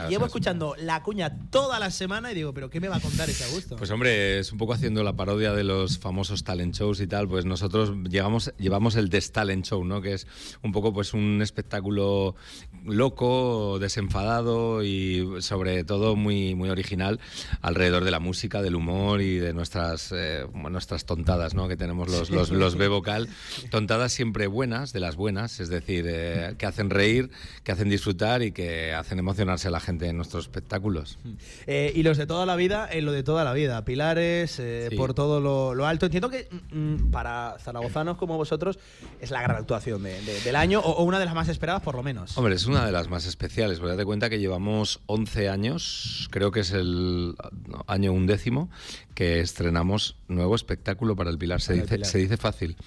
llevo escuchando la cuña toda la semana y digo, ¿pero qué me va a contar ese Augusto? Pues hombre, es un poco haciendo la parodia de los famosos talent shows y tal. Pues nosotros llevamos, llevamos el Des Talent Show, ¿no? Que es un poco pues un espectáculo loco, desenfadado y sobre todo muy, muy original alrededor de la música, del humor y de nuestras, eh, nuestras tontadas ¿no? que tenemos los, los, los B vocal. Tontadas siempre buenas, de las buenas, es decir, eh, que hacen reír, que hacen disfrutar y que hacen emocionarse a la gente en nuestros espectáculos. Eh, y los de toda la vida, en lo de toda la vida, Pilares, eh, por todo lo, alto. Entiendo que mm, mm, para zaragozanos como vosotros es la gran actuación del año o, una de las más esperadas por lo menos. Hombre, es una de las más especiales, porque date cuenta que llevamos 11 años, creo que es el año undécimo, que estrenamos nuevo espectáculo para el Pilar. Se, dice, se dice fácil.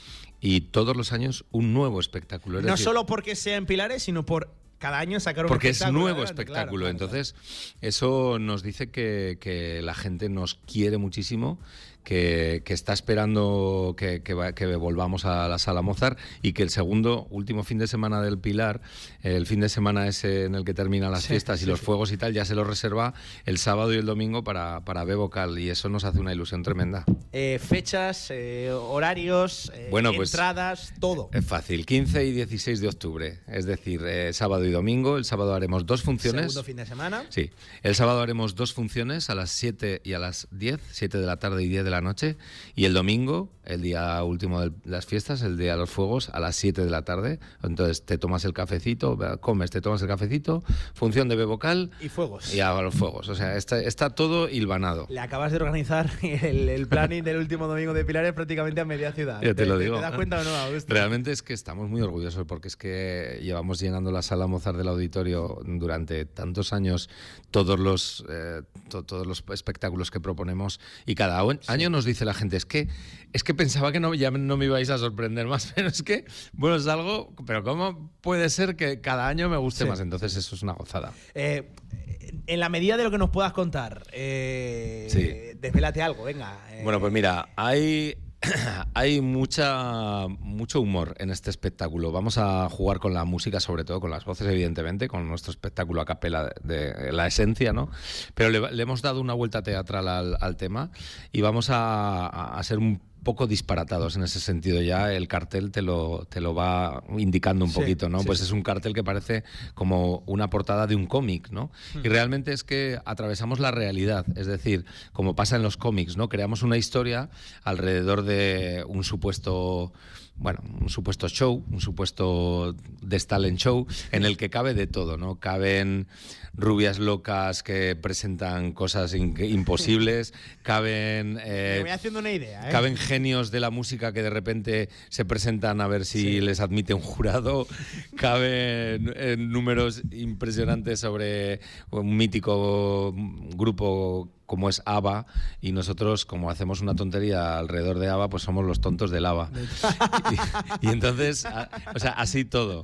Y todos los años un nuevo espectáculo. no solo porque sea en Pilares, sino por cada año sacar un Porque es nuevo espectáculo. Entonces, eso nos dice que, que, la gente nos quiere muchísimo que, está esperando que, volvamos a la sala Mozart y que el segundo, último fin de semana del Pilar, el fin de semana ese en el que terminan las fiestas y los fuegos y tal, ya se lo reserva el sábado y el domingo para, para B Vocal y eso nos hace una ilusión tremenda. Eh, fechas, eh, horarios, eh, pues, entradas, todo. Es fácil, 15 y 16 de octubre, es decir, sábado y domingo. El sábado haremos dos funciones. Segundo fin de semana. Sí, el sábado haremos dos funciones a las 7 y a las 10, 7 de la tarde y 10 de de la noche. Y el domingo, el día último de las fiestas, el día de los fuegos, a las 7 de la tarde. Entonces te tomas el cafecito, comes, te tomas el cafecito, función de vocal Y fuegos. Y a los fuegos. O sea, está, está todo hilvanado. Le acabas de organizar el, el planning del último domingo de Pilares prácticamente a media ciudad. Ya te lo digo. ¿Te das cuenta o no, Augusto? Realmente es que estamos muy orgullosos porque es que llevamos llenando la sala Mozart del auditorio durante tantos años todos los, eh, to- todos los espectáculos que proponemos y cada o- año nos dice la gente es que es que pensaba que no, ya no me ibais a sorprender más, pero es que, bueno, es algo, pero ¿cómo puede ser que cada año me guste Sí. más? Entonces eso es una gozada. Eh, en la medida de lo que nos puedas contar, eh, Sí. desvélate algo, venga. eh, Bueno, pues mira, hay, hay mucha, mucho humor en este espectáculo. Vamos a jugar con la música, sobre todo con las voces, evidentemente, con nuestro espectáculo a capela de, de la esencia, ¿no? Pero le, le hemos dado una vuelta teatral al, al tema y vamos a, a- a ser un poco disparatados en ese sentido. Ya el cartel te lo te lo va indicando un Sí, poquito no sí, pues sí. es un cartel que parece como una portada de un cómic no y Hmm. realmente es que atravesamos la realidad. Es decir como pasa en los cómics no creamos una historia alrededor de un supuesto bueno, un supuesto show, un supuesto talent show en el que cabe de todo, ¿no? Caben rubias locas que presentan cosas imposibles, caben eh, me voy haciendo una idea. ¿eh? Caben genios de la música que de repente se presentan a ver si les admite un jurado. Caben eh, números impresionantes sobre un mítico grupo como es ABBA y nosotros como hacemos una tontería alrededor de ABBA pues somos los tontos del ABBA y, y entonces a- o sea así todo.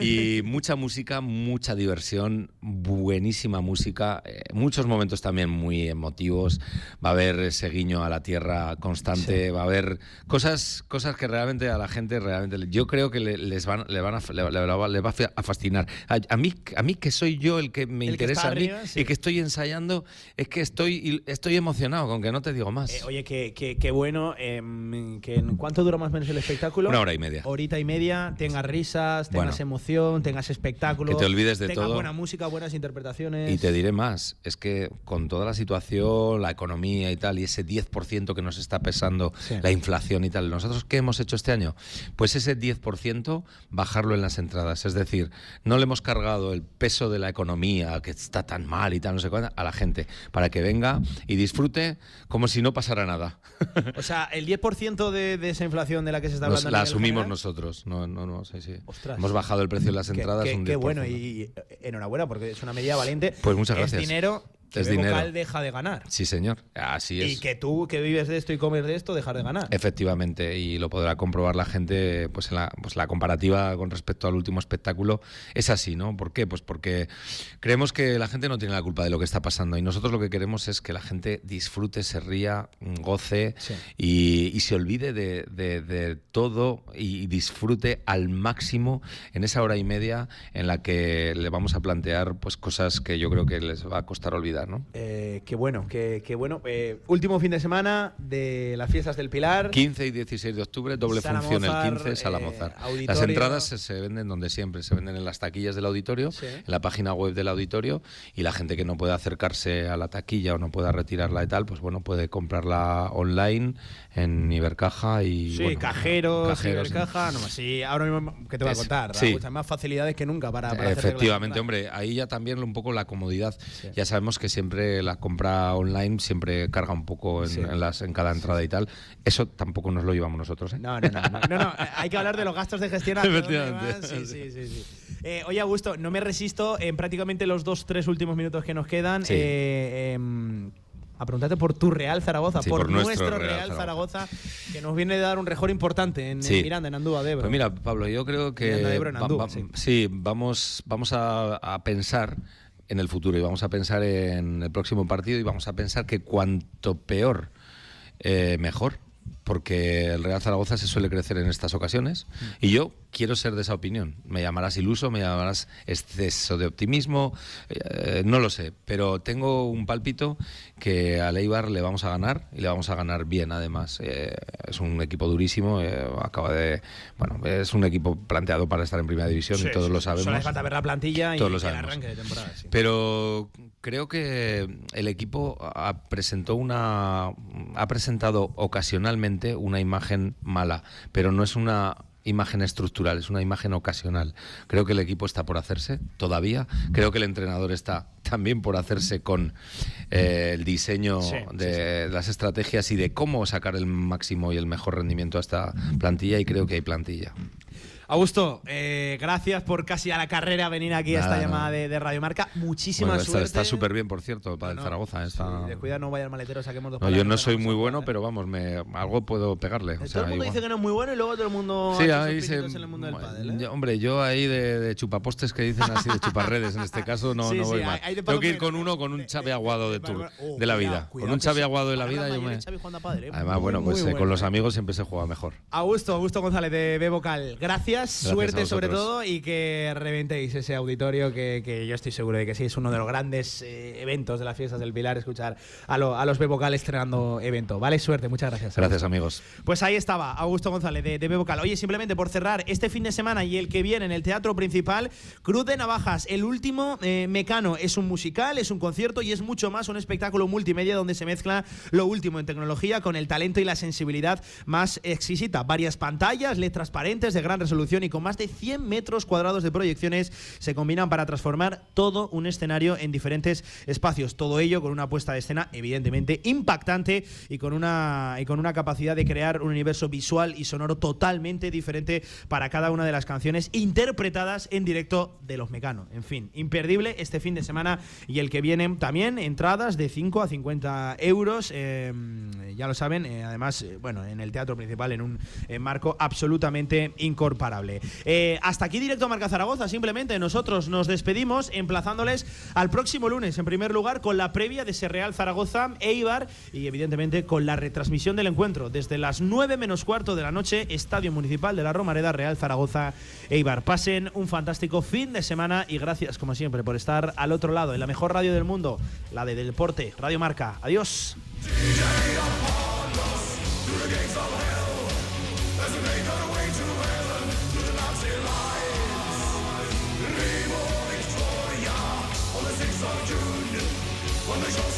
Y mucha música mucha diversión buenísima música eh, muchos momentos también muy emotivos. Va a haber ese guiño a la tierra constante va a haber cosas cosas que realmente a la gente realmente yo creo que le- les van le van a le, le- le va a fascinar. A, a mí a mí que soy yo el que me El que interesa está a mí sí. y que estoy ensayando es que estoy estoy emocionado con que no te digo más Eh, oye, qué, qué bueno. em, que en- ¿Cuánto dura más o menos el espectáculo? Una hora y media. Horita y media, tengas risas, tengas Bueno. emoción, tengas espectáculo. Que te olvides de tengas todo. buena música, buenas interpretaciones. Y te diré más, es que con toda la situación, la economía y tal, y ese 10% que nos está pesando Sí. la inflación y tal, ¿nosotros qué hemos hecho este año? Pues ese 10% bajarlo en las entradas. Es decir, no le hemos cargado el peso de la economía, que está tan mal y tal, no sé cuánto, a la gente, para que venga y disfrute como si no pasara nada. O sea, el 10% de, de esa inflación de la que se está Nos- hablando. a la asumimos general, nosotros. No, no, no, sí, sí. Ostras. Hemos bajado el precio de las Qué- entradas qué, un qué 10%. bueno y enhorabuena porque es una medida valiente. Pues muchas Es gracias. dinero que Es dinero. Cal deja de ganar. Sí, señor. Así es. Y que tú que vives de esto y comes de esto, dejar de ganar. Efectivamente, y lo podrá comprobar la gente, pues en la, pues la comparativa con respecto al último espectáculo es así, ¿no? ¿Por qué? Pues porque creemos que la gente no tiene la culpa de lo que está pasando y nosotros lo que queremos es que la gente disfrute, se ría, goce y, y se olvide de, de- de todo y disfrute al máximo en esa hora y media en la que le vamos a plantear pues cosas que yo creo que les va a costar olvidar, ¿no? Eh, qué bueno, qué, qué bueno. Eh, último fin de semana de las fiestas del Pilar. 15 y 16 de octubre, doble Sala función Mozart, el 15, Sala eh. Las entradas se, se venden donde siempre, se venden en las taquillas del auditorio, Sí. en la página web del auditorio, y la gente que no puede acercarse a la taquilla o no pueda retirarla y tal, pues bueno, puede comprarla online en Ibercaja y Sí, bueno, cajeros, cajeros, cibercaja, no, sí, ahora mismo, ¿qué te voy a contar? sí. Muchas más facilidades que nunca para, para Efectivamente, hombre, ahí ya también un poco la comodidad. Ya sabemos que siempre la compra online siempre carga un poco en, Sí. en las, en cada entrada y tal. Eso tampoco nos lo llevamos nosotros. ¿eh? No, no, no, no, no, no, hay que hablar de los gastos de gestión. ¿a dónde Efectivamente. Sí, sí, sí, sí. Eh, oye, Augusto, no me resisto en prácticamente los dos, tres últimos minutos que nos quedan Sí. eh, em, a preguntarte por tu Real Zaragoza, Sí, por, por nuestro nuestro Real Real Zaragoza. que nos viene de dar un rejor importante en. Miranda, en Andúa de Ebro. Pues mira, Pablo, yo creo que Miranda de Ebro en va- Andúa, va- sí. sí, vamos, vamos a, a pensar en el futuro y vamos a pensar en el próximo partido y vamos a pensar que cuanto peor, eh, mejor. porque el Real Zaragoza se suele crecer en estas ocasiones y yo quiero ser de esa opinión. Me llamarás iluso, me llamarás exceso de optimismo, eh, no lo sé, pero tengo un pálpito que a Leibar le vamos a ganar y le vamos a ganar bien además. Eh, es un equipo durísimo, eh, acaba de... Bueno, es un equipo planteado para estar en primera división y todos lo sabemos. Solo hace falta ver la plantilla Todos y lo el sabemos. arranque de temporada. sí. Pero creo que el equipo ha, presentó una ha presentado ocasionalmente una imagen mala, pero no es una imagen estructural, es una imagen ocasional. Creo que el equipo está por hacerse todavía. Creo que el entrenador está también por hacerse con eh, el diseño Sí, de las estrategias y de cómo sacar el máximo y el mejor rendimiento a esta plantilla y creo que hay plantilla. Augusto, eh, gracias por casi a la carrera venir aquí a esta llamada de, de Radio Marca. Muchísima Bueno, está- suerte. está súper bien, por cierto, para el Zaragoza. Está... Descuida, no vaya al maletero, saquemos dos No, yo no soy muy bueno, ¿eh? pero vamos, me, algo puedo pegarle. o Todo el mundo igual. dice que no es muy bueno y luego todo el mundo Sí, ahí se, pinitos en el mundo del pádel, ¿eh? yo- hombre, yo ahí de, de chupapostes que dicen así, de chuparredes en este caso, no, Sí, no sí, voy mal. Tengo que ir con uno, con un Xavi Aguado de, tour, Oh, de la vida. cuidado Con un sí. Aguado de la vida yo me... ¿eh? Además, bueno, pues eh, con los amigos siempre se juega mejor. Augusto, Augusto González de B Vocal, gracias, suerte sobre todo y que reventéis ese auditorio que, que yo estoy seguro de que sí, es uno de los grandes eh, eventos de las fiestas del Pilar, escuchar a, lo- a los B Vocal estrenando evento. Vale, suerte, muchas gracias. Gracias, amigos. Pues ahí estaba, Augusto González de, de B Vocal. Oye, simplemente por cerrar, este fin de semana y el que viene en el Teatro Principal, Cruz de Navajas, el último eh, Mecano. Es un musical, es un concierto y es mucho más un espectáculo multimedia donde se mezcla lo último en tecnología con el talento y la sensibilidad más exquisita. Varias pantallas, LED transparentes de gran resolución y con más de 100 metros cuadrados de proyecciones se combinan para transformar todo un escenario en diferentes espacios. Todo ello con una puesta de escena evidentemente impactante y con una, y con una capacidad de crear un universo visual y sonoro totalmente diferente para cada una de las canciones interpretadas en directo de los Mecano. En fin, imperdible este fin de semana y el que viene también entradas de 5 a 50 euros. eh, ya lo saben, eh, además, eh, bueno, en el teatro principal en un marco absolutamente Eh, hasta aquí directo a Marca Zaragoza. Simplemente nosotros nos despedimos emplazándoles al próximo lunes, en primer lugar, con la previa de ese Real Zaragoza, Eibar y evidentemente con la retransmisión del encuentro desde las 9 menos cuarto de la noche, Estadio Municipal de la Romareda, Real Zaragoza, Eibar. Pasen un fantástico fin de semana y gracias, como siempre, por estar al otro lado, en la mejor radio del mundo, la de Deporte, Radio Marca. Adiós. When they